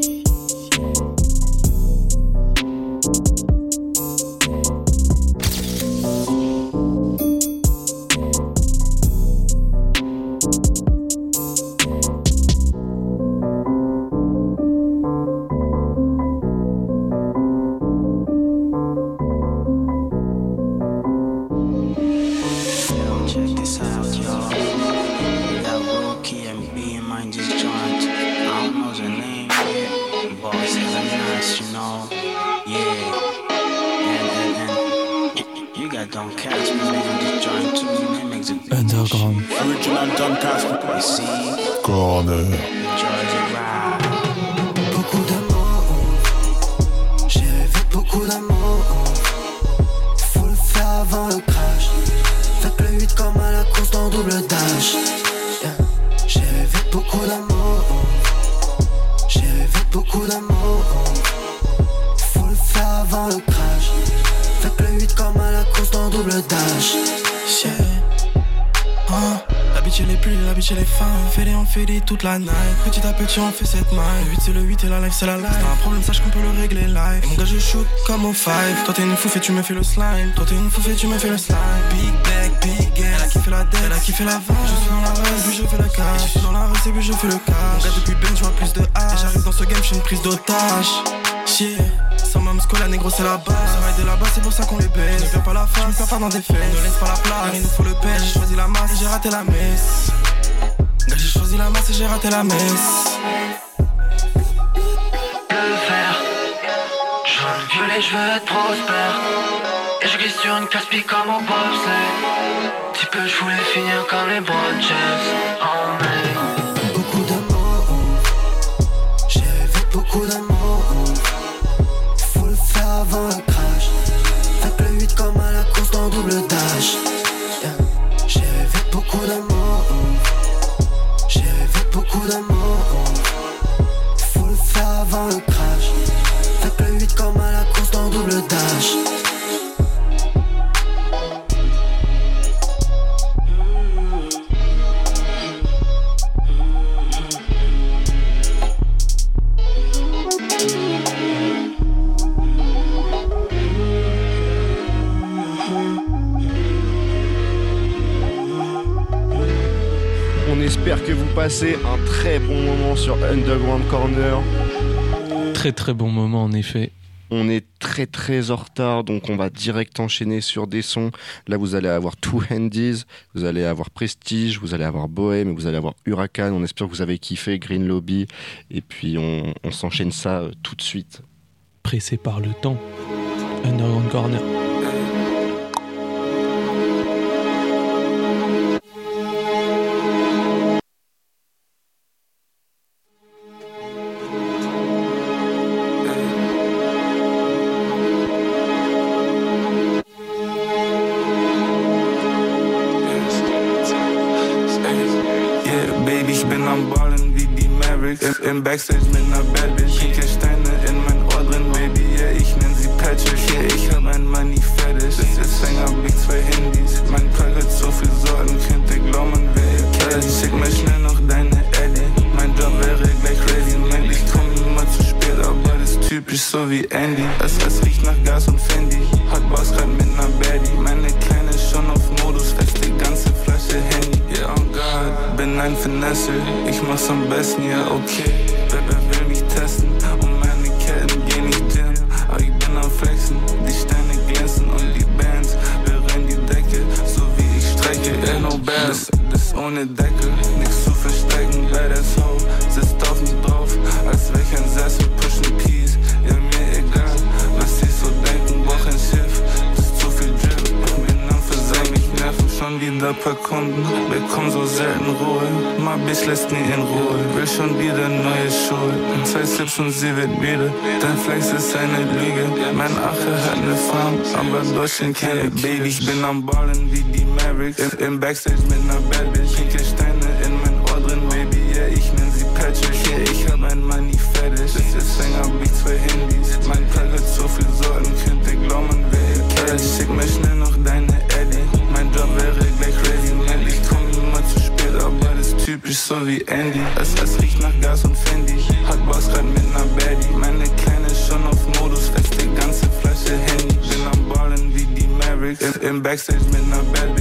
Speaker 26: Petit on fait cette maille. Le 8 c'est le 8 et la life c'est la life. T'as un problème, sache qu'on peut le régler live. Et mon gars, je shoot comme au 5. Toi t'es une fouffe et tu me fais le slime. Toi t'es une fouffe et tu me fais le slime. Big bag, big ass. Elle a kiffé la dette, elle a kiffé la vente. Je suis dans la rue, puis je fais le cash. Je suis dans la rue, puis je fais le cash. Mon gars, depuis Ben, je vois plus de H. Et j'arrive dans ce game, je suis une prise d'otage. Yeah. Sans même la négro c'est la base. Ça aider là-bas, c'est pour ça qu'on les baisse. Ne perds pas la face, ne perds pas dans des faits. Ne laisse pas la place, il nous faut le pêche. J'ai choisi la masse et j'ai raté la messe. J'ai choisi la masse et j'ai raté la messe. Violet, je veux être prospère. Et je glisse sur une casse comme au bobsleigh. Petit peu, je voulais finir comme les James. Oh.
Speaker 2: Très
Speaker 3: très bon moment en effet.
Speaker 2: On est très très en retard, donc on va direct enchaîner sur des sons. Là, vous allez avoir Two Handies, vous allez avoir Prestige, vous allez avoir Bohème, vous allez avoir Huracan. On espère que vous avez kiffé Green Lobby. Et puis on, on s'enchaîne ça euh, tout de suite.
Speaker 3: Pressé par le temps. Underground Corner.
Speaker 10: Backstage mit ner Bad Bitch. Pinke Steine in mein Ohr drin, Baby, yeah, ich nenn sie Patrick. Yeah, ich hab mein Money fertig. Jetzt hängen hab ich zwei Handys. Mein Plug hat so viel Sorten, könnte glauben, wer ihr kennt. Schick mir schnell noch deine Eddie. Mein Job wäre gleich ready. Merk, ich komm immer zu spät, aber das ist typisch so wie Andy. Es, es riecht nach Gas und Fendi. Hot Boss grad mit ner Baddie. Bin ein Finesse. Ich mach's am besten, ja, okay. Wer, will mich testen? Und meine Ketten gehen nicht dim. Aber ich bin am Flexen. Die Steine glänzen und die Bands berühren die Decke. So wie ich strecke, yeah, no bad. Das, das ohne Deckel, nix zu verstecken. Badass wieder paar Kunden. Bekomm so selten Ruhe, mal Bitch lässt nie in Ruhe. Will schon wieder neue Schuhe. Zwei Sips und sie wird müde. Dein Flex ist eine Lüge. Mein Ache hat ne Farm, aber Deutschland keine Baby. Ich bin am Ballen wie die Mavericks. Im, im Backstage mit ner Bad Bitch. Pinke Steine in mein Ohr drin, Baby. Yeah, ich nenn sie Patrick. Yeah, ich hab mein Money fertig. Deswegen hab ich zwei Handys. Mein Plug hat so viel Sorten, könnte glauben, wer ihr. Schick mir schnell so wie Andy. Es, es riecht nach Gas und Fendi. Hat Boss grad mit ner Baddie. Meine Kleine schon auf Modus, fest die ganze Flasche Handy. Bin am Ballen wie die Mavericks. Im, im Backstage mit ner Bad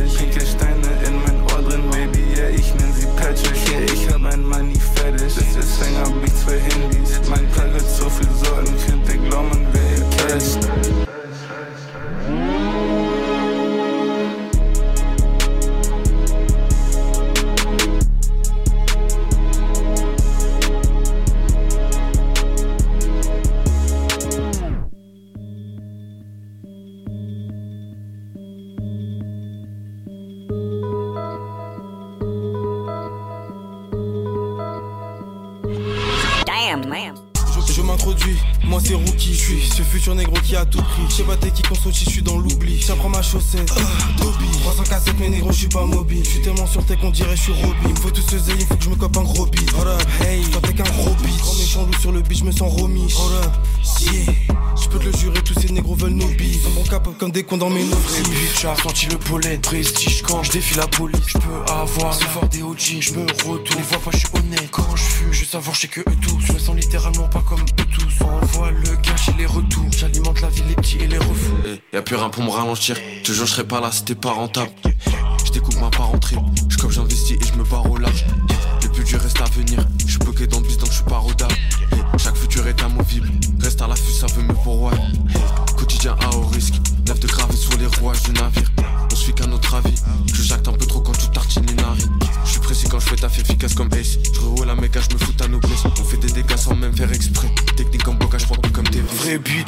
Speaker 26: Je
Speaker 19: défie la police, je peux avoir des OG, je me retourne, les vois pas, je suis honnête. Quand je fume, je savoir, je que eux tous, je me sens littéralement pas comme eux tous. Envoie le cash et les retours, j'alimente la vie, les petits et les refous.
Speaker 28: Hey, y a plus rien pour me ralentir, toujours je serai pas là, c'était pas rentable.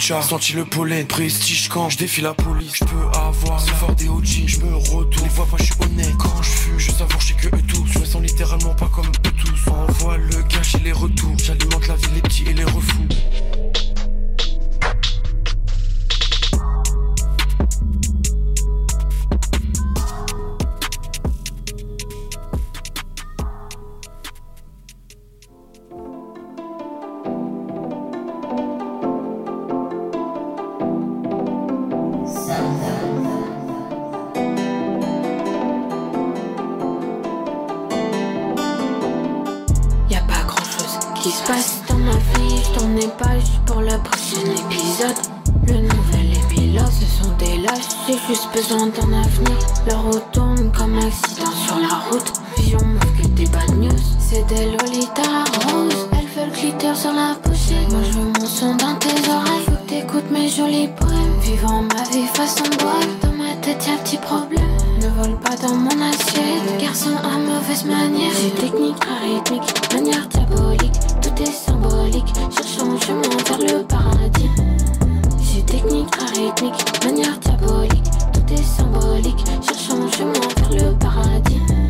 Speaker 19: senti le pollen, prestige quand je défie la police, je peux avoir, fort des OG, je me retourne, pas je
Speaker 13: qui se passe dans ma vie, je t'en ai pas juste pour le prochain épisode. Le nouvel épilogue, ce sont des lâches, j'ai juste besoin d'un avenir. Leur route comme accident sur la route. Vision que des bad news, c'est des Lolita roses. Elles veulent glitter sur la pochette. Moi je veux mon son dans tes oreilles, faut que t'écoutes mes jolis poèmes. Vivant ma vie façon boîte, dans ma tête y'a petit problème ne vole pas dans mon assiette. Garçon à mauvaise manière, c'est technique, rythmique, manière diabolique. Tout est symbolique, cherchant le chemin vers le paradis. J'ai technique, rythmique, manière diabolique, tout est symbolique, cherchant le chemin vers le paradis.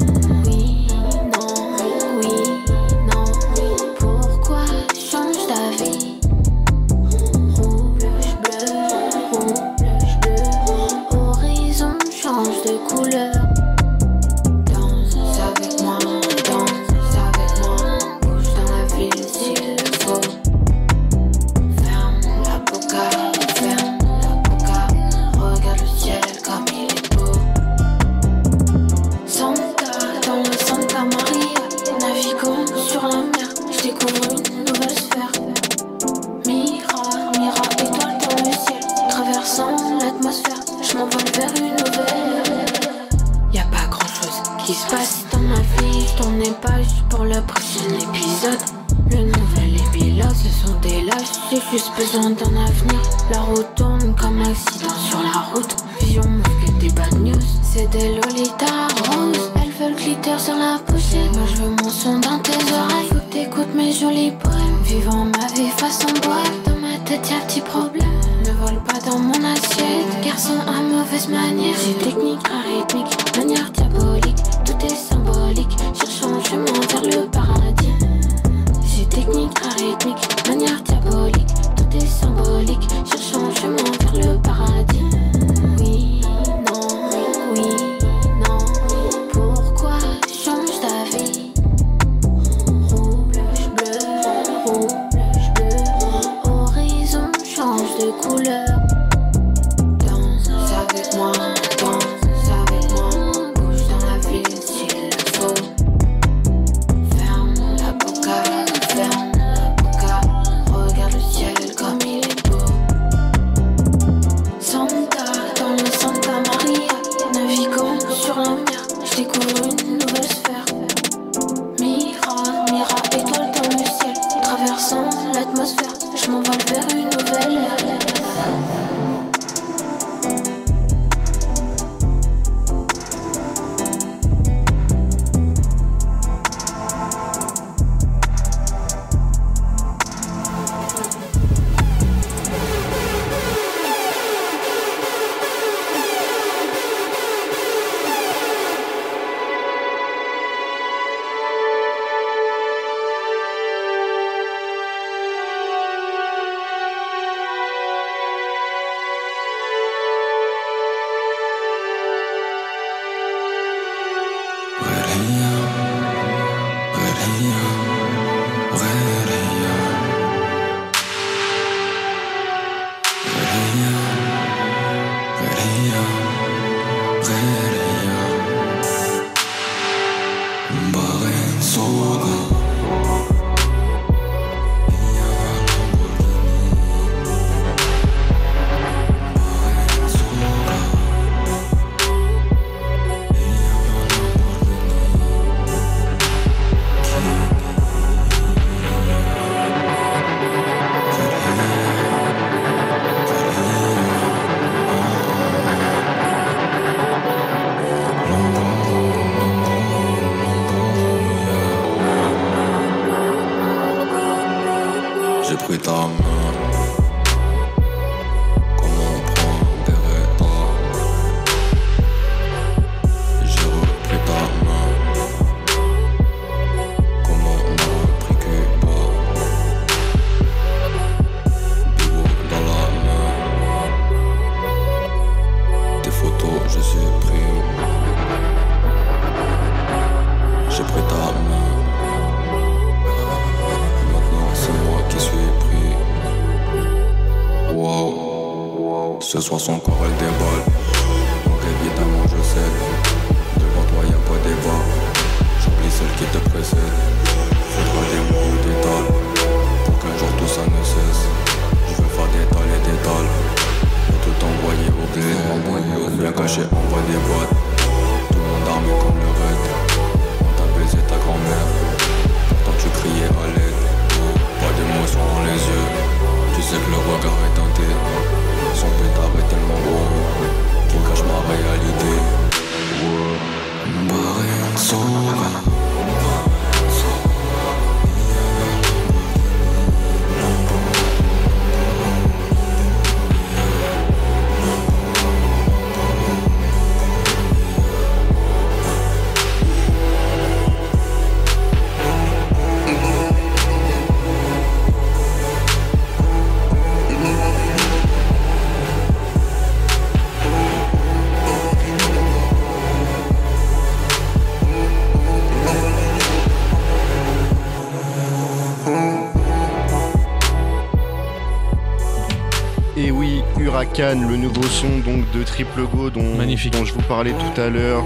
Speaker 13: Le
Speaker 2: nouveau son donc de Triple Go dont,
Speaker 3: Magnifique.
Speaker 2: dont je vous parlais tout à l'heure.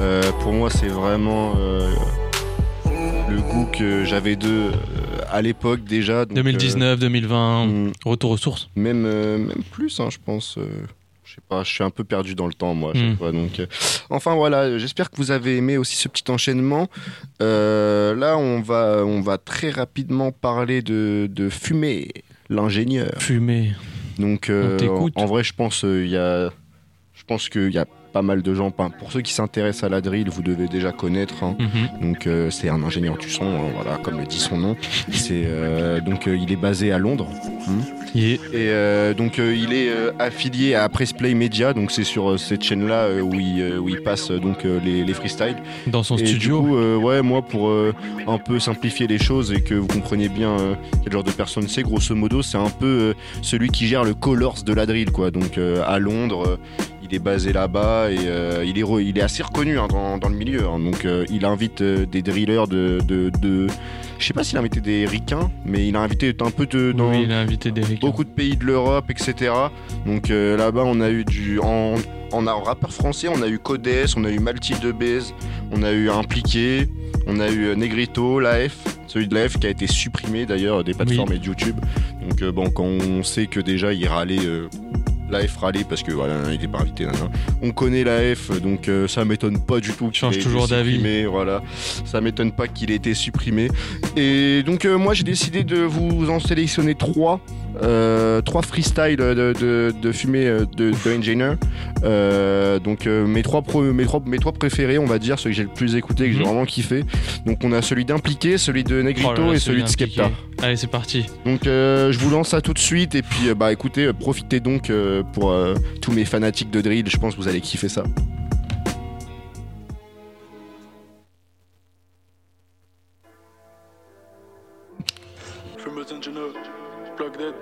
Speaker 2: Euh, pour moi, c'est vraiment euh, le goût que j'avais d'eux euh, à l'époque déjà. donc,
Speaker 3: 2019, 2020,
Speaker 2: mm.
Speaker 3: retour aux sources.
Speaker 2: Même, même plus, hein, je pense. je sais pas, je suis un peu perdu dans le temps, moi,
Speaker 3: Mm.
Speaker 2: fois. Donc, euh, enfin voilà, j'espère que vous avez aimé aussi ce petit enchaînement. Euh, là, on va, on va très rapidement parler de, de Fumé, l'ingénieur.
Speaker 3: Fumé.
Speaker 2: Donc, euh, en, en vrai, je pense euh, il y a, je pense qu'il y a pas mal de gens. pour ceux qui s'intéressent à la drill, vous devez déjà connaître. hein.
Speaker 3: Mhm.
Speaker 2: Donc, euh, c'est un ingénieur du son, hein, voilà, comme le dit son nom. C'est euh, donc euh, il est basé à Londres. hein. Et euh, donc euh, il est euh, affilié à Pressplay Media, donc c'est sur cette chaîne-là où, il, où il passe donc les, les freestyles.
Speaker 3: Dans son
Speaker 2: Et
Speaker 3: studio.
Speaker 2: Du coup, ouais, moi pour un peu simplifier les choses et que vous compreniez bien quel genre de personne c'est, grosso modo, c'est un peu celui qui gère le colors de la drill, quoi. Donc à Londres. il est basé là-bas et euh, il, est re- il est assez reconnu hein, dans, dans le milieu. hein. Donc euh, il invite euh, des drillers de, de, de- Je sais pas s'il a invité des ricains, mais il a invité un peu de, dans,
Speaker 3: Oui, il a invité des ricains.
Speaker 2: beaucoup de pays de l'Europe, etc. Donc euh, là-bas, on a eu du. En, en, en rappeur français, on a eu Codes, on a eu Malti de Bez, on a eu Impliqué, on a eu euh, Negrito, l'AF, celui de l'AF qui a été supprimé d'ailleurs des plateformes et de YouTube. Donc euh, bon, quand on sait que déjà il râlait. euh, L'AF râlait parce que voilà, il était pas invité. On connaît l'AF, donc euh, ça m'étonne pas du tout
Speaker 3: Change toujours d'avis.
Speaker 2: supprimé, Voilà, ça m'étonne pas qu'il ait été supprimé. Et donc euh, moi j'ai décidé de vous en sélectionner trois. Euh, trois freestyles de, de, de fumée euh, de, de Engineer. Euh, donc euh, mes, trois pro- mes, trois, mes trois préférés, on va dire, ceux que j'ai le plus écouté, que j'ai
Speaker 3: Mhm.
Speaker 2: vraiment kiffé. Donc on a celui d'Impliqué, celui de Negrito
Speaker 3: Oh là là,
Speaker 2: et celui de. Skepta.
Speaker 3: Allez, c'est parti.
Speaker 2: Donc je vous lance ça tout de suite et puis bah écoutez, profitez donc pour euh, tous mes fanatiques de drill, je pense que vous allez kiffer ça.
Speaker 29: Famous engineer, plug dead.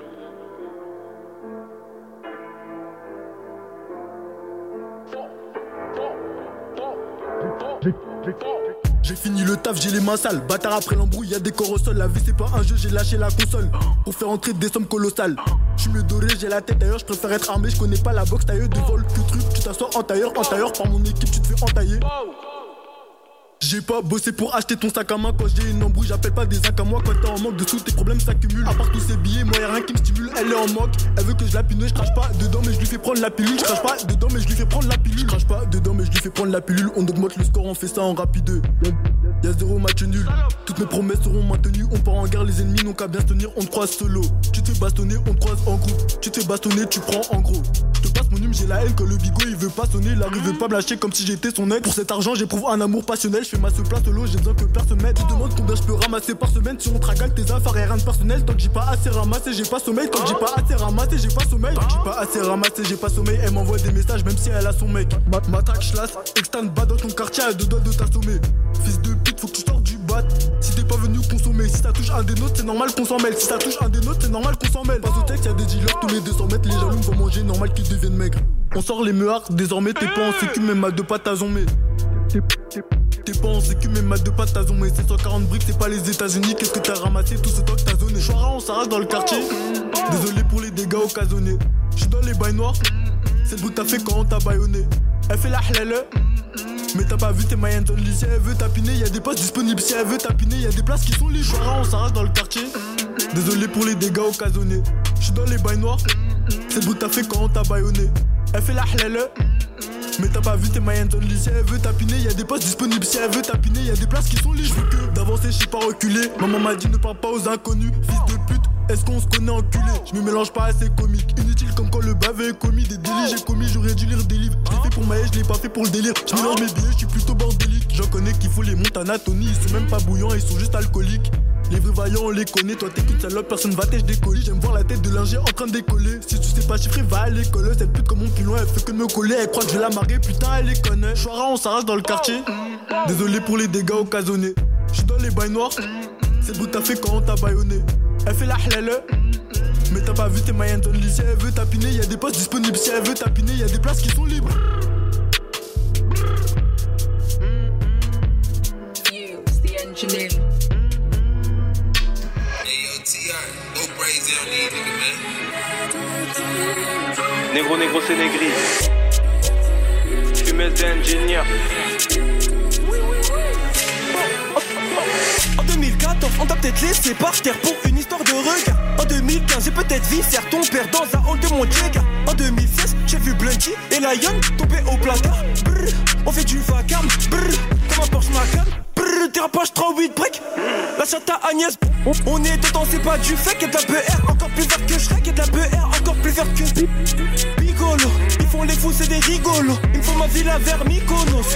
Speaker 30: J'ai fini le taf, j'ai les mains sales. Bâtard après l'embrouille, y'a des corps au sol. La vie c'est pas un jeu, j'ai lâché la console. Pour faire entrer des sommes colossales. Je me doré, j'ai la tête d'ailleurs, je préfère être armé, je connais pas la boxe tailleuse de vol. Que truc, tu t'assois en tailleur, en tailleur, par mon équipe, tu te fais entailler. J'ai pas bossé pour acheter ton sac à main quand j'ai une embrouille, j'appelle pas des sacs à moi quand t'es en manque de sous, tes problèmes s'accumulent. À part tous ces billets, moi y'a rien qui me stimule, elle est en manque. Elle veut que je la pine, je crache pas dedans, mais je lui fais prendre la pilule. Je crache pas dedans, mais je lui fais prendre la pilule. Je crache pas dedans, mais je lui fais prendre la pilule. On augmente le score, on fait ça en rapide. Y'a zéro match nul. Toutes mes promesses seront maintenues. On part en guerre, les ennemis n'ont qu'à bien se tenir. On te croise solo. Tu te fais bastonner, on te croise en groupe. Tu te fais bastonner, tu prends en gros. Mon nume, j'ai la haine quand le bigot il veut pas sonner. Il arrive veut pas me lâcher comme si j'étais son aide. Pour cet argent, j'éprouve un amour passionnel. Je fais ma seule place solo, j'ai besoin que personne m'aide. Tu demandes combien je peux ramasser par semaine. Si on travaille tes affaires et rien de personnel. Tant que j'ai pas assez ramassé, j'ai pas sommeil. Tant que j'ai pas assez ramassé, j'ai pas sommeil. Tant que j'ai pas assez ramassé, j'ai pas sommeil. Elle m'envoie des messages même si elle a son mec. Ma M'attaque, j'lasse, externe, bas dans ton quartier, à deux doigts de t'assommer. Fils de pute, faut que tu sortes du bat. Consommer, si ça touche un des nôtres, c'est normal qu'on s'en mêle. Si ça touche un des nôtres, c'est normal qu'on s'en mêle. Pas au texte, y'a des dealers tous les 200 mètres. Les jaloux vont manger, normal qu'ils deviennent maigres. On sort les meuhards, désormais t'es pas en sécu, même à deux pattes à zombie. T'es- pas en sécu, mais ma deux pattes t'as zoomé. C'est 140 briques, c'est pas les États-Unis. Qu'est-ce que t'as ramassé? Tout ce temps que t'as zoné. Chouara, on s'arrache dans le quartier. Désolé pour les dégâts occasionnés. J'suis dans les bails noirs. C'est le bout t'as fait quand on t'a baïonné. Elle fait la halal. Mais t'as pas vu tes mailles dans le Si elle veut tapiner, y a des postes disponibles. Si elle veut tapiner, y a des places qui sont. Chouara, on s'arrache dans le quartier. Désolé pour les dégâts occasionnés. J'suis dans les bails noirs. C'est le bout que t'as fait quand on t'a baïonné. Elle fait la halal. Mais t'as pas vu tes mailles dans le Si elle veut tapiner, y a des postes disponibles. Si elle veut tapiner, y a des places qui sont libres. Que d'avancer, j'sais pas reculer. Maman m'a dit ne parle pas aux inconnus. Fils de pute, est-ce qu'on se connaît enculé? Je me mélange pas à ces comiques. Inutile comme quand le bavé est commis. Des délits j'ai commis, j'aurais dû lire des livres. Je fait pour Maë, je l'ai pas fait pour le délire. Je mélange mes billets, je suis plutôt bordélique. J'en connais qu'il faut les montes anatomie. Ils sont même pas bouillants, ils sont juste alcooliques. Les vrais vaillants, on les connaît. Toi, t'es qu'une salope, personne va t'être décoller. J'aime voir la tête de l'ingé en train de décoller. Si tu sais pas chiffrer, va à l'école. Cette pute comme mon pilon, elle fait que me coller. Elle croit que je la putain, elle les connaît. Chouara, on s'arrache dans le quartier. Désolé pour les dégâts occasionnés. J'suis dans les bails noirs. C'est le bout que t'as fait quand on t'a baïonné. Elle fait la halal. Mais t'as pas vu tes le lit. Si elle veut tapiner, y a des postes disponibles. Si elle veut tapiner, y a des places qui sont libres.
Speaker 31: Négro, négro, c'est négri.
Speaker 8: En 2014, on t'a peut-être laissé par terre pour une histoire de regard. En 2015, j'ai peut-être viscère ton père dans un hall de mon Jagger. En 2016, j'ai vu Blunty et Lion tomber au placard. Brrr, on fait du vacarme, brrr, comme un Porsche Macan. Brrr, dérapage 38 break. La chatte à Agnès, on, est dedans, c'est pas du fake. Y'a de la BR encore plus vert que Shrek. Y'a de la BR encore plus vert que Ils font les fous, c'est des rigolos. Il me faut ma villa vers Mykonos.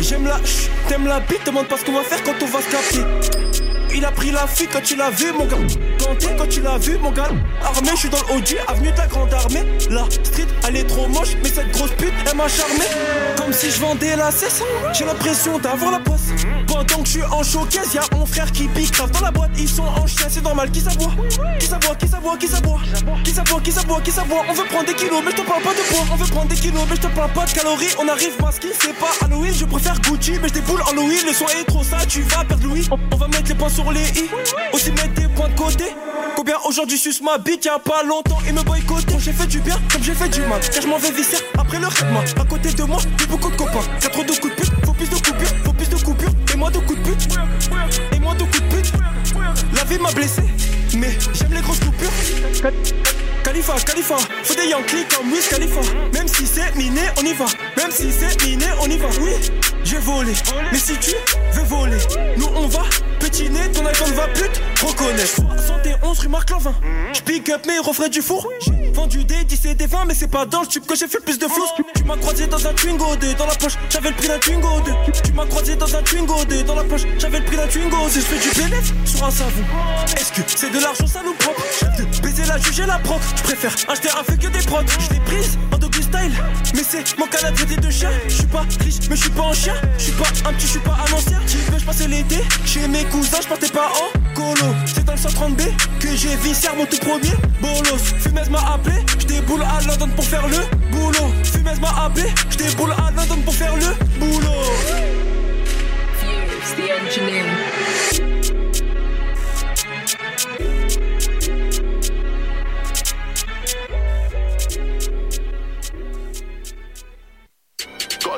Speaker 8: J'aime la ch, t'aimes la bite, demande pas ce qu'on va faire quand on va se capter. Il a pris la fille quand tu l'as vu, mon gars. Planté quand tu l'as vu, mon gars. Armé, je suis dans le avenue de la Grande Armée. La street, elle est trop moche, mais cette grosse pute, elle m'a charmé. Comme si je vendais la cesse. J'ai l'impression d'avoir la poisse. Pendant que je suis en showcase, y'a mon frère qui pique grave dans la boîte. Ils sont en chien, c'est normal. Qui s'aboie Qui s'aboie Qui s'aboie Qui s'aboie Qui s'aboie Qui s'aboie Qui s'aboie On veut prendre des kilos, mais je te parle pas de poids. On veut prendre des kilos, mais je te parle pas de calories. On arrive masqué, c'est pas Halloween. Je préfère Gucci, mais je déboule en. Le son est trop ça, tu vas perdre Louis. On, va mettre les points sur les i. Aussi mettre des points de côté. Combien aujourd'hui suce ma bite, y'a pas longtemps, il me boycotte. Quand j'ai fait du bien, comme j'ai fait du mal. Car je m'en vais visser après le rythme. À côté de moi, j'ai beaucoup de copains. 4 de coups de pute, faut plus de de coupures. Et moi de coups de pute, et moi de coups de pute. La vie m'a blessé, mais j'aime les grosses coupures. Khalifa, Khalifa, faut des Yankees comme Wiz Khalifa. Même si c'est miné, on y va. Même si c'est miné, on y va. Oui, j'ai volé. Mais si tu veux voler, nous on va Ton iPhone va pute, reconnais. 71 rue Marc Lavin. J'pick up mes refrains du four. J'ai vendu des 10 et des 20, mais c'est pas dans le tube que j'ai fait le plus de flows. Tu m'as croisé dans un Twingo 2 dans la poche, j'avais le prix d'un Twingo 2. Tu m'as croisé dans un Twingo 2 dans la poche, j'avais le prix d'un Twingo 2. Je fais du bénéf sur un savon. Est-ce que c'est de l'argent propre J'ai de baiser la juge et la proc. Je préfère acheter un fait que des prods. Je l'ai prise en doggy mais c'est mon canal traité de chien. Je suis pas riche, mais je suis pas un chien. Je suis pas un petit, je suis pas un ancien. Je passais l'été chez mes cousins, je partais pas en colo. C'est dans le 130B que j'ai viscère mon tout premier bolos. Fumez m'a appelé, je déboule à London pour faire le boulot. Fumez m'a appelé, je déboule à London pour faire le boulot.
Speaker 32: Fuse, the engineer.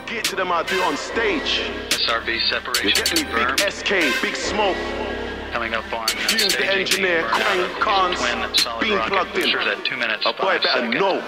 Speaker 33: Get to them out there on stage.
Speaker 34: SRV separation
Speaker 33: You get me big SK, big smoke.
Speaker 34: Coming up on
Speaker 33: Fumes
Speaker 34: stage
Speaker 33: the engineer,
Speaker 34: 18,
Speaker 33: Crane, Cons,
Speaker 34: twin
Speaker 33: being plugged in.
Speaker 34: boosters at two minutes.
Speaker 33: A boy
Speaker 34: five
Speaker 33: better
Speaker 34: seconds.
Speaker 33: know.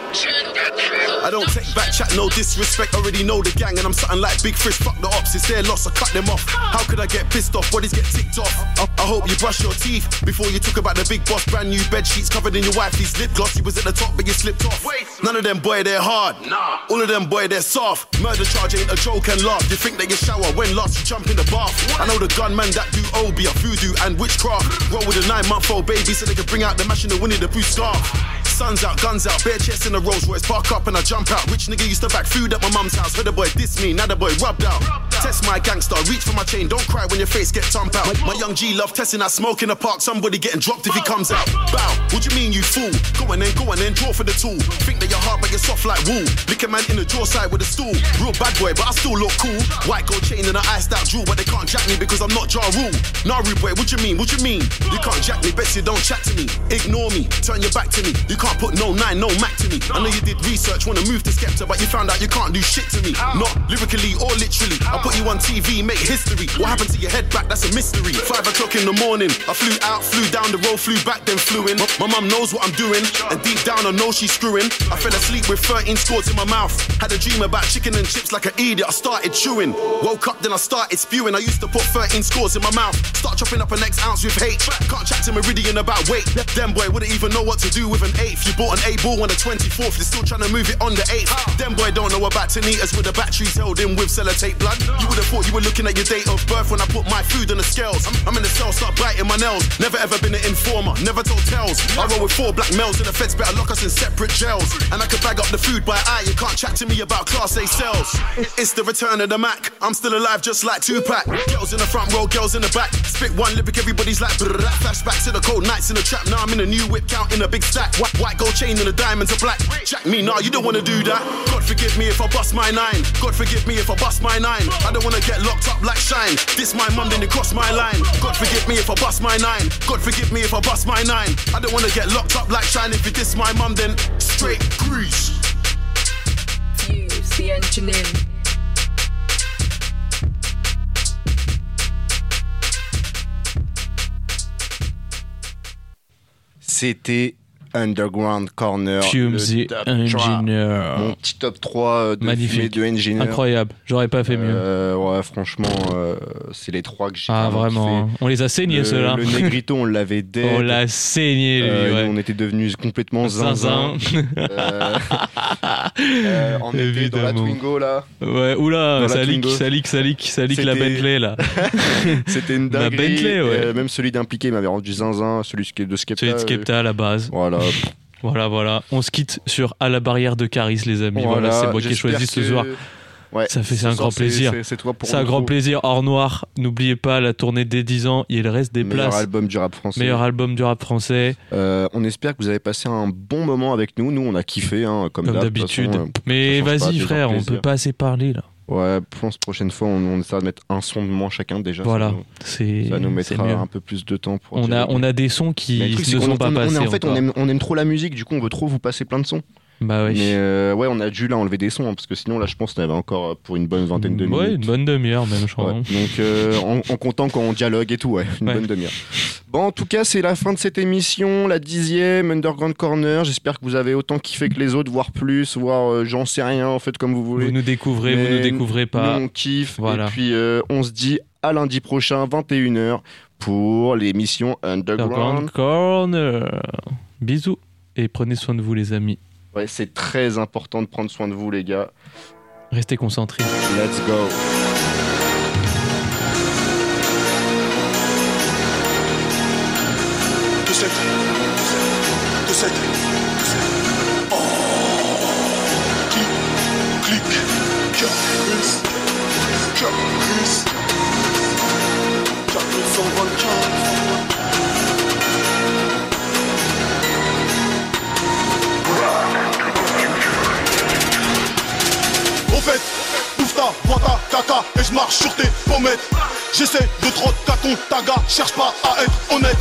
Speaker 35: I don't take back chat, no disrespect. Already know the gang, and I'm something like Big Fish. Fuck the ops, it's their loss. I cut them off. How could I get pissed off? Bodies get ticked off. I, I hope you brush your teeth before you talk about the big boss. Brand new bed sheets covered in your wifey's lip gloss. You was at the top, but you slipped off. None of them boy, they're hard. Nah. All of them boy, they're soft. Murder charge ain't a joke and laugh. You think that you shower when last you jump in the bath. I know the gunman that do OB, a voodoo and witchcraft. Roll with a nine month old baby so they can bring out the mash in the the Pooh scarf. Sun's out, guns out, bare chest in a Rolls Royce. Park up and I jump out. Rich nigga used to back food at my mum's house. Heard the boy diss me, now the boy rubbed out.
Speaker 33: Test my gangster, reach for my chain, don't cry when your face gets thumped out. My young G love testing that smoke in the park, somebody getting dropped if he comes out. Bow, what you mean you fool? Go on then, go on then, draw for the tool. Think that you're hard but you're soft like wool. Lick a man in the jaw side with a stool. Real bad boy, but I still look cool. White gold chain and an iced out jewel, but they can't jack me because I'm not Ja Rule. Nah, rude boy, what you mean? What you mean? You can't jack me, bet you don't chat to me. Ignore me, turn your back to me. You can't put no nine, no Mac to me. I know you did research, wanna move to Skepta, but you found out you can't do shit to me. Not lyrically or literally. I put you on TV, make history. What hmm. happened to your head back? That's a mystery. Five o'clock in the morning, I flew out, flew down the road, flew back, then flew in. My mum knows what I'm doing, and deep down I know she's screwing. I fell asleep with 13 scores in my mouth. Had a dream about chicken and chips like an idiot. I started chewing. Woke up, then I started spewing. I used to put 13 scores in my mouth. Start chopping up an next ounce with hate. Can't chat to Meridian about weight. Them boy wouldn't even know what to do with an eighth. You bought an A ball on the 24th, you're still trying to move it on the 8th. Them boy don't know about Tanitas with the batteries held in with sellotape blood. You would have thought you were looking at your date of birth when I put my food on the scales. I'm, I'm in the cell, start biting my nails. Never ever been an informer, never told tales. I roll with four black males and the feds better lock us in separate jails. And I could bag up the food by eye, you can't chat to me about class A cells. It's the return of the Mac. I'm still alive just like Tupac. Girls in the front row, girls in the back. Spit one lyric, everybody's like. Flashback to the cold nights in the trap. Now I'm in a new whip, counting a big stack. White gold chain and the diamonds are black. Jack me, nah, you don't wanna do that. God forgive me if I bust my nine. God forgive me if I bust my nine. I don't wanna get locked up like shine. This my mum, then it cross my line. God forgive me if I bust my nine. God forgive me if I bust my nine. I don't wanna get locked up like shine. If you diss my mum, then straight grease.
Speaker 8: Fuse, the engineer.
Speaker 2: C'était Underground Corner.
Speaker 3: Fumes
Speaker 2: le
Speaker 3: the
Speaker 2: top
Speaker 3: Engineer.
Speaker 2: Mon petit top 3 euh, de
Speaker 3: Magnifique.
Speaker 2: fumée de Engineer.
Speaker 3: Incroyable. J'aurais pas fait mieux.
Speaker 2: Euh, ouais, franchement, euh, c'est les trois que j'ai
Speaker 3: Ah, vraiment.
Speaker 2: kiffé.
Speaker 3: On les a saignés, ceux-là.
Speaker 2: Le Negrito, on l'avait. *laughs*
Speaker 3: On l'a saigné, lui,
Speaker 2: Euh,
Speaker 3: ouais.
Speaker 2: On était devenus complètement zinzin.
Speaker 3: Zinzin. *laughs*
Speaker 2: On était dans la. Twingo là.
Speaker 3: Ouais, oula, ça leak,
Speaker 2: Twingo.
Speaker 3: ça leak, ça leak, ça leak la Bentley, là. *laughs*
Speaker 2: C'était une
Speaker 3: La
Speaker 2: dinguerie.
Speaker 3: Bentley, ouais.
Speaker 2: Même celui d'impliqué m'avait rendu zinzin, celui de Skepta.
Speaker 3: Celui de Skepta à la base.
Speaker 2: Voilà.
Speaker 3: Voilà, voilà. On se quitte sur À la barrière de Caris, les amis. Voilà, c'est moi qui ai choisi ce soir.
Speaker 2: Ouais,
Speaker 3: Ça fait,
Speaker 2: ce
Speaker 3: c'est un grand plaisir.
Speaker 2: c'est- C'est toi pour
Speaker 3: C'est un grand plaisir. Hors noir, n'oubliez pas la tournée des 10 ans. Il reste des
Speaker 2: Meilleur
Speaker 3: places.
Speaker 2: album du rap français.
Speaker 3: Meilleur album du rap français.
Speaker 2: Euh, on espère que vous avez passé un bon moment avec nous. Nous, on a kiffé, hein, comme,
Speaker 3: d'habitude.
Speaker 2: façon, euh,
Speaker 3: Mais vas-y, frère, on peut pas assez parler, là.
Speaker 2: Ouais, je pense prochaine fois, on, on essaiera de mettre un son de moins chacun déjà.
Speaker 3: Voilà,
Speaker 2: Ça nous, ça nous mettra un peu plus de temps pour.
Speaker 3: On a, on a des sons qui ne sont pas
Speaker 2: on-
Speaker 3: passés.
Speaker 2: En fait, aime, on aime trop la musique, du coup, on veut trop vous passer plein de sons.
Speaker 3: Bah oui.
Speaker 2: Mais euh, ouais, on a dû là enlever des sons, hein, parce que sinon, là, je pense qu'on avait encore euh, pour une bonne vingtaine de minutes.
Speaker 3: Ouais, une bonne demi-heure même, je crois.
Speaker 2: Ouais, Donc euh, en, en comptant quand on dialogue et tout, ouais, une
Speaker 3: Ouais.
Speaker 2: bonne demi-heure. Bon, en tout cas, c'est la fin de cette émission, la dixième Underground Corner. J'espère que vous avez autant kiffé que les autres, voire plus, voire euh, j'en sais rien, en fait, comme vous voulez.
Speaker 3: Vous nous découvrez, vous
Speaker 2: Mais
Speaker 3: nous découvrez pas.
Speaker 2: Nous, on kiffe.
Speaker 3: Voilà.
Speaker 2: Et puis, on se dit à lundi prochain, 21h, pour l'émission Underground.
Speaker 3: Underground Corner. Bisous et prenez soin de vous, les amis.
Speaker 2: Ouais, c'est très important de prendre soin de vous, les gars.
Speaker 3: Restez concentrés.
Speaker 2: Let's go.
Speaker 35: Deux sept. Deux sept. Oh. Clic, clic. Caprice. Caprice. Caprice 124. Fait, bouffe ta à caca et je marche sur tes pommettes. J'essaie de trotter à ton taga, cherche pas à être honnête.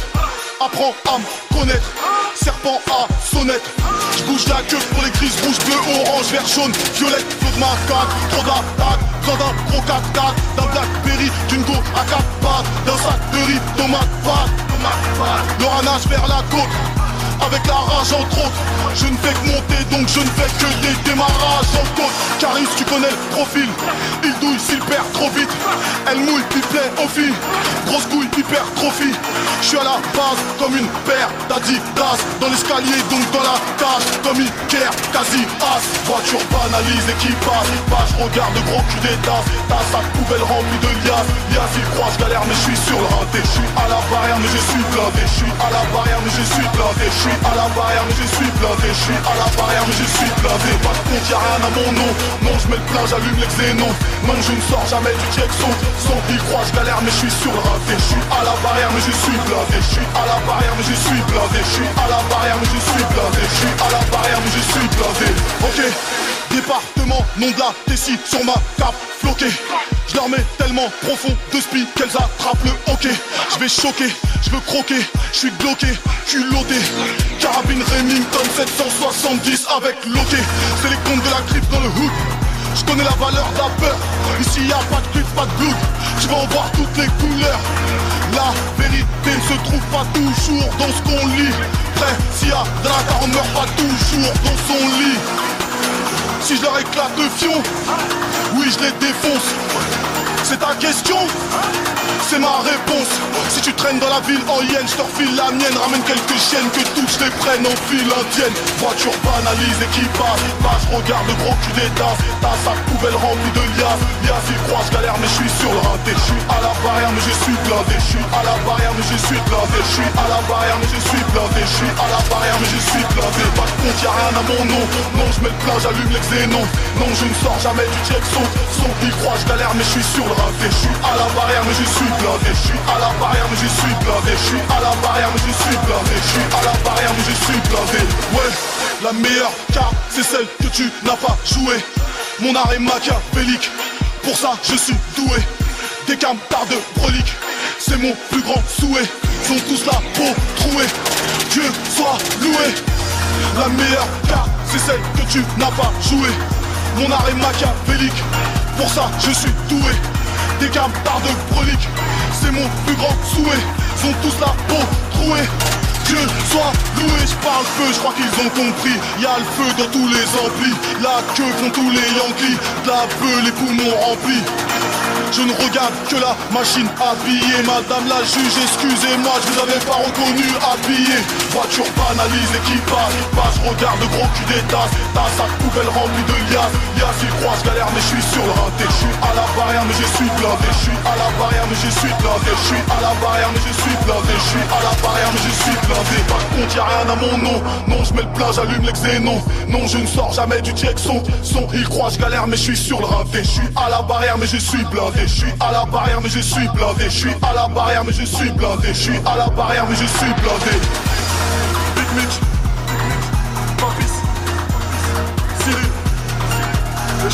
Speaker 35: Apprends à me connaître, serpent à sonnette. Je bouge la queue pour les crises rouge, bleu, orange, vert, jaune, violette, flot de macaque, trop d'attaque, besoin d'un gros cac d'un Blackberry, d'une go à quatre pattes, d'un sac de riz, tomate tomate pâte. Le ranage vers la côte, avec la rage entre autres. Je ne fais que monter donc je ne fais que des démarrages en côte. Caris, tu connais le profil. Il douille s'il perd trop vite. Elle mouille, il plaît aux filles. Grosse couille, hypertrophie. Je suis à la base comme une paire d'Adidas. Dans l'escalier, donc dans la cage. Comme Iker, quasi as. Voiture banalise et qui passe. Pas, je regarde gros cul des tasses. Ta sac poubelle remplie de liasses. liasses, ils croient, je galère, mais je suis sur le rinté. Je suis à la barrière, mais je suis blindé. Je suis à la barrière, mais je suis blindé. Je suis à la barrière, mais je suis blindé. Je suis à la barrière, mais je suis blindé. Pas de compte, y'a rien à mon nom. Non, je mets le plein, j'allume les xénons. Non, je ne sors jamais du check son. Son, ils croient, je galère, mais je suis sur. Je suis à la barrière, mais je suis blindé. Je suis à la barrière, mais je suis blindé. Je suis à la barrière, mais je suis blindé. Je suis à la barrière, mais je suis blindé. Ok. Département, nom de la Tessie sur ma cape floquée. Je leur tellement profond de spi qu'elles attrapent le hockey. Je vais choquer, je veux croquer, je suis bloqué, culotté. Carabine Remington 770 avec loqué. C'est les comptes de la grippe dans le hood. Je connais la valeur de la peur. Ici y a pas de clip, pas de blood. Je vais en voir toutes les couleurs. La vérité ne se trouve pas toujours dans ce qu'on lit. Prêt, s'il y a de la on meurt pas toujours dans son lit. Si je leur éclate le fion, oui je les défonce. C'est ta question. C'est ma réponse. Si tu traînes dans la ville en hyène, je te refile la mienne. Ramène quelques chiennes que toutes je les en file indienne. Voiture banalise, équipage, passe, regarde le gros cul tasses. Ta sac poubelle remplie de liasses. Liasses, ils croient, je galère mais je suis sur le rinté Je suis à la barrière mais je suis blindé. Je suis à la barrière mais je suis blindé. Je suis à la barrière mais je suis blindé. Je suis à la barrière mais je suis blindé. Pas de compte, y'a rien à mon nom. Non, je mets le plein, j'allume les xénons. Non, je ne sors jamais du check son Son, ils croient, je galère mais je suis sur Je suis à la barrière mais je suis blindé, je suis à la barrière mais je suis blindé, je suis à la barrière mais je suis blindé, je suis à la barrière mais je suis blindé. Ouais, la meilleure carte c'est celle que tu n'as pas jouée. Mon art est machiavélique, pour ça je suis doué. Des camtards de brolique, c'est mon plus grand souhait. Sont tous là pour trouer, Dieu soit loué. La meilleure carte c'est celle que tu n'as pas jouée. Mon art est machiavélique, pour ça je suis doué des camtards de brolique C'est mon plus grand souhait. Sont tous là pour trouer Dieu soit loué, je parle peu, je crois qu'ils ont compris. Y a le feu dans tous les amplis, la queue font tous les Yankees, de la les poumons remplis. Je ne regarde que la machine habillée Madame la juge, excusez-moi, je vous avais pas reconnu habillé. Voiture banalise, équipage, passe, regarde le gros cul des tasses. Ta sac poubelle remplie de liasses. Liasses, il croise, galère, mais je suis sur le rinté. Je suis à la barrière, mais je suis blindé. Je suis à la barrière, mais je suis blindé. Je suis à la barrière, mais je suis blindé. Je suis à la barrière, mais je suis blindé par contre y'a rien à mon nom Non je mets le plein j'allume l'exénon Non je ne sors jamais du Jackson Son il croit je galère mais je suis sur le rinté Je suis à la barrière mais je suis blindé Je suis à la barrière mais je suis blindé Je suis à la barrière mais je suis blindé Je suis à la barrière mais je suis blindé Big Mitch Papis Cyril Le